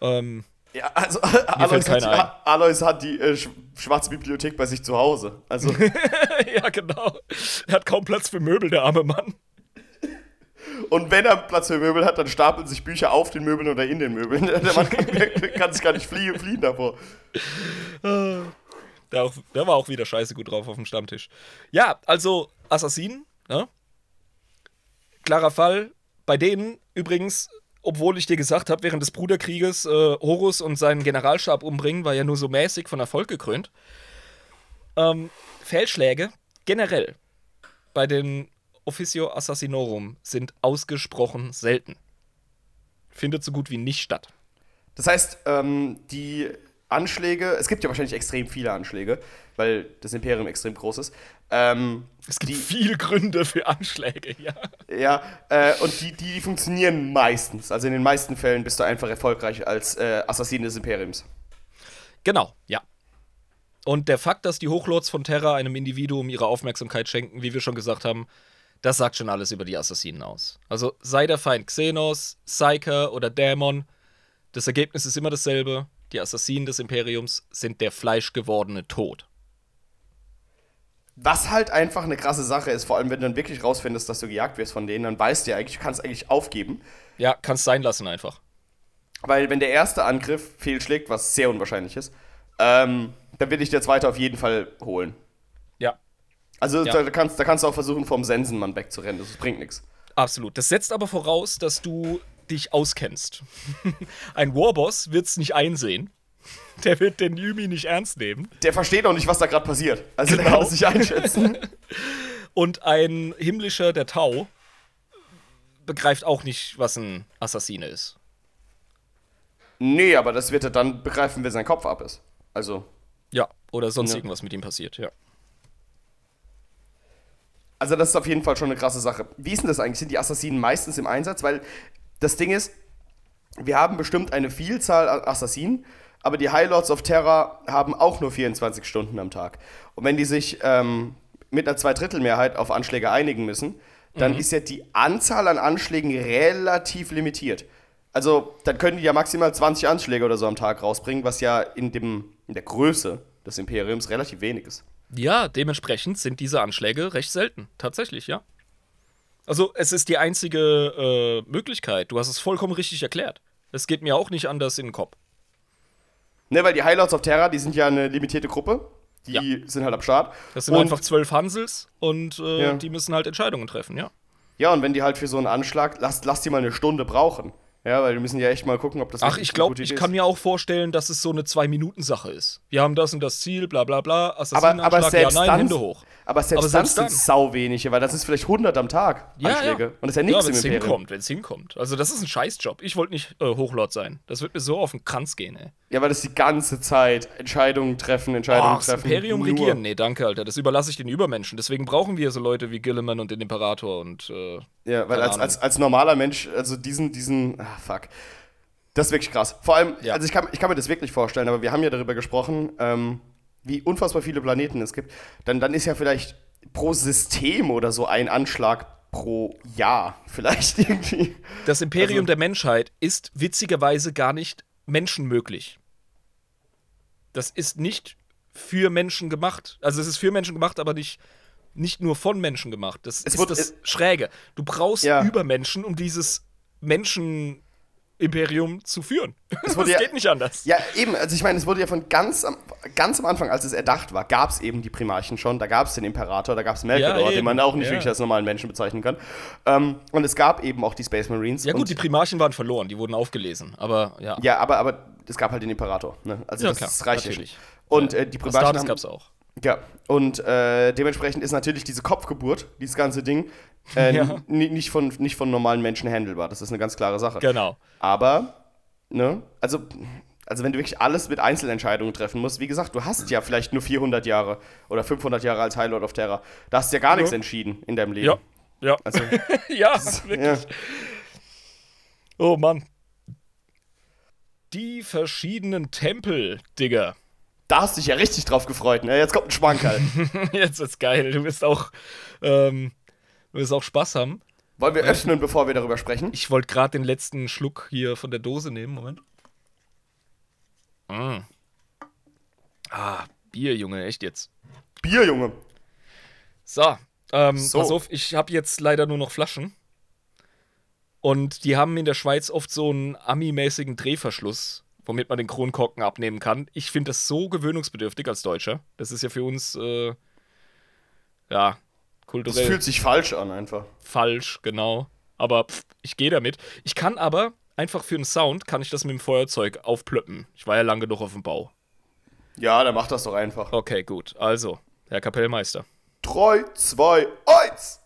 Ähm, Ja, also Alois hat, die, Alois hat die äh, sch schwarze Bibliothek bei sich zu Hause. Also, [LAUGHS] ja, genau. Er hat kaum Platz für Möbel, der arme Mann. Und wenn er Platz für Möbel hat, dann stapeln sich Bücher auf den Möbeln oder in den Möbeln. [LAUGHS] Der Mann kann, kann sich gar nicht fliehen, fliehen davor. Der, auch, der war auch wieder scheiße gut drauf auf dem Stammtisch. Ja, also Assassinen, ne? Klarer Fall. Bei denen übrigens, obwohl ich dir gesagt habe, während des Bruderkrieges äh, Horus und seinen Generalstab umbringen, war ja nur so mäßig von Erfolg gekrönt. Ähm, Fehlschläge generell bei den Officio Assassinorum sind ausgesprochen selten. Findet so gut wie nicht statt. Das heißt, ähm, die Anschläge, es gibt ja wahrscheinlich extrem viele Anschläge, weil das Imperium extrem groß ist. Ähm, Es gibt die, viel Gründe für Anschläge, ja. ja, äh, und die, die funktionieren meistens. Also in den meisten Fällen bist du einfach erfolgreich als äh, Assassin des Imperiums. Genau, ja. Und der Fakt, dass die Hochlords von Terra einem Individuum ihre Aufmerksamkeit schenken, wie wir schon gesagt haben, das sagt schon alles über die Assassinen aus. Also sei der Feind Xenos, Psyker oder Dämon, das Ergebnis ist immer dasselbe. Die Assassinen des Imperiums sind der fleischgewordene Tod. Was halt einfach eine krasse Sache ist, vor allem wenn du dann wirklich rausfindest, dass du gejagt wirst von denen, dann weißt du ja eigentlich, du kannst eigentlich aufgeben. Ja, kannst sein lassen einfach. Weil wenn der erste Angriff fehlschlägt, was sehr unwahrscheinlich ist, ähm, dann will ich der zweite auf jeden Fall holen. Ja, Also Ja. da, kannst, da kannst du auch versuchen, vom Sensenmann wegzurennen. Das bringt nichts. absolut. Das setzt aber voraus, dass du dich auskennst. [LAUGHS] Ein Warboss wird es nicht einsehen. [LAUGHS] Der wird den Yumi nicht ernst nehmen. Der versteht auch nicht, was da gerade passiert. Also der Genau. kann es nicht einschätzen. [LAUGHS] Und ein himmlischer der Tau begreift auch nicht, was ein Assassine ist. nee, aber das wird er dann begreifen, wenn sein Kopf ab ist. Also, Ja. Oder sonst Ja. irgendwas mit ihm passiert, ja. Also das ist auf jeden Fall schon eine krasse Sache. Wie ist denn das eigentlich? Sind die Assassinen meistens im Einsatz? Weil das Ding ist, wir haben bestimmt eine Vielzahl an Assassinen, aber die High Lords of Terror haben auch nur 24 Stunden am Tag. Und wenn die sich ähm, mit einer Zweidrittelmehrheit auf Anschläge einigen müssen, dann ist ja die Anzahl an Anschlägen relativ limitiert. Also, dann können die ja maximal 20 Anschläge oder so am Tag rausbringen, was ja in, dem, in der Größe des Imperiums relativ wenig ist. Ja, dementsprechend sind diese Anschläge recht selten. Tatsächlich, ja. Also, es ist die einzige äh, Möglichkeit. Du hast es vollkommen richtig erklärt. Es geht mir auch nicht anders in den Kopf. Ne, weil die High Lords of Terror, die sind ja eine limitierte Gruppe. Die Ja. sind halt am Start. Das sind Und- einfach zwölf Hansels und äh, Ja. die müssen halt Entscheidungen treffen, ja. Ja, und wenn die halt für so einen Anschlag, lass, lass die mal eine Stunde brauchen. Ja, weil wir müssen ja echt mal gucken, ob das Ach, wirklich ich glaube, ich Idee kann ist. mir auch vorstellen, dass es so eine Zwei-Minuten-Sache ist. Wir haben das und das Ziel, bla bla bla, aber, aber selbst ja, nein, dann, Hände hoch. Aber selbst, Aber selbst dann sind es sau wenige, weil das ist vielleicht 100 am Tag Anschläge. Und das ist ja nichts ja, wenn es hinkommt, wenn es hinkommt. Also das ist ein Scheißjob. Ich wollte nicht äh, Hochlord sein. Das wird mir so auf den Kranz gehen, ey. Ja, weil das die ganze Zeit Entscheidungen treffen, Entscheidungen Oh, das treffen. Imperium nur. regieren? Nee, danke, Alter. Das überlasse ich den Übermenschen. Deswegen brauchen wir so Leute wie Gilliman und den Imperator und äh, Ja, weil als, als, als normaler Mensch, also diesen, diesen, ah, fuck. Das ist wirklich krass. Vor allem, Ja. also ich kann, ich kann mir das wirklich vorstellen, aber wir haben ja darüber gesprochen, ähm, wie unfassbar viele Planeten es gibt. Dann, dann ist ja vielleicht pro System oder so ein Anschlag pro Jahr [LAUGHS] vielleicht irgendwie. Das Imperium Also- der Menschheit ist witzigerweise gar nicht menschenmöglich. Das ist nicht für Menschen gemacht. Also es ist für Menschen gemacht, aber nicht, nicht nur von Menschen gemacht. Das Es ist wurde- das es- Schräge. Du brauchst Ja. Übermenschen, um dieses Menschen-Imperium zu führen. [LAUGHS] Das wurde ja- geht nicht anders. Ja, eben, also ich meine, es wurde ja von ganz am, ganz am Anfang, als es erdacht war, gab es eben die Primarchen schon, da gab es den Imperator, da gab es Melkador, Ja, den man auch nicht Ja. wirklich als normalen Menschen bezeichnen kann. Ähm, und es gab eben auch die Space Marines. Ja gut, die Primarchen waren verloren, die wurden aufgelesen. Aber ja, Ja, aber, aber es gab halt den Imperator. Ne? Also das, klar, das reicht natürlich. Und äh, die Primarchen haben, gab's auch. Ja, und äh, dementsprechend ist natürlich diese Kopfgeburt, dieses ganze Ding, äh, [LAUGHS] Ja. nicht, von, nicht von normalen Menschen handelbar. Das ist eine ganz klare Sache. Genau. Aber, ne, also, also wenn du wirklich alles mit Einzelentscheidungen treffen musst, wie gesagt, du hast ja vielleicht nur 400 Jahre oder 500 Jahre als High Lord of Terror. Da hast du ja gar nichts entschieden in deinem Leben. Ja, ja. Also, [LAUGHS] ja, wirklich. ja. Oh Mann. Die verschiedenen Tempel, Digga. Da hast du dich ja richtig drauf gefreut. Ne? Jetzt kommt ein Schmankerl. [LAUGHS] Jetzt ist geil. Du wirst auch, ähm, du wirst auch Spaß haben. Wollen wir öffnen, bevor wir darüber sprechen? Ich wollte gerade den letzten Schluck hier von der Dose nehmen. Moment. Mm. Ah, Bier, Junge, echt jetzt. Bier, Junge. So, ähm, So. pass auf, ich habe jetzt leider nur noch Flaschen. Und die haben in der Schweiz oft so einen Ami-mäßigen Drehverschluss, womit man den Kronkorken abnehmen kann. Ich finde das so gewöhnungsbedürftig als Deutscher. Das ist ja für uns, äh, ja, Das kulturell fühlt sich falsch an, einfach. falsch, genau. Aber pff, ich gehe damit. Ich kann aber einfach für den Sound, kann ich das mit dem Feuerzeug aufplöppen. Ich war ja lang genug auf dem Bau. Ja, dann mach das doch einfach. Okay, gut. Also, Herr Kapellmeister. 3, 2, 1.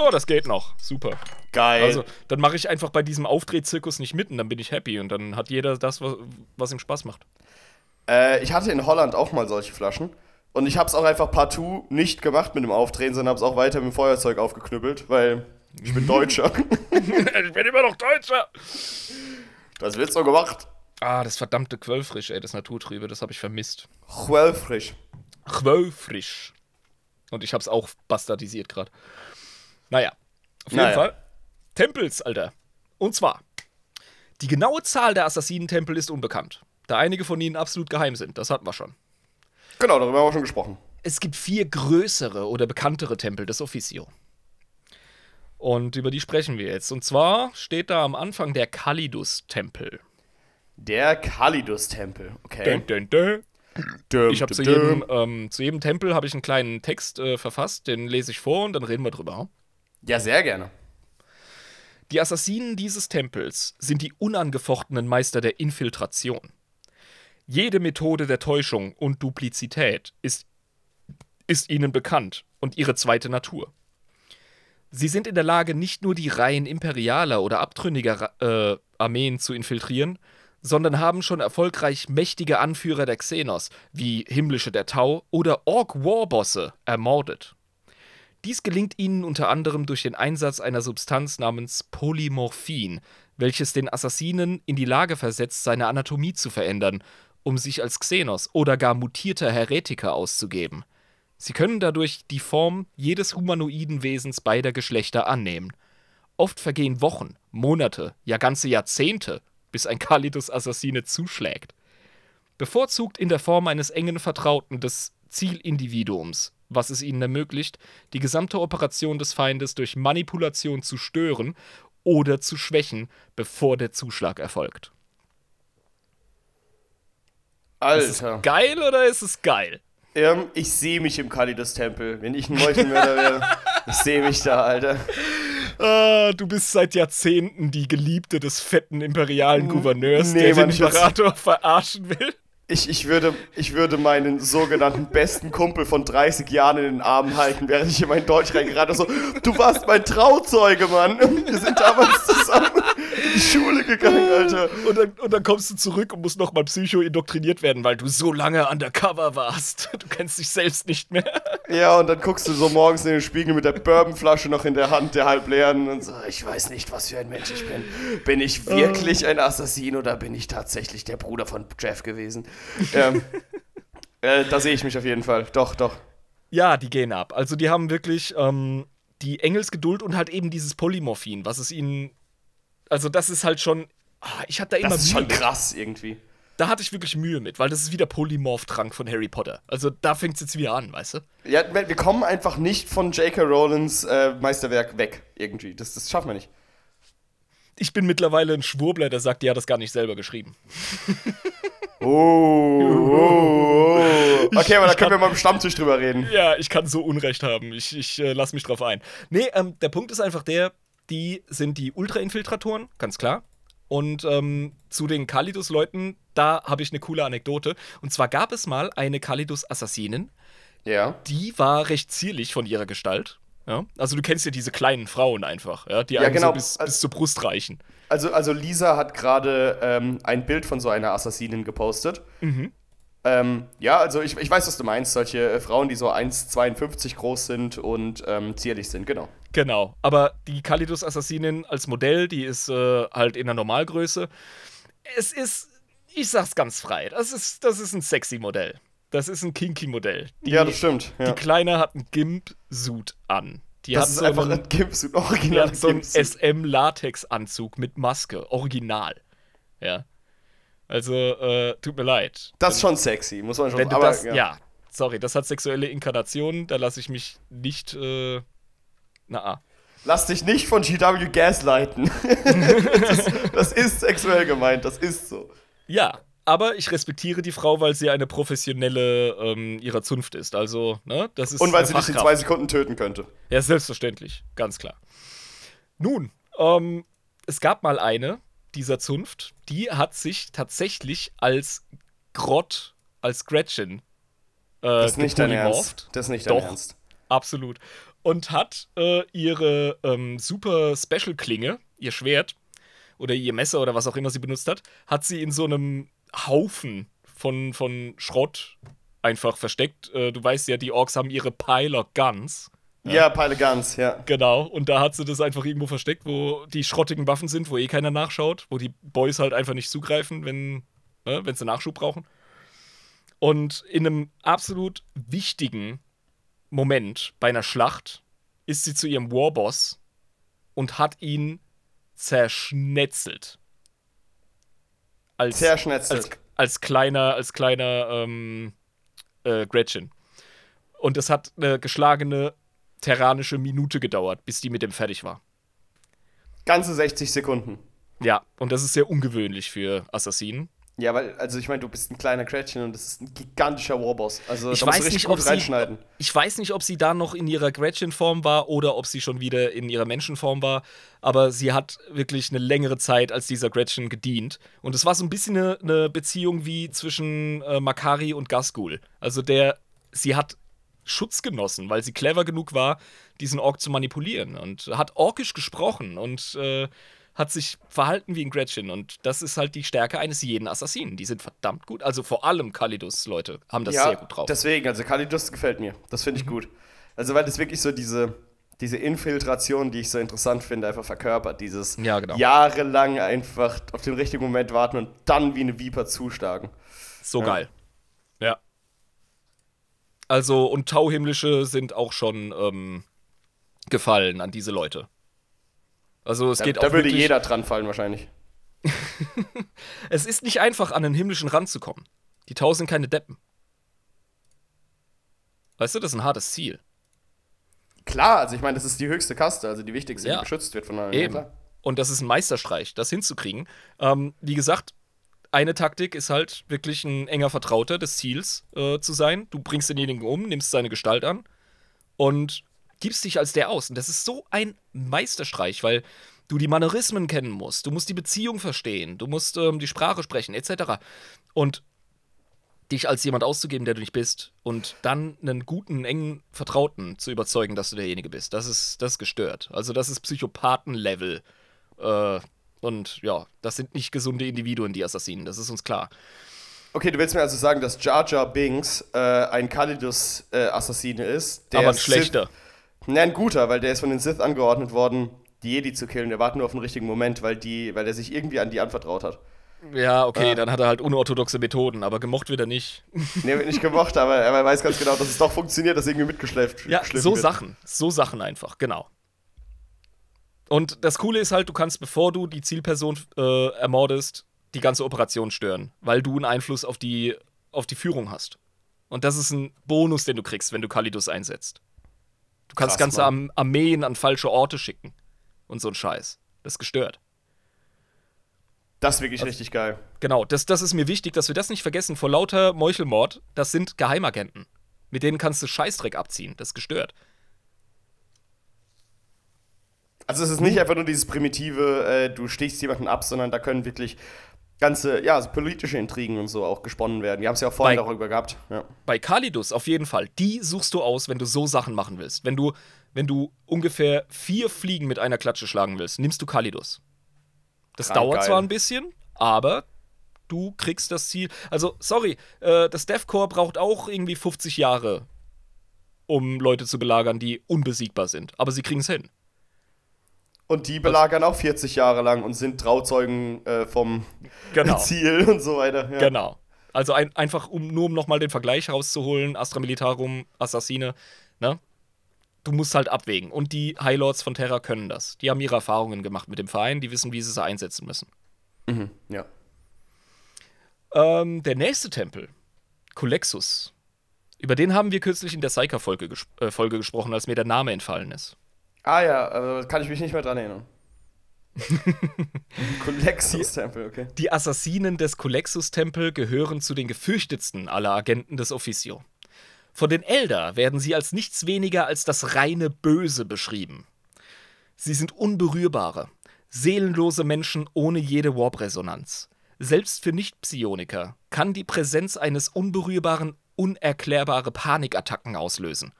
Oh, das geht noch. Super. Geil. Also, dann mache ich einfach bei diesem Aufdrehzirkus nicht mitten, dann bin ich happy und dann hat jeder das, was, was ihm Spaß macht. Äh, ich hatte in Holland auch mal solche Flaschen. Und ich habe es auch einfach partout nicht gemacht mit dem Aufdrehen, sondern habe es auch weiter mit dem Feuerzeug aufgeknüppelt, weil ich bin [LAUGHS] Deutscher. [LAUGHS] ich bin immer noch Deutscher. das wird so gemacht. Ah, das verdammte Quellfrisch, ey, das Naturtrübe, das habe ich vermisst. Quellfrisch. Quellfrisch. Und ich habe es auch bastardisiert gerade. Naja, auf jeden Naja. Fall. Tempels, Alter. Und zwar, die genaue Zahl der Assassinentempel ist unbekannt, da einige von ihnen absolut geheim sind. Das hatten wir schon. Genau, darüber haben wir schon gesprochen. Es gibt vier größere oder bekanntere Tempel des Officio. Und über die sprechen wir jetzt. Und zwar steht da am Anfang der Kalidus-Tempel. Der Kalidus-Tempel. Okay. Dun, dun, dun. Dum, Ich habe zu, jedem, ähm, zu jedem Tempel habe ich einen kleinen Text äh, verfasst, den lese ich vor und dann reden wir drüber. Ja, sehr gerne. Die Assassinen dieses Tempels sind die unangefochtenen Meister der Infiltration. Jede Methode der Täuschung und Duplizität ist, ist ihnen bekannt und ihre zweite Natur. Sie sind in der Lage, nicht nur die Reihen imperialer oder abtrünniger äh, Armeen zu infiltrieren, sondern haben schon erfolgreich mächtige Anführer der Xenos, wie Himmlische der Tau oder Ork-Warbosse, ermordet. Dies gelingt ihnen unter anderem durch den Einsatz einer Substanz namens Polymorphin, welches den Assassinen in die Lage versetzt, seine Anatomie zu verändern, um sich als Xenos oder gar mutierter Heretiker auszugeben. Sie können dadurch die Form jedes humanoiden Wesens beider Geschlechter annehmen. Oft vergehen Wochen, Monate, ja ganze Jahrzehnte, bis ein Kalidus-Assassine zuschlägt. Bevorzugt in der Form eines engen Vertrauten des Zielindividuums, was es ihnen ermöglicht, die gesamte Operation des Feindes durch Manipulation zu stören oder zu schwächen, bevor der Zuschlag erfolgt. Alter. Ist es geil oder ist es geil? Ähm, ich sehe mich im Kalidas-Tempel. Wenn ich ein Meuchelmörder wäre, [LAUGHS] ich sehe mich da, Alter. Ah, du bist seit Jahrzehnten die Geliebte des fetten imperialen Gouverneurs, nee, der den Imperator verarschen will ich, ich, würde, ich würde meinen sogenannten besten Kumpel von 30 Jahren in den Armen halten, während ich in mein Deutsch reingerate. So, du warst mein Trauzeuge, Mann. Wir sind damals zusammen in die Schule gegangen, Alter. Und dann, und dann kommst du zurück und musst nochmal psycho indoktriniert werden, weil du so lange undercover warst. Du kennst dich selbst nicht mehr. Ja, und dann guckst du so morgens in den Spiegel mit der Bourbonflasche noch in der Hand, der halb leeren und so, ich weiß nicht, was für ein Mensch ich bin. Bin ich wirklich ein Assassin oder bin ich tatsächlich der Bruder von Jeff gewesen? ähm, [LAUGHS] äh, da sehe ich mich auf jeden Fall. Doch, doch. Ja, die gehen ab. Also die haben wirklich ähm, die Engelsgeduld und halt eben dieses Polymorphin, was es ihnen. Also das ist halt schon. Ah, ich hatte da immer. Das ist schon krass irgendwie. Da hatte ich wirklich Mühe mit, weil das ist wieder Polymorph-Trank von Harry Potter. Also da fängt es jetzt wieder an, weißt du? Ja, wir kommen einfach nicht von J.K. Rowlands äh, Meisterwerk weg, irgendwie. Das, das schaffen wir nicht. Ich bin mittlerweile ein Schwurbler, der sagt, die hat das gar nicht selber geschrieben. [LAUGHS] Oh, oh, oh. Okay, aber da können wir mal im Stammtisch drüber reden. Ja, ich kann so Unrecht haben. Ich, ich äh, lass mich drauf ein. Nee, ähm, der Punkt ist einfach der, die sind die Ultra-Infiltratoren, ganz klar. Und ähm, zu den Kalidus-Leuten, da habe ich eine coole Anekdote. Und zwar gab es mal eine Kalidus-Assassinin. Ja. Die war recht zierlich von ihrer Gestalt. Ja? Also du kennst ja diese kleinen Frauen einfach, ja, die ja, einem genau. so bis, bis, zur Brust reichen. Also, also Lisa hat gerade ähm, ein Bild von so einer Assassinin gepostet. Mhm. Ähm, ja, also ich, ich weiß, was du meinst. Solche äh, Frauen, die so 1,52 groß sind und ähm, zierlich sind, genau. Genau, aber die Kalidus-Assassinin als Modell, die ist äh, halt in der Normalgröße. Es ist, ich sag's ganz frei, das ist, das ist ein sexy Modell. Das ist ein Kinky-Modell. Ja, das stimmt. Ja. Die Kleine hat einen Gimp-Suit an. Die das hat ist so einfach einen, ein Gimp-Suit, original. Die hat so einen SM-Latex-Anzug mit Maske, original. Ja. Also, äh, tut mir leid. Das ist schon sexy, muss man schon sagen. Das, ja. ja. sorry, das hat sexuelle Inkarnationen, da lasse ich mich nicht, äh, na. Ah. Lass dich nicht von GW gaslighten. [LAUGHS] das, das ist sexuell gemeint, das ist so. Ja, aber ich respektiere die Frau, weil sie eine professionelle ähm, ihrer Zunft ist. Also, ne, das ist. Und weil sie dich in zwei Sekunden töten könnte. Ja, selbstverständlich, ganz klar. Nun, ähm, es gab mal eine dieser Zunft, die hat sich tatsächlich als Grott, als Gretchen äh, das ist nicht dein Ernst. Das ist nicht dein Doch, Ernst. Absolut. Und hat äh, ihre ähm, super Special-Klinge, ihr Schwert oder ihr Messer oder was auch immer sie benutzt hat, hat sie in so einem Haufen von, von Schrott einfach versteckt. Äh, du weißt ja, die Orks haben ihre Pile Guns. Ja, ja Pile Guns, ja. Genau, und da hat sie das einfach irgendwo versteckt, wo die schrottigen Waffen sind, wo eh keiner nachschaut, wo die Boys halt einfach nicht zugreifen, wenn, ne, wenn sie Nachschub brauchen. Und in einem absolut wichtigen Moment bei einer Schlacht ist sie zu ihrem Warboss und hat ihn zerschnetzelt als, Sehr schnetzelt. Als, als kleiner, als kleiner ähm, äh, Gretchen. Und es hat eine geschlagene terranische Minute gedauert, bis die mit dem fertig war. Ganze 60 Sekunden. Ja, und das ist sehr ungewöhnlich für Assassinen. Ja, weil, also ich meine, du bist ein kleiner Gretchen und das ist ein gigantischer Warboss. Also ich weiß nicht, ob sie, Ich weiß nicht, ob sie da noch in ihrer Gretchen-Form war oder ob sie schon wieder in ihrer Menschenform war. Aber sie hat wirklich eine längere Zeit als dieser Gretchen gedient. Und es war so ein bisschen eine, eine Beziehung wie zwischen äh, Makari und Gasgul. Also der, sie hat Schutz genossen, weil sie clever genug war, diesen Ork zu manipulieren und hat orkisch gesprochen und äh, hat sich verhalten wie ein Gretchen. Und das ist halt die Stärke eines jeden Assassinen. Die sind verdammt gut. Also vor allem Kalidus-Leute haben das ja, sehr gut drauf. Deswegen, also Kalidus gefällt mir. Das finde ich mhm. gut. Also, weil das wirklich so diese, diese Infiltration, die ich so interessant finde, einfach verkörpert. Dieses ja, genau. jahrelang einfach auf den richtigen Moment warten und dann wie eine Viper zuschlagen. So ja. geil. Ja. Also, und Tauhimmlische sind auch schon ähm, gefallen an diese Leute. Also es da, geht da auch. Da würde jeder dran fallen wahrscheinlich. [LAUGHS] es ist nicht einfach, an den himmlischen Rand zu kommen. Die Tau sind keine Deppen. Weißt du, das ist ein hartes Ziel. Klar, also ich meine, das ist die höchste Kaste, also die wichtigste, ja. die geschützt wird von allen. Eben. Und das ist ein Meisterstreich, das hinzukriegen. Ähm, wie gesagt, eine Taktik ist halt wirklich ein enger Vertrauter des Ziels äh, zu sein. Du bringst denjenigen um, nimmst seine Gestalt an und gibst dich als der aus. Und das ist so ein Meisterstreich, weil du die Manierismen kennen musst, du musst die Beziehung verstehen, du musst ähm, die Sprache sprechen, etc. Und dich als jemand auszugeben, der du nicht bist, und dann einen guten, engen Vertrauten zu überzeugen, dass du derjenige bist, das ist, das ist gestört. Also das ist Psychopathen-Level. Äh, und ja, das sind nicht gesunde Individuen, die Assassinen, das ist uns klar. Okay, du willst mir also sagen, dass Jar Jar Binks äh, ein Kalidus-Assassine äh, ist. Aber ein schlechter. Nein, ein guter, weil der ist von den Sith angeordnet worden, die Jedi zu killen. Der wartet nur auf den richtigen Moment, weil, die, weil der sich irgendwie an die anvertraut hat. Ja, okay, ah. dann hat er halt unorthodoxe Methoden, aber gemocht wird er nicht. [LAUGHS] Nee, wird nicht gemocht, aber er weiß ganz genau, dass es doch funktioniert, dass irgendwie mitgeschleift Ja, so wird. Sachen. So Sachen einfach, genau. Und das Coole ist halt, du kannst, bevor du die Zielperson äh, ermordest, die ganze Operation stören, weil du einen Einfluss auf die, auf die Führung hast. Und das ist ein Bonus, den du kriegst, wenn du Kalidus einsetzt. Du kannst Krass, ganze Mann. Armeen an falsche Orte schicken. Und so ein Scheiß. Das ist gestört. Das ist wirklich also, richtig geil. Genau, das, das ist mir wichtig, dass wir das nicht vergessen. Vor lauter Meuchelmord, das sind Geheimagenten. Mit denen kannst du Scheißdreck abziehen. Das ist gestört. Also es ist nicht einfach nur dieses primitive, äh, du stichst jemanden ab, sondern da können wirklich ganze, ja, also politische Intrigen und so auch gesponnen werden. Wir haben es ja auch vorhin bei, darüber gehabt. Ja. Bei Kalidus auf jeden Fall. Die suchst du aus, wenn du so Sachen machen willst. Wenn du, wenn du ungefähr vier Fliegen mit einer Klatsche schlagen willst, nimmst du Kalidus. Das Krank dauert geil. zwar ein bisschen, aber du kriegst das Ziel. Also, sorry, äh, das DevCore braucht auch irgendwie 50 Jahre, um Leute zu belagern, die unbesiegbar sind. Aber sie kriegen es hin. Und die belagern auch 40 Jahre lang und sind Trauzeugen äh, vom genau. [LAUGHS] Ziel und so weiter. Ja. Genau. Also ein, einfach, um nur um nochmal den Vergleich rauszuholen, Astra Militarum, Assassine, ne? Du musst halt abwägen. Und die High Lords von Terra können das. Die haben ihre Erfahrungen gemacht mit dem Verein, die wissen, wie sie es einsetzen müssen. Mhm, ja. Ähm, der nächste Tempel, Colexus. Über den haben wir kürzlich in der Psyker-Folge ges äh, Folge gesprochen, als mir der Name entfallen ist. Ah ja, also kann ich mich nicht mehr dran erinnern. [LAUGHS] Colexus-Tempel, okay. Die Assassinen des Colexus-Tempel gehören zu den gefürchtetsten aller Agenten des Officio. Von den Elder werden sie als nichts weniger als das reine Böse beschrieben. Sie sind unberührbare, seelenlose Menschen ohne jede Warp-Resonanz. Selbst für Nicht-Psioniker kann die Präsenz eines Unberührbaren unerklärbare Panikattacken auslösen.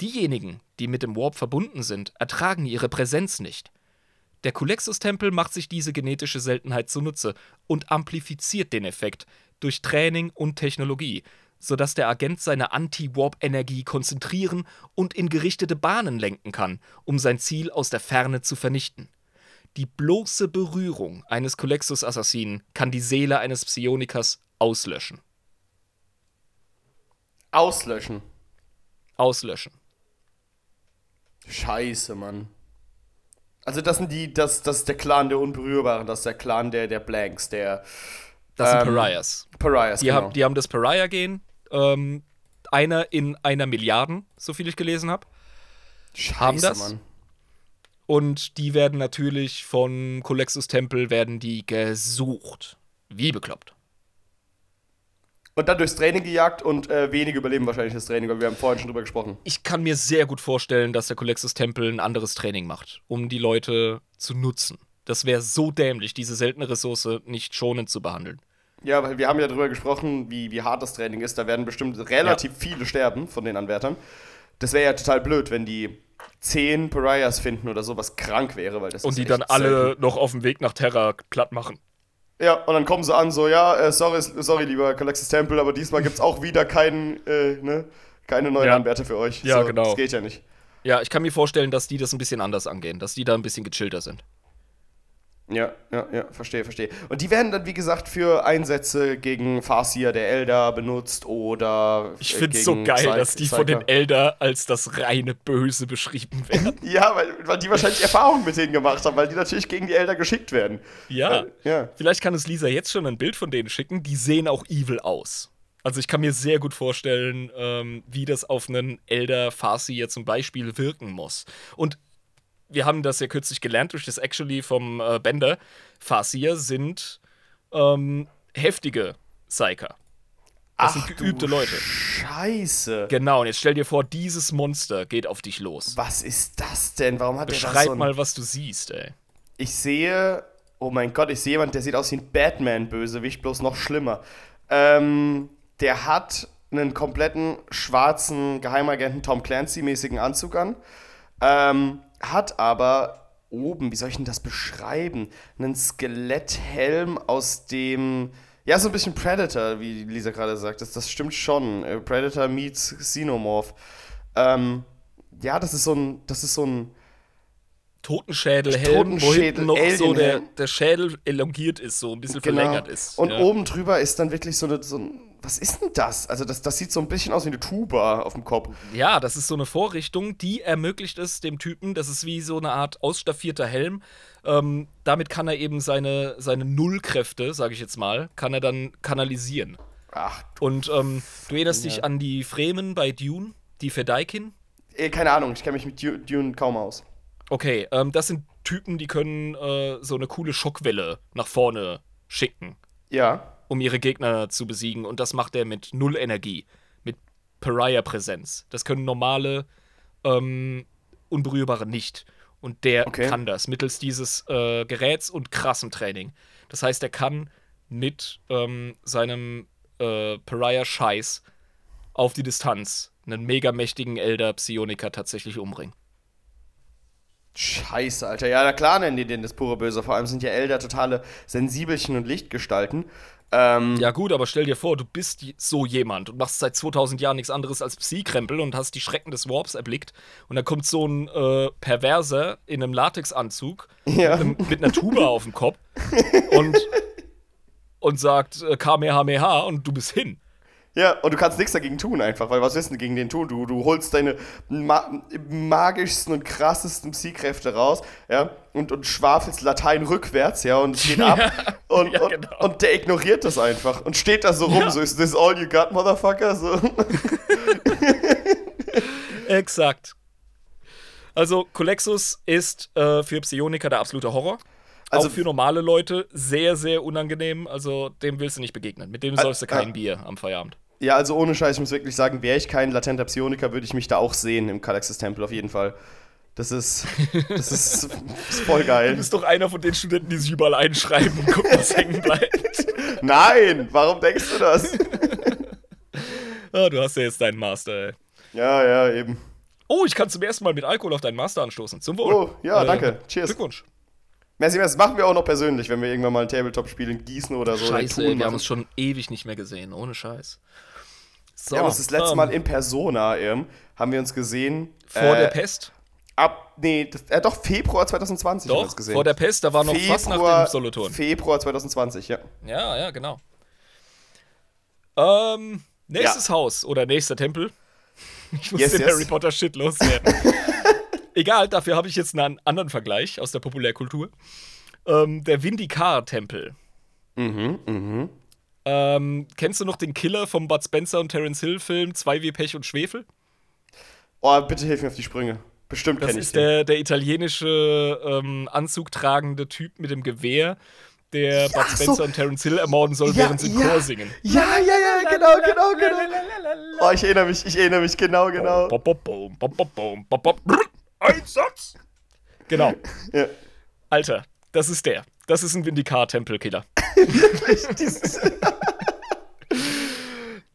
Diejenigen, die mit dem Warp verbunden sind, ertragen ihre Präsenz nicht. Der Kulexus-Tempel macht sich diese genetische Seltenheit zunutze und amplifiziert den Effekt durch Training und Technologie, sodass der Agent seine Anti-Warp-Energie konzentrieren und in gerichtete Bahnen lenken kann, um sein Ziel aus der Ferne zu vernichten. Die bloße Berührung eines Kulexus-Assassinen kann die Seele eines Psionikers auslöschen. Auslöschen. Auslöschen. Scheiße, Mann. Also das sind die, das, das ist der Clan der Unberührbaren, das ist der Clan der, der Blanks, der. Das sind ähm, Pariahs. Pariahs, die, genau. haben, die haben das Pariah-Gen. Ähm, einer in einer Milliarden, so viel ich gelesen habe. Haben das. Mann. Und die werden natürlich von Colexus Tempel werden die gesucht. Wie bekloppt. Und dann durchs Training gejagt und äh, wenige überleben wahrscheinlich das Training, weil wir haben vorhin schon drüber gesprochen. Ich kann mir sehr gut vorstellen, dass der Colexus-Tempel ein anderes Training macht, um die Leute zu nutzen. Das wäre so dämlich, diese seltene Ressource nicht schonend zu behandeln. Ja, weil wir haben ja darüber gesprochen, wie, wie hart das Training ist. Da werden bestimmt relativ ja. viele sterben von den Anwärtern. Das wäre ja total blöd, wenn die zehn Pariahs finden oder so, was krank wäre, weil das Und die dann alle selten. noch auf dem Weg nach Terra platt machen. Ja, und dann kommen sie an, so, ja, äh, sorry, sorry, lieber Calexis Temple, aber diesmal gibt es auch wieder keinen, äh, ne, keine neuen ja. Anwärter für euch. Ja, so, genau. Das geht ja nicht. Ja, ich kann mir vorstellen, dass die das ein bisschen anders angehen, dass die da ein bisschen gechillter sind. Ja, ja, ja, verstehe, verstehe. Und die werden dann, wie gesagt, für Einsätze gegen Farsier der Elder benutzt oder. Ich finde es so geil, Zeit, dass die von den Elder als das reine Böse beschrieben werden. [LAUGHS] ja, weil, weil die wahrscheinlich Erfahrungen mit denen gemacht haben, weil die natürlich gegen die Elder geschickt werden. Ja. Äh, ja. Vielleicht kann es Lisa jetzt schon ein Bild von denen schicken. Die sehen auch evil aus. Also ich kann mir sehr gut vorstellen, ähm, wie das auf einen Elder Farsier zum Beispiel wirken muss. Und wir haben das ja kürzlich gelernt durch das Actually vom äh, Bender. Fasir sind ähm, heftige Psyker. Das sind geübte du Leute. Scheiße. Genau, und jetzt stell dir vor, dieses Monster geht auf dich los. Was ist das denn? Warum hat der da Beschreib so ein mal, was du siehst, ey. Ich sehe, oh mein Gott, ich sehe jemanden, der sieht aus wie ein Batman-Bösewicht, bloß noch schlimmer. Ähm, der hat einen kompletten schwarzen Geheimagenten Tom Clancy-mäßigen Anzug an. Ähm, hat aber oben, wie soll ich denn das beschreiben? Einen Skeletthelm aus dem. Ja, so ein bisschen Predator, wie Lisa gerade sagt. Das, das stimmt schon. Äh, Predator meets Xenomorph. Ähm, ja, das ist so ein. Das ist so ein. Totenschädelhelm, wo Totenschädel- hinten noch so der, der Schädel elongiert ist, so ein bisschen verlängert ist. Genau. Und ja. oben drüber ist dann wirklich so, eine, so ein. Was ist denn das? Also, das, das sieht so ein bisschen aus wie eine Tuba auf dem Kopf. Ja, das ist so eine Vorrichtung, die ermöglicht es dem Typen, das ist wie so eine Art ausstaffierter Helm. Ähm, damit kann er eben seine, seine Nullkräfte, sage ich jetzt mal, kann er dann kanalisieren. Ach, Und ähm, du erinnerst dich an die Fremen bei Dune, die Fedaikin? eh, keine Ahnung, ich kenne mich mit Du- Dune kaum aus. Okay, ähm, das sind Typen, die können äh, so eine coole Schockwelle nach vorne schicken, Ja. Um ihre Gegner zu besiegen. Und das macht er mit Null Energie, mit Pariah-Präsenz. Das können normale ähm, Unberührbare nicht. Und der Okay. kann das mittels dieses äh, Geräts und krassem Training. Das heißt, er kann mit ähm, seinem äh, Pariah-Scheiß auf die Distanz einen mega mächtigen Elder Psioniker tatsächlich umbringen. Scheiße, Alter. Ja, na klar nennen die den das pure Böse. Vor allem sind ja Elder totale Sensibelchen und Lichtgestalten. Ähm, Ja, gut, aber stell dir vor, du bist so jemand und machst seit 2000 Jahren nichts anderes als Psy-Krempel und hast die Schrecken des Warps erblickt. Und dann kommt so ein äh, Perverser in einem Latexanzug Ja. mit, mit einer Tuba auf dem Kopf und, und sagt äh, Kamehameha und du bist hin. Ja, und du kannst nichts dagegen tun einfach, weil was willst du gegen den tun? Du, du holst deine ma magischsten und krassesten Psy-Kräfte raus, ja, und, und schwafelst Latein rückwärts, ja, und es geht ab. [LAUGHS] und, ja, und, genau. und der ignoriert das einfach und steht da so rum, Ja. so ist this all you got, Motherfucker? So. [LAUGHS] Exakt. Also, Colexus ist äh, für Psioniker der absolute Horror. Also- auch für normale Leute sehr, sehr unangenehm. Also, dem willst du nicht begegnen. Mit dem säufst du kein äh. Bier am Feierabend. Ja, also ohne Scheiß, ich muss wirklich sagen, wäre ich kein latenter Psioniker, würde ich mich da auch sehen im Kalaxis-Tempel auf jeden Fall. Das ist, das ist, [LAUGHS] ist voll Du geil. bist doch einer von den Studenten, die sich überall einschreiben und gucken, was hängen bleibt. [LAUGHS] Nein, warum denkst du das? [LAUGHS] Ah, du hast ja jetzt deinen Master, ey. Ja, ja, eben. Oh, ich kann zum ersten Mal mit Alkohol auf deinen Master anstoßen. Zum Wohl. Oh, ja, danke. Cheers. Glückwunsch. Merci, das machen wir auch noch persönlich, wenn wir irgendwann mal ein Tabletop-Spiel in Gießen oder so oder Scheiße, ey, wir machen. haben uns schon ewig nicht mehr gesehen. Ohne Scheiß. So, Wir haben uns das letzte ähm, Mal in Persona, ähm, haben wir uns gesehen. Vor äh, der Pest. Ab, nee, das, äh, doch, Februar 2020 haben wir Doch, uns gesehen. vor der Pest, da war noch fast nach dem Solothurn. Februar 2020, ja. Ja, ja, genau. Ähm, nächstes Haus oder nächster Tempel. [LAUGHS] Ich muss Yes, den yes. Harry Potter Shit loswerden. [LAUGHS] Egal, dafür habe ich jetzt einen anderen Vergleich aus der Populärkultur. Ähm, der Vindikar-Tempel. Mhm, mhm. Ähm, kennst du noch den Killer vom Bud Spencer und Terence Hill Film 2 wie Pech und Schwefel? Oh, bitte hilf mir auf die Sprünge. Bestimmt Das kenne ich ist den. der, der italienische ähm, anzugtragende Typ mit dem Gewehr, der Ja, Bud Spencer so. und Terence Hill ermorden soll, Ja, während sie ja. Chor singen. Ja, ja, ja, genau, genau, genau. Oh, ich erinnere mich, ich erinnere mich, genau, genau. Bop, bop, bom, bop, bop, bom, bop, bop, brr, Einsatz! Genau. Ja. Alter, das ist der. Das ist ein Vindikar-Tempelkiller.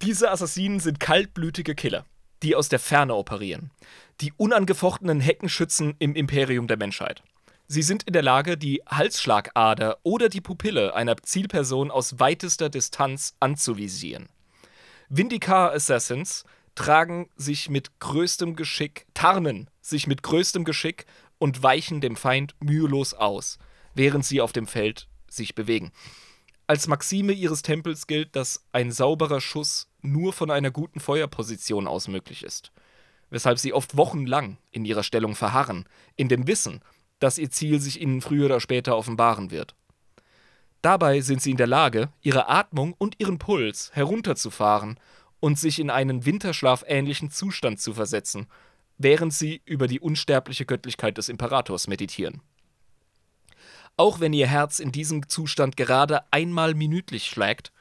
Diese Assassinen sind kaltblütige Killer, die aus der Ferne operieren. Die unangefochtenen Heckenschützen im Imperium der Menschheit. Sie sind in der Lage, die Halsschlagader oder die Pupille einer Zielperson aus weitester Distanz anzuvisieren. Vindikar Assassins tragen sich mit größtem Geschick, tarnen sich mit größtem Geschick und weichen dem Feind mühelos aus, während sie auf dem Feld sich bewegen. Als Maxime ihres Tempels gilt, dass ein sauberer Schuss nur von einer guten Feuerposition aus möglich ist, weshalb sie oft wochenlang in ihrer Stellung verharren, in dem Wissen, dass ihr Ziel sich ihnen früher oder später offenbaren wird. Dabei sind sie in der Lage, ihre Atmung und ihren Puls herunterzufahren und sich in einen winterschlafähnlichen Zustand zu versetzen, während sie über die unsterbliche Göttlichkeit des Imperators meditieren. Auch wenn ihr Herz in diesem Zustand gerade einmal minütlich schlägt,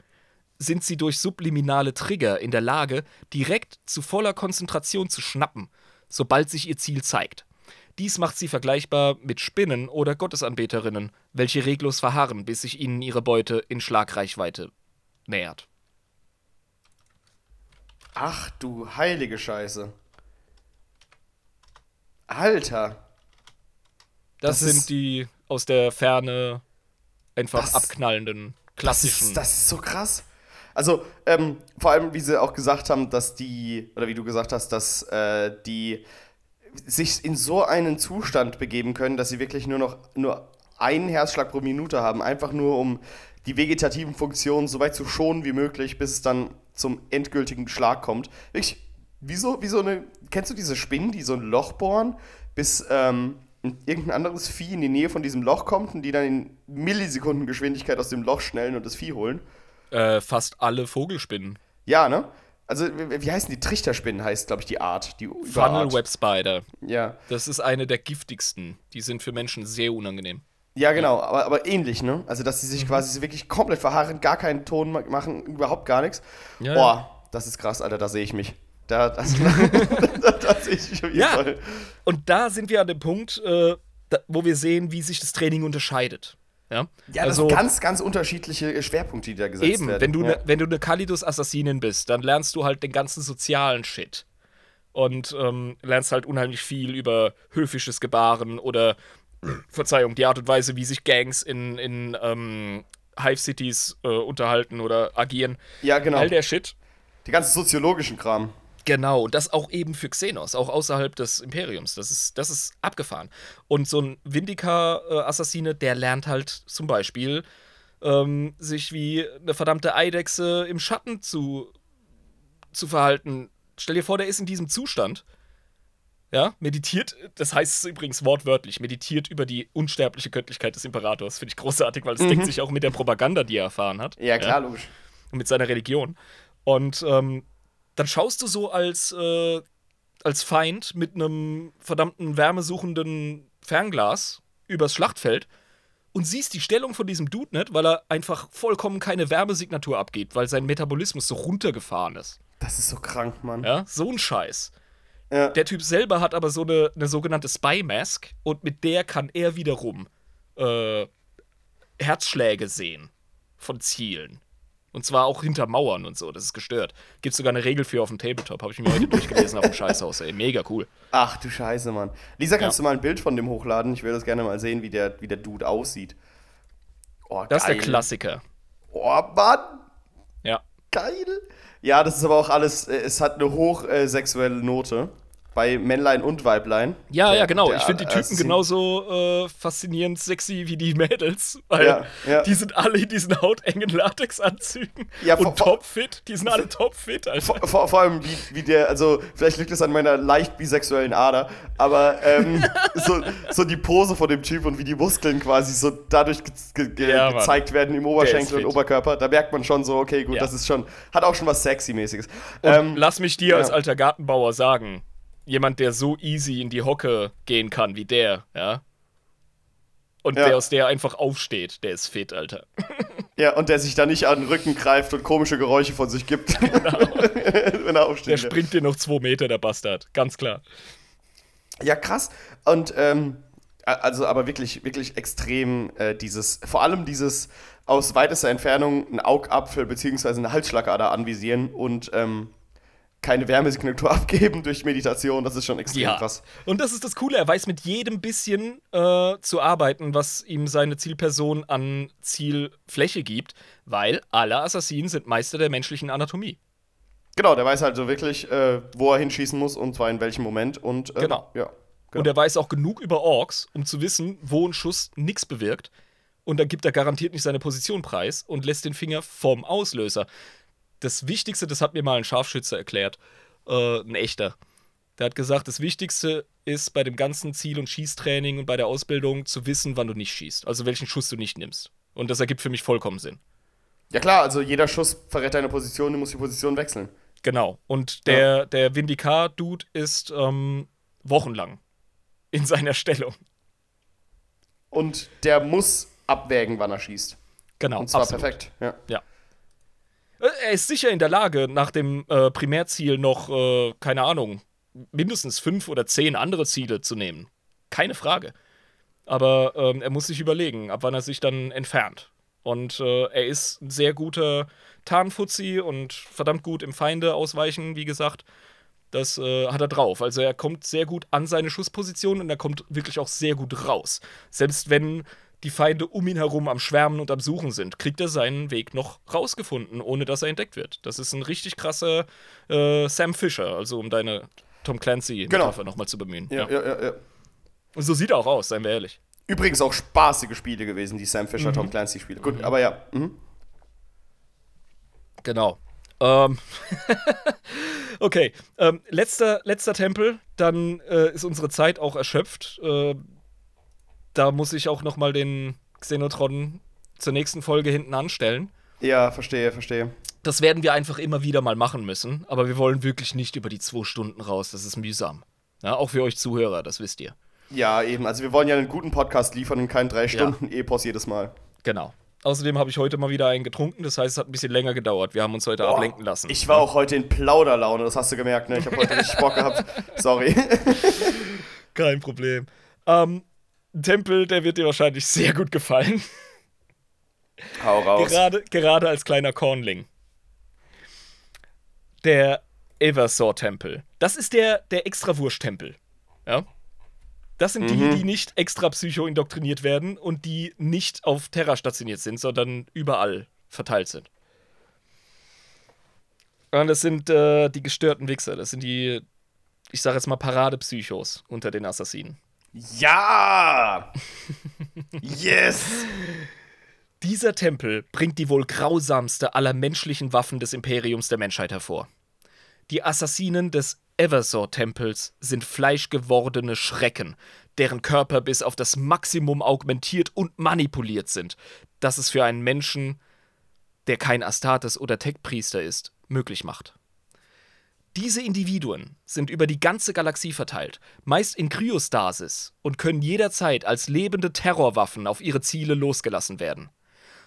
sind sie durch subliminale Trigger in der Lage, direkt zu voller Konzentration zu schnappen, sobald sich ihr Ziel zeigt. Dies macht sie vergleichbar mit Spinnen oder Gottesanbeterinnen, welche reglos verharren, bis sich ihnen ihre Beute in Schlagreichweite nähert. Ach du heilige Scheiße. Alter. Das, Das sind die aus der Ferne einfach Das- abknallenden Das klassischen. ist, das ist so krass. Also, ähm, vor allem, wie sie auch gesagt haben, dass die, oder wie du gesagt hast, dass äh, die sich in so einen Zustand begeben können, dass sie wirklich nur noch nur einen Herzschlag pro Minute haben, einfach nur um die vegetativen Funktionen so weit zu schonen wie möglich, bis es dann zum endgültigen Schlag kommt. Wirklich, wie so, wie so eine, kennst du diese Spinnen, die so ein Loch bohren, bis ähm, ein- irgendein anderes Vieh in die Nähe von diesem Loch kommt und die dann in Millisekundengeschwindigkeit aus dem Loch schnellen und das Vieh holen? äh, fast alle Vogelspinnen. Ja, ne? Also, wie heißen die? Trichterspinnen heißt, glaube ich, die Art. Die Funnel. Web Spider. Ja. Das ist eine der giftigsten. Die sind für Menschen sehr unangenehm. Ja, genau, aber, aber ähnlich, ne? Also, dass sie Mhm. sich quasi wirklich komplett verharren, gar keinen Ton ma- machen, überhaupt gar nichts. Ja, Boah, das ist krass, Alter, da sehe ich mich. Da, das, da, da sehe ich jeden Ja. Fall. Und da sind wir an dem Punkt, äh, da, wo wir sehen, wie sich das Training unterscheidet. Ja, Ja, das sind ganz, ganz unterschiedliche Schwerpunkte, die da gesetzt Eben, werden. wenn du, ja. ne, wenn du eine Kalidus-Assassinin bist, dann lernst du halt den ganzen sozialen Shit. Und ähm, lernst halt unheimlich viel über höfisches Gebaren oder, Verzeihung, die Art und Weise, wie sich Gangs in, in ähm, Hive-Cities äh, unterhalten oder agieren. ja, genau. All der Shit. Die ganzen soziologischen Kram. Genau, und das auch eben für Xenos, auch außerhalb des Imperiums. Das ist, das ist abgefahren. Und so ein Vindica-Assassine, der lernt halt zum Beispiel, ähm, sich wie eine verdammte Eidechse im Schatten zu, zu verhalten. Stell dir vor, der ist in diesem Zustand. Ja, meditiert, das heißt übrigens wortwörtlich, meditiert über die unsterbliche Göttlichkeit des Imperators. Finde ich großartig, weil es deckt sich auch mit der Propaganda, die er erfahren hat. Ja, klar, logisch. und mit seiner Religion. Und ähm, dann schaust du so als, äh, als Feind mit einem verdammten wärmesuchenden Fernglas übers Schlachtfeld und siehst die Stellung von diesem Dude nicht, weil er einfach vollkommen keine Wärmesignatur abgeht, weil sein Metabolismus so runtergefahren ist. Das ist so krank, Mann. Ja, so ein Scheiß. Ja. Der Typ selber hat aber so eine, eine sogenannte Spy Mask und mit der kann er wiederum äh, Herzschläge sehen von Zielen. Und zwar auch hinter Mauern und so, das ist gestört. Gibt sogar eine Regel für auf dem Tabletop, habe ich mir heute durchgelesen auf dem Scheißhaus, ey. Mega cool. Ach du Scheiße, Mann. Lisa, kannst Ja. du mal ein Bild von dem hochladen? Ich will das gerne mal sehen, wie der, wie der Dude aussieht. Oh, Das ist geil. der Klassiker. Oh, Mann. Ja. Geil. Ja, das ist aber auch alles, äh, es hat eine hochsexuelle Note. Bei Männlein und Weiblein. Ja, Der- ja, genau. Ich finde die Typen Assassin- genauso äh, faszinierend sexy wie die Mädels. Weil Ja, ja. die sind alle in diesen hautengen Latexanzügen. [LAUGHS] Ja, und topfit. Die sind alle topfit, Alter. Vor, vor, vor allem, wie, wie der, also vielleicht liegt es an meiner leicht bisexuellen Ader, aber ähm, [LAUGHS] so, so die Pose von dem Typ und wie die Muskeln quasi so dadurch ge ge ge Ja, Mann. gezeigt werden im Oberschenkel und. Oberkörper, da merkt man schon so, okay, gut, Ja. das ist schon, hat auch schon was Sexy-mäßiges. Ähm, lass mich dir als alter Gartenbauer sagen, jemand, der so easy in die Hocke gehen kann wie der, ja. Und Ja. der aus der einfach aufsteht, der ist fit, Alter. ja, und der sich da nicht an den Rücken greift und komische Geräusche von sich gibt, [LAUGHS] [LAUGHS] wenn er aufsteht. Der springt dir noch zwei Meter, der Bastard. Ganz klar. Ja, krass. Und ähm, also aber wirklich, wirklich extrem äh, dieses, vor allem dieses aus weitester Entfernung einen Augapfel bzw. eine Halsschlagader anvisieren und ähm, keine Wärmesignatur [LAUGHS] abgeben durch Meditation, das ist schon extrem Ja. krass. Und das ist das Coole, er weiß mit jedem bisschen äh, zu arbeiten, was ihm seine Zielperson an Zielfläche gibt, weil alle Assassinen sind Meister der menschlichen Anatomie. Genau, der weiß halt so wirklich, äh, wo er hinschießen muss und zwar in welchem Moment und äh, Genau. ja. Und er weiß auch genug über Orks, um zu wissen, wo ein Schuss nichts bewirkt. Und dann gibt er garantiert nicht seine Position preis und lässt den Finger vom Auslöser. Das Wichtigste, das hat mir mal ein Scharfschütze erklärt, äh, ein echter. Der hat gesagt, das Wichtigste ist bei dem ganzen Ziel- und Schießtraining und bei der Ausbildung zu wissen, wann du nicht schießt. Also welchen Schuss du nicht nimmst. Und das ergibt für mich vollkommen Sinn. ja klar, also jeder Schuss verrät deine Position, du musst die Position wechseln. Genau. Und der, der Vindicar-Dude ist ähm, wochenlang in seiner Stellung. und der muss abwägen, wann er schießt. Genau. Und zwar absolut. perfekt. Ja. Ja. Äh, Er ist sicher in der Lage, nach dem äh, Primärziel noch, äh, keine Ahnung, mindestens fünf oder zehn andere Ziele zu nehmen. Keine Frage. Aber ähm, er muss sich überlegen, ab wann er sich dann entfernt. Und äh, er ist ein sehr guter Tarnfuzzi und verdammt gut im Feinde ausweichen, wie gesagt. Das äh, hat er drauf. Also er kommt sehr gut an seine Schussposition und er kommt wirklich auch sehr gut raus. Selbst wenn die Feinde um ihn herum am Schwärmen und am Suchen sind, kriegt er seinen Weg noch rausgefunden, ohne dass er entdeckt wird. Das ist ein richtig krasser äh, Sam Fisher, also um deine Tom Clancy-Metapher Genau. nochmal zu bemühen. Ja, ja, ja, ja. Und so sieht er auch aus, seien wir ehrlich. Übrigens auch spaßige Spiele gewesen, die Sam Fisher, Mhm. Tom Clancy-Spiele. Gut, aber ja. Mhm. Genau. Ähm. [LAUGHS] okay. Ähm, letzter, letzter Tempel, dann äh, ist unsere Zeit auch erschöpft. Äh, da muss ich auch noch mal den Xenotron zur nächsten Folge hinten anstellen. Ja, verstehe, verstehe. Das werden wir einfach immer wieder mal machen müssen, aber wir wollen wirklich nicht über die zwei Stunden raus. Das ist mühsam. Ja, auch für euch Zuhörer, das wisst ihr. Ja, eben. Also wir wollen ja einen guten Podcast liefern und keinen drei Stunden Epos jedes Mal. Genau. Außerdem habe ich heute mal wieder einen getrunken, das heißt, es hat ein bisschen länger gedauert. Wir haben uns heute ablenken lassen. Ich war auch heute in Plauderlaune, das hast du gemerkt, ne? Ich habe heute [LAUGHS] richtig Bock gehabt. Sorry. Kein Problem. Ähm, Tempel, der wird dir wahrscheinlich sehr gut gefallen. Hau raus. Gerade, gerade als kleiner Kornling. Der Eversor-Tempel. Das ist der, der Extrawurst-Tempel. Ja? Das sind die, die nicht extra psycho-indoktriniert werden und die nicht auf Terra stationiert sind, sondern überall verteilt sind. Und das sind äh, die gestörten Wichser. Das sind die, ich sag jetzt mal, Paradepsychos unter den Assassinen. Ja! [LAUGHS] Yes! Dieser Tempel bringt die wohl grausamste aller menschlichen Waffen des Imperiums der Menschheit hervor. Die Assassinen des Eversor-Tempels sind fleischgewordene Schrecken, deren Körper bis auf das Maximum augmentiert und manipuliert sind, dass es für einen Menschen, der kein Astartes oder Tech-Priester ist, möglich macht. Diese Individuen sind über die ganze Galaxie verteilt, meist in Kryostasis und können jederzeit als lebende Terrorwaffen auf ihre Ziele losgelassen werden.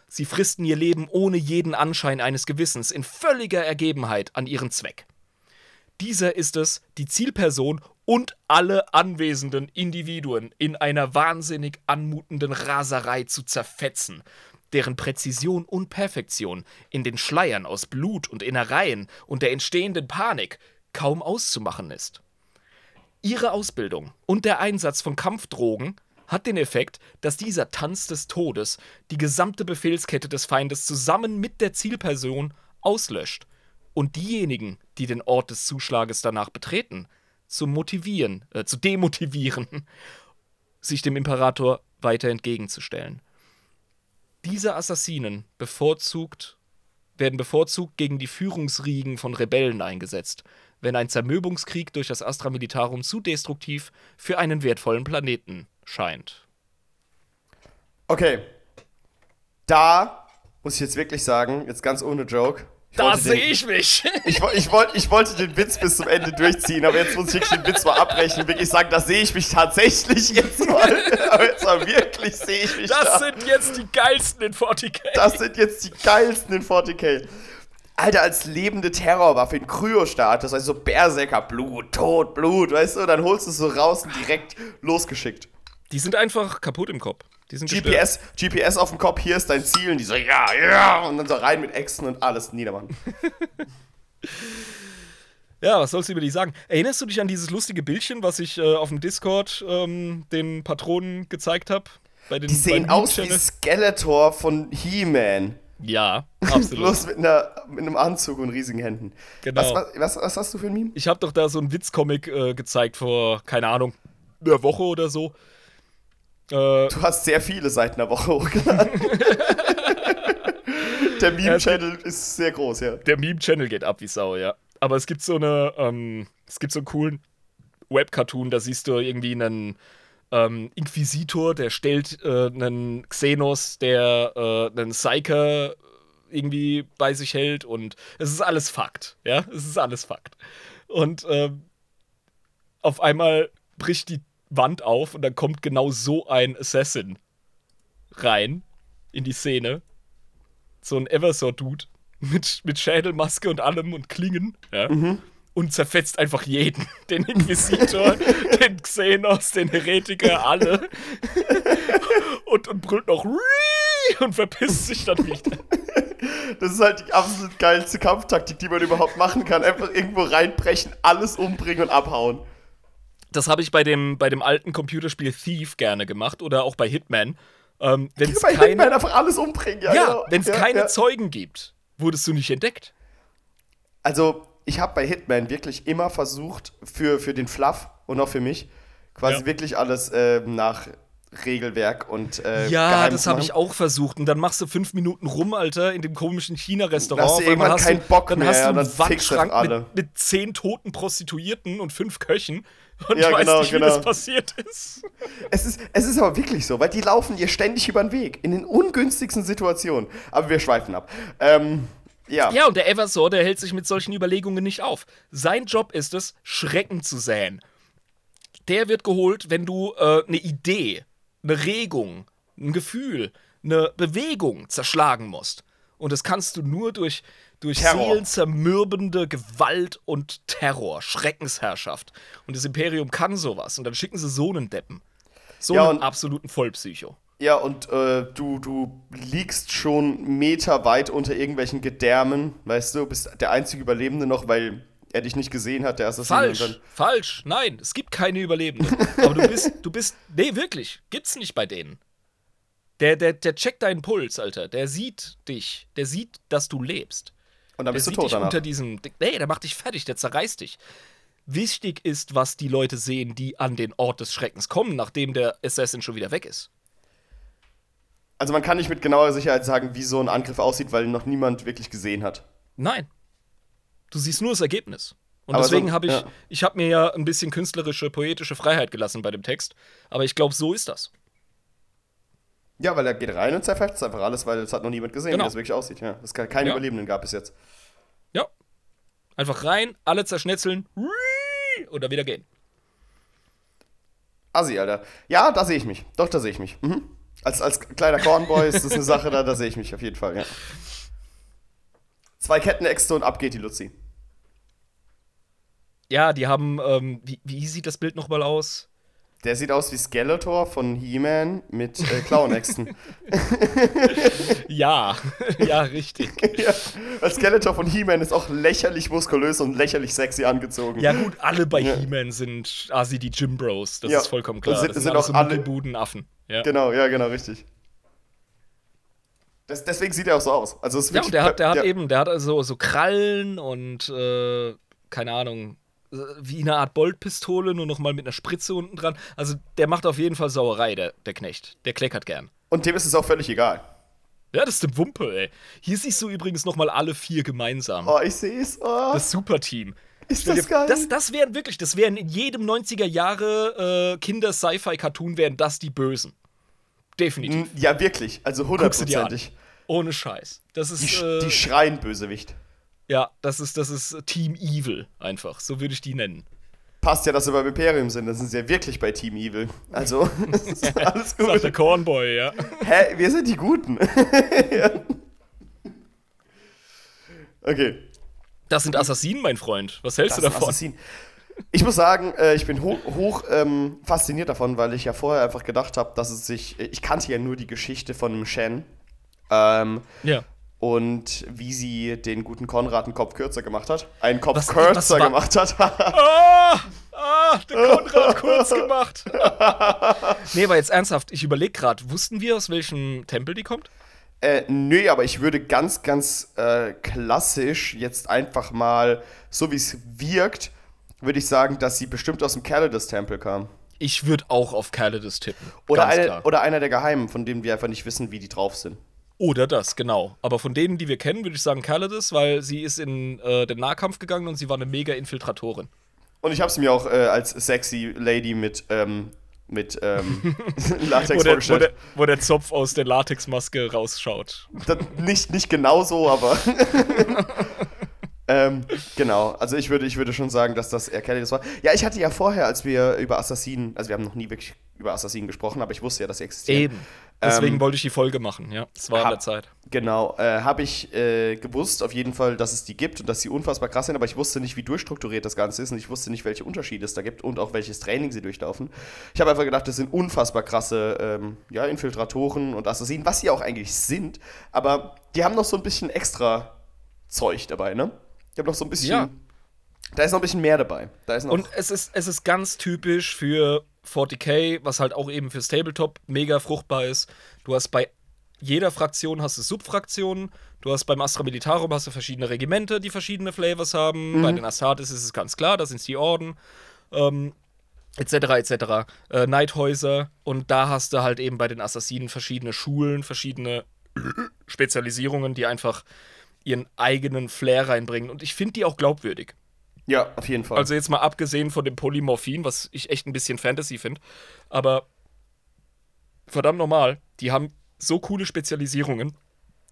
Sie fristen ihr Leben ohne jeden Anschein eines Gewissens in völliger Ergebenheit an ihren Zweck. Dieser ist es, die Zielperson und alle anwesenden Individuen in einer wahnsinnig anmutenden Raserei zu zerfetzen, deren Präzision und Perfektion in den Schleiern aus Blut und Innereien und der entstehenden Panik kaum auszumachen ist. Ihre Ausbildung und der Einsatz von Kampfdrogen hat den Effekt, dass dieser Tanz des Todes die gesamte Befehlskette des Feindes zusammen mit der Zielperson auslöscht und diejenigen, die den Ort des Zuschlages danach betreten, zu motivieren, äh, zu demotivieren, [LAUGHS] sich dem Imperator weiter entgegenzustellen. Diese Assassinen bevorzugt, werden bevorzugt gegen die Führungsriegen von Rebellen eingesetzt, wenn ein Zermürbungskrieg durch das Astra Militarum zu destruktiv für einen wertvollen Planeten scheint. Okay. Da muss ich jetzt wirklich sagen, jetzt ganz ohne Joke. Da sehe ich mich! [LAUGHS] Ich, ich, wollt, ich wollte den Witz bis zum Ende durchziehen, aber jetzt muss ich wirklich den Witz mal abbrechen und wirklich sagen, da sehe ich mich tatsächlich jetzt mal. [LAUGHS] aber jetzt mal wirklich sehe ich mich Das da. sind jetzt die geilsten in 40k. Das sind jetzt die geilsten in 40k. Alter, als lebende Terrorwaffe in Kryostatus, also so Berserker, Blut, Tod, Blut, weißt du, dann holst du es so raus und direkt losgeschickt. Die sind einfach kaputt im Kopf. Die sind gestört. GPS, GPS auf dem Kopf, hier ist dein Ziel und die so, ja, ja, und dann so rein mit Äxten und alles niedermachen. [LAUGHS] Ja, was sollst du über die sagen? Erinnerst du dich an dieses lustige Bildchen, was ich äh, auf dem Discord ähm, den Patronen gezeigt habe? Die sehen aus wie Skeletor von He-Man. Ja, [LAUGHS] absolut. Bloß mit, einer, mit einem Anzug und riesigen Händen. Genau. Was, was, was, was hast du für ein Meme? Ich habe doch da so einen Witzcomic äh, gezeigt vor, keine Ahnung, einer Woche oder so. Äh, Du hast sehr viele seit einer Woche hochgeladen. [LAUGHS] Der Meme-Channel ist sehr groß, ja. der Meme-Channel geht ab wie Sau, ja. Aber es gibt so eine, ähm, es gibt so einen coolen Webcartoon, da siehst du irgendwie einen ähm, Inquisitor, der stellt äh, einen Xenos, der äh, einen Psyker irgendwie bei sich hält und es ist alles Fakt, ja, es ist alles Fakt. Und ähm, auf einmal bricht die Wand auf und dann kommt genau so ein Assassin rein in die Szene. So ein Eversor-Dude mit, mit Schädelmaske und allem und Klingen. Ja. Mhm. Und zerfetzt einfach jeden. [LAUGHS] Den Inquisitor, den Xenos, den Heretiker, alle. [LAUGHS] und, und brüllt noch und verpisst sich dann wieder. Das ist halt die absolut geilste Kampftaktik, die man überhaupt machen kann. Einfach irgendwo reinbrechen, alles umbringen und abhauen. Das habe ich bei dem, bei dem alten Computerspiel Thief gerne gemacht oder auch bei Hitman. Ähm, wenn es Bei keine, Hitman einfach alles umbringen. Ja, ja, genau. wenn es Ja, keine ja. Zeugen gibt, wurdest du nicht entdeckt. Also, ich habe bei Hitman wirklich immer versucht, für, für den Fluff und auch für mich, quasi wirklich alles ähm, nach Regelwerk und äh, Ja, geheim das habe ich auch versucht. Und dann machst du fünf Minuten rum, Alter, in dem komischen China-Restaurant. Dann hast du irgendwann keinen Bock dann mehr, hast du einen dann Wandschrank mit, mit zehn toten Prostituierten und fünf Köchen. [LAUGHS] Und Ja, ich weiß genau, nicht, wie genau. das passiert ist. Es ist, es ist aber wirklich so, weil die laufen dir ständig über den Weg, in den ungünstigsten Situationen. Aber wir schweifen ab. Ähm, ja. Ja, und der Eversor, der hält sich mit solchen Überlegungen nicht auf. Sein Job ist es, Schrecken zu säen. Der wird geholt, wenn du äh, eine Idee, eine Regung, ein Gefühl, eine Bewegung zerschlagen musst. Und das kannst du nur durch, durch Terror. seelenzermürbende Gewalt und Terror, Schreckensherrschaft. Und das Imperium kann sowas. Und dann schicken sie so einen Deppen. So Ja, einen absoluten Vollpsycho. Ja, und äh, du, du liegst schon meterweit unter irgendwelchen Gedärmen, weißt du, bist der einzige Überlebende noch, weil er dich nicht gesehen hat, der Assassin. Falsch, falsch. Nein, es gibt keine Überlebenden. [LAUGHS] Aber du bist, du bist, nee, wirklich, gibt's nicht bei denen. Der, der, der checkt deinen Puls, Alter. Der sieht dich. Der sieht, dass du lebst. Und dann bist du tot dich danach. unter diesem. Nee, der macht dich fertig, der zerreißt dich. Wichtig ist, was die Leute sehen, die an den Ort des Schreckens kommen, nachdem der Assassin schon wieder weg ist. Also man kann nicht mit genauer Sicherheit sagen, wie so ein Angriff aussieht, weil ihn noch niemand wirklich gesehen hat. Nein. Du siehst nur das Ergebnis. Und Aber deswegen so- habe ich, ja. ich habe mir ja ein bisschen künstlerische, poetische Freiheit gelassen bei dem Text. Aber ich glaube, so ist das. Ja, weil er geht rein und zerfetzt einfach alles, weil es hat noch niemand gesehen, Genau. wie das wirklich aussieht. Ja, es kann keine Ja. Überlebenden gab bis jetzt. Ja. Einfach rein, alle zerschnetzeln oder wieder gehen. Assi, Alter. Ja, da sehe ich mich. Doch, da sehe ich mich. Mhm. Als, als kleiner Cornboy ist das eine Sache, da, da sehe ich mich auf jeden Fall, ja. Zwei Kettenäxte und ab geht die Luzi. Ja, die haben, ähm, wie, wie sieht das Bild nochmal aus? Der sieht aus wie Skeletor von He-Man mit äh, Klauenäxten. [LAUGHS] Ja, ja, richtig. [LAUGHS] ja, weil Skeletor von He-Man ist auch lächerlich muskulös und lächerlich sexy angezogen. Ja, gut, alle bei Ja. He-Man sind Asi die Jim Bros. Das Ja, ist vollkommen klar. das sind- das sind, sind auch so alle- Budenaffen. Ja. Genau, ja, genau, richtig. Das, deswegen sieht er auch so aus. Also Ja, und der hat, der hat eben, der hat also so Krallen und äh, keine Ahnung, wie eine Art Boltpistole, nur noch mal mit einer Spritze unten dran. Also der macht auf jeden Fall Sauerei, der, der Knecht. Der kleckert gern. Und dem ist es auch völlig egal. Ja, das ist eine Wumpe, ey. Hier siehst du übrigens noch mal alle vier gemeinsam. Oh, ich sehe es. Oh, Das Superteam. ist das geil. Das, das wären wirklich, das wären in jedem 90er Jahre äh, Kinder-Sci-Fi-Cartoon wären das die Bösen. Definitiv. Ja, wirklich. Also hundertprozentig. Ohne Scheiß. Das ist, Die, äh, die schreien Bösewicht. Ja, das ist, das ist Team Evil einfach. So würde ich die nennen. Passt ja, dass wir beim Imperium sind. Das sind sie ja wirklich bei Team Evil. Also, [LAUGHS] das ist [LAUGHS] alles Sagt der gut. Cornboy, ja. Hä, wir sind die Guten. Ja. [LAUGHS] Okay. Das sind Assassinen, mein Freund. Was hältst Das du davon? Assassin. Ich muss sagen, äh, ich bin hoch, hoch ähm, fasziniert davon, weil ich ja vorher einfach gedacht habe, dass es sich. Ich kannte ja nur die Geschichte von einem Shen. Ähm, Ja. Und wie sie den guten Konrad einen Kopf kürzer gemacht hat. Einen Kopf Was- kürzer was gemacht hat. [LAUGHS] Ah! Ah, der Konrad kurz gemacht. [LAUGHS] nee, aber jetzt ernsthaft, ich überlege gerade, wussten wir, aus welchem Tempel die kommt? Äh, nö, aber ich würde ganz, ganz äh, klassisch jetzt einfach mal, so wie es wirkt, würde ich sagen, dass sie bestimmt aus dem Calidus-Tempel kam. Ich würde auch auf Calidus tippen. Oder, eine, oder einer der Geheimen, von denen wir einfach nicht wissen, wie die drauf sind. Oder das, genau. Aber von denen, die wir kennen, würde ich sagen Calidus, weil sie ist in äh, den Nahkampf gegangen und sie war eine mega Infiltratorin. Und ich habe es mir auch äh, als sexy Lady mit, ähm, mit ähm, [LAUGHS] [LAUGHS] Wo Latex der, wo, vorgestellt. der, wo der Zopf aus der Latexmaske rausschaut. Das, nicht, nicht genau so, aber. [LAUGHS] ähm, genau, also ich würde, ich würde schon sagen, dass das Calidus war. Ja, ich hatte ja vorher, als wir über Assassinen, also wir haben noch nie wirklich über Assassinen gesprochen, aber ich wusste ja, dass sie existieren. Eben. Deswegen ähm, wollte ich die Folge machen, ja. Es war hab, an der Zeit. Genau, äh, habe ich äh, gewusst auf jeden Fall, dass es die gibt und dass sie unfassbar krass sind, aber ich wusste nicht, wie durchstrukturiert das Ganze ist und ich wusste nicht, welche Unterschiede es da gibt und auch welches Training sie durchlaufen. Ich habe einfach gedacht, das sind unfassbar krasse ähm, ja, Infiltratoren und Assassinen, was sie auch eigentlich sind, aber die haben noch so ein bisschen extra Zeug dabei, ne? Die haben noch so ein bisschen. Ja. Da ist noch ein bisschen mehr dabei. Da ist noch und es ist, es ist ganz typisch für 40k, was halt auch eben fürs Tabletop mega fruchtbar ist. Du hast bei jeder Fraktion hast du Subfraktionen. Du hast beim Astra Militarum hast du verschiedene Regimente, die verschiedene Flavors haben. Mhm. Bei den Astartes ist es ganz klar, da sind die Orden. Ähm, etc. etc. Äh, Neidhäuser und da hast du halt eben bei den Assassinen verschiedene Schulen, verschiedene [CLEARS THROAT] Spezialisierungen, die einfach ihren eigenen Flair reinbringen und ich finde die auch glaubwürdig. Ja, auf jeden Fall. Also jetzt mal abgesehen von dem Polymorphin, was ich echt ein bisschen Fantasy finde, aber verdammt normal, die haben so coole Spezialisierungen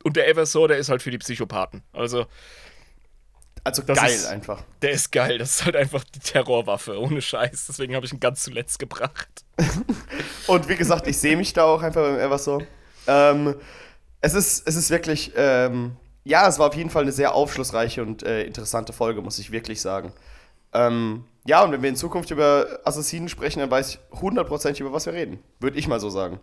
und der Eversor, der ist halt für die Psychopathen. Also also geil ist, einfach. Der ist geil. Das ist halt einfach die Terrorwaffe, ohne Scheiß. Deswegen habe ich ihn ganz zuletzt gebracht. [LAUGHS] und wie gesagt, ich sehe mich da auch einfach beim Eversor. Ähm, es, ist, es ist wirklich ähm, ja, es war auf jeden Fall eine sehr aufschlussreiche und äh, interessante Folge, muss ich wirklich sagen. Ähm, ja, und wenn wir in Zukunft über Assassinen sprechen, dann weiß ich hundertprozentig, über was wir reden. Würde ich mal so sagen.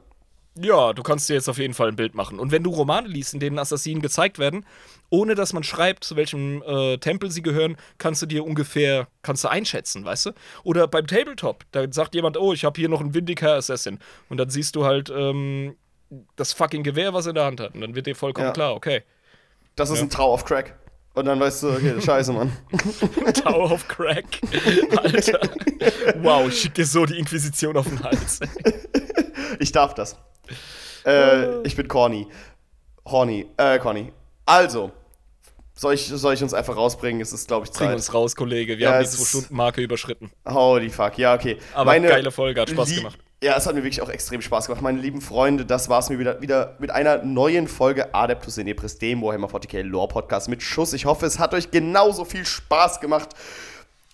Ja, du kannst dir jetzt auf jeden Fall ein Bild machen. Und wenn du Romane liest, in denen Assassinen gezeigt werden, ohne dass man schreibt, zu welchem äh, Tempel sie gehören, kannst du dir ungefähr, kannst du einschätzen, weißt du? Oder beim Tabletop, da sagt jemand, oh, ich habe hier noch einen Vindicator Assassin. Und dann siehst du halt ähm, das fucking Gewehr, was er in der Hand hat. Und dann wird dir vollkommen ja. klar, okay das ist ja. ein Tower of Crack. Und dann weißt du, okay, [LAUGHS] scheiße, Mann. Tower of Crack. Alter. Wow, ich schick dir so die Inquisition auf den Hals. ich darf das. Äh, ich bin corny. Horny. Äh, corny. Also, soll ich, soll ich uns einfach rausbringen? Es ist, glaube ich, Zeit. Bring uns raus, Kollege. Wir ja, haben die 2-Stunden-Marke überschritten. Holy fuck. Ja, okay. Aber Meine geile Folge, hat Spaß gemacht. Ja, es hat mir wirklich auch extrem Spaß gemacht. Meine lieben Freunde, das war es mir wieder, wieder mit einer neuen Folge Adeptus Inepris, dem Warhammer 40k Lore Podcast mit Schuss. Ich hoffe, es hat euch genauso viel Spaß gemacht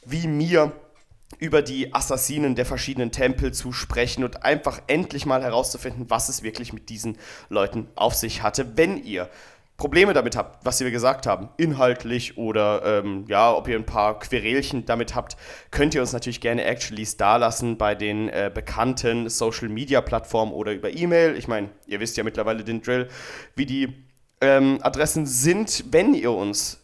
wie mir über die Assassinen der verschiedenen Tempel zu sprechen und einfach endlich mal herauszufinden, was es wirklich mit diesen Leuten auf sich hatte. Wenn ihr Probleme damit habt, was wir gesagt haben, inhaltlich oder ähm, ja, ob ihr ein paar Querelchen damit habt, könnt ihr uns natürlich gerne Actuallys dalassen bei den äh, bekannten Social Media Plattformen oder über E-Mail. Ich meine, ihr wisst ja mittlerweile den Drill, wie die ähm, Adressen sind, wenn ihr uns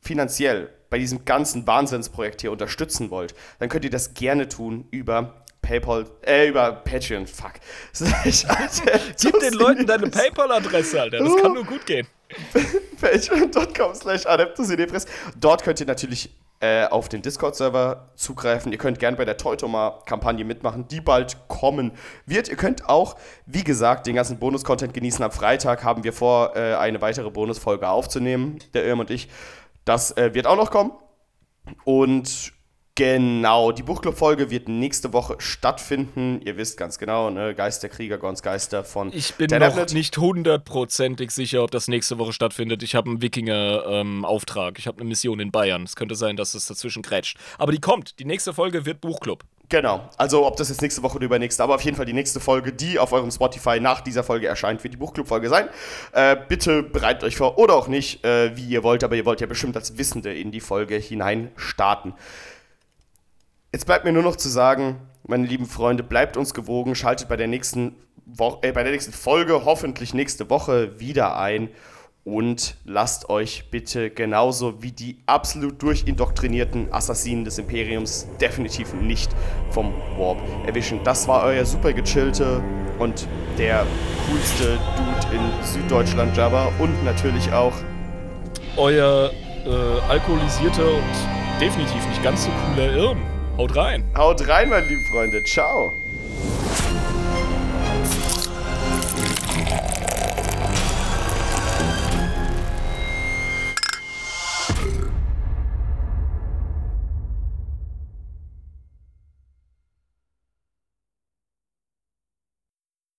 finanziell bei diesem ganzen Wahnsinnsprojekt hier unterstützen wollt, dann könnt ihr das gerne tun über PayPal, äh, über Patreon, fuck. [LAUGHS] Gib den Leuten deine PayPal-Adresse, Alter. Das kann nur gut gehen. [LAUGHS] Patreon.com slash adeptusinepris. Dort könnt ihr natürlich äh, auf den Discord-Server zugreifen. Ihr könnt gerne bei der Teutoma-Kampagne mitmachen, die bald kommen wird. Ihr könnt auch, wie gesagt, den ganzen Bonus-Content genießen. Am Freitag haben wir vor, äh, eine weitere Bonusfolge aufzunehmen, der Irm und ich. Das äh, wird auch noch kommen. Und Genau, die Buchclub-Folge wird nächste Woche stattfinden. Ihr wisst ganz genau, ne? Geisterkrieger, Gons Geister von Ich bin noch Tablet. nicht hundertprozentig sicher, ob das nächste Woche stattfindet. Ich habe einen Wikinger-Auftrag. Ähm, ich habe eine Mission in Bayern. Es könnte sein, dass es dazwischen grätscht. Aber die kommt. Die nächste Folge wird Buchclub. Genau. Also, ob das jetzt nächste Woche oder übernächste, aber auf jeden Fall die nächste Folge, die auf eurem Spotify nach dieser Folge erscheint, wird die Buchclub-Folge sein. Äh, bitte bereitet euch vor oder auch nicht, äh, wie ihr wollt, aber ihr wollt ja bestimmt als Wissende in die Folge hinein starten. Jetzt bleibt mir nur noch zu sagen, meine lieben Freunde, bleibt uns gewogen, schaltet bei der nächsten, Wo äh, bei der nächsten Folge, hoffentlich nächste Woche, wieder ein und lasst euch bitte genauso wie die absolut durchindoktrinierten Assassinen des Imperiums definitiv nicht vom Warp erwischen. Das war euer super gechillte und der coolste Dude in Süddeutschland Jabba und natürlich auch euer äh, alkoholisierter und definitiv nicht ganz so cooler Irm. Haut rein. Haut rein, meine lieben Freunde. Ciao.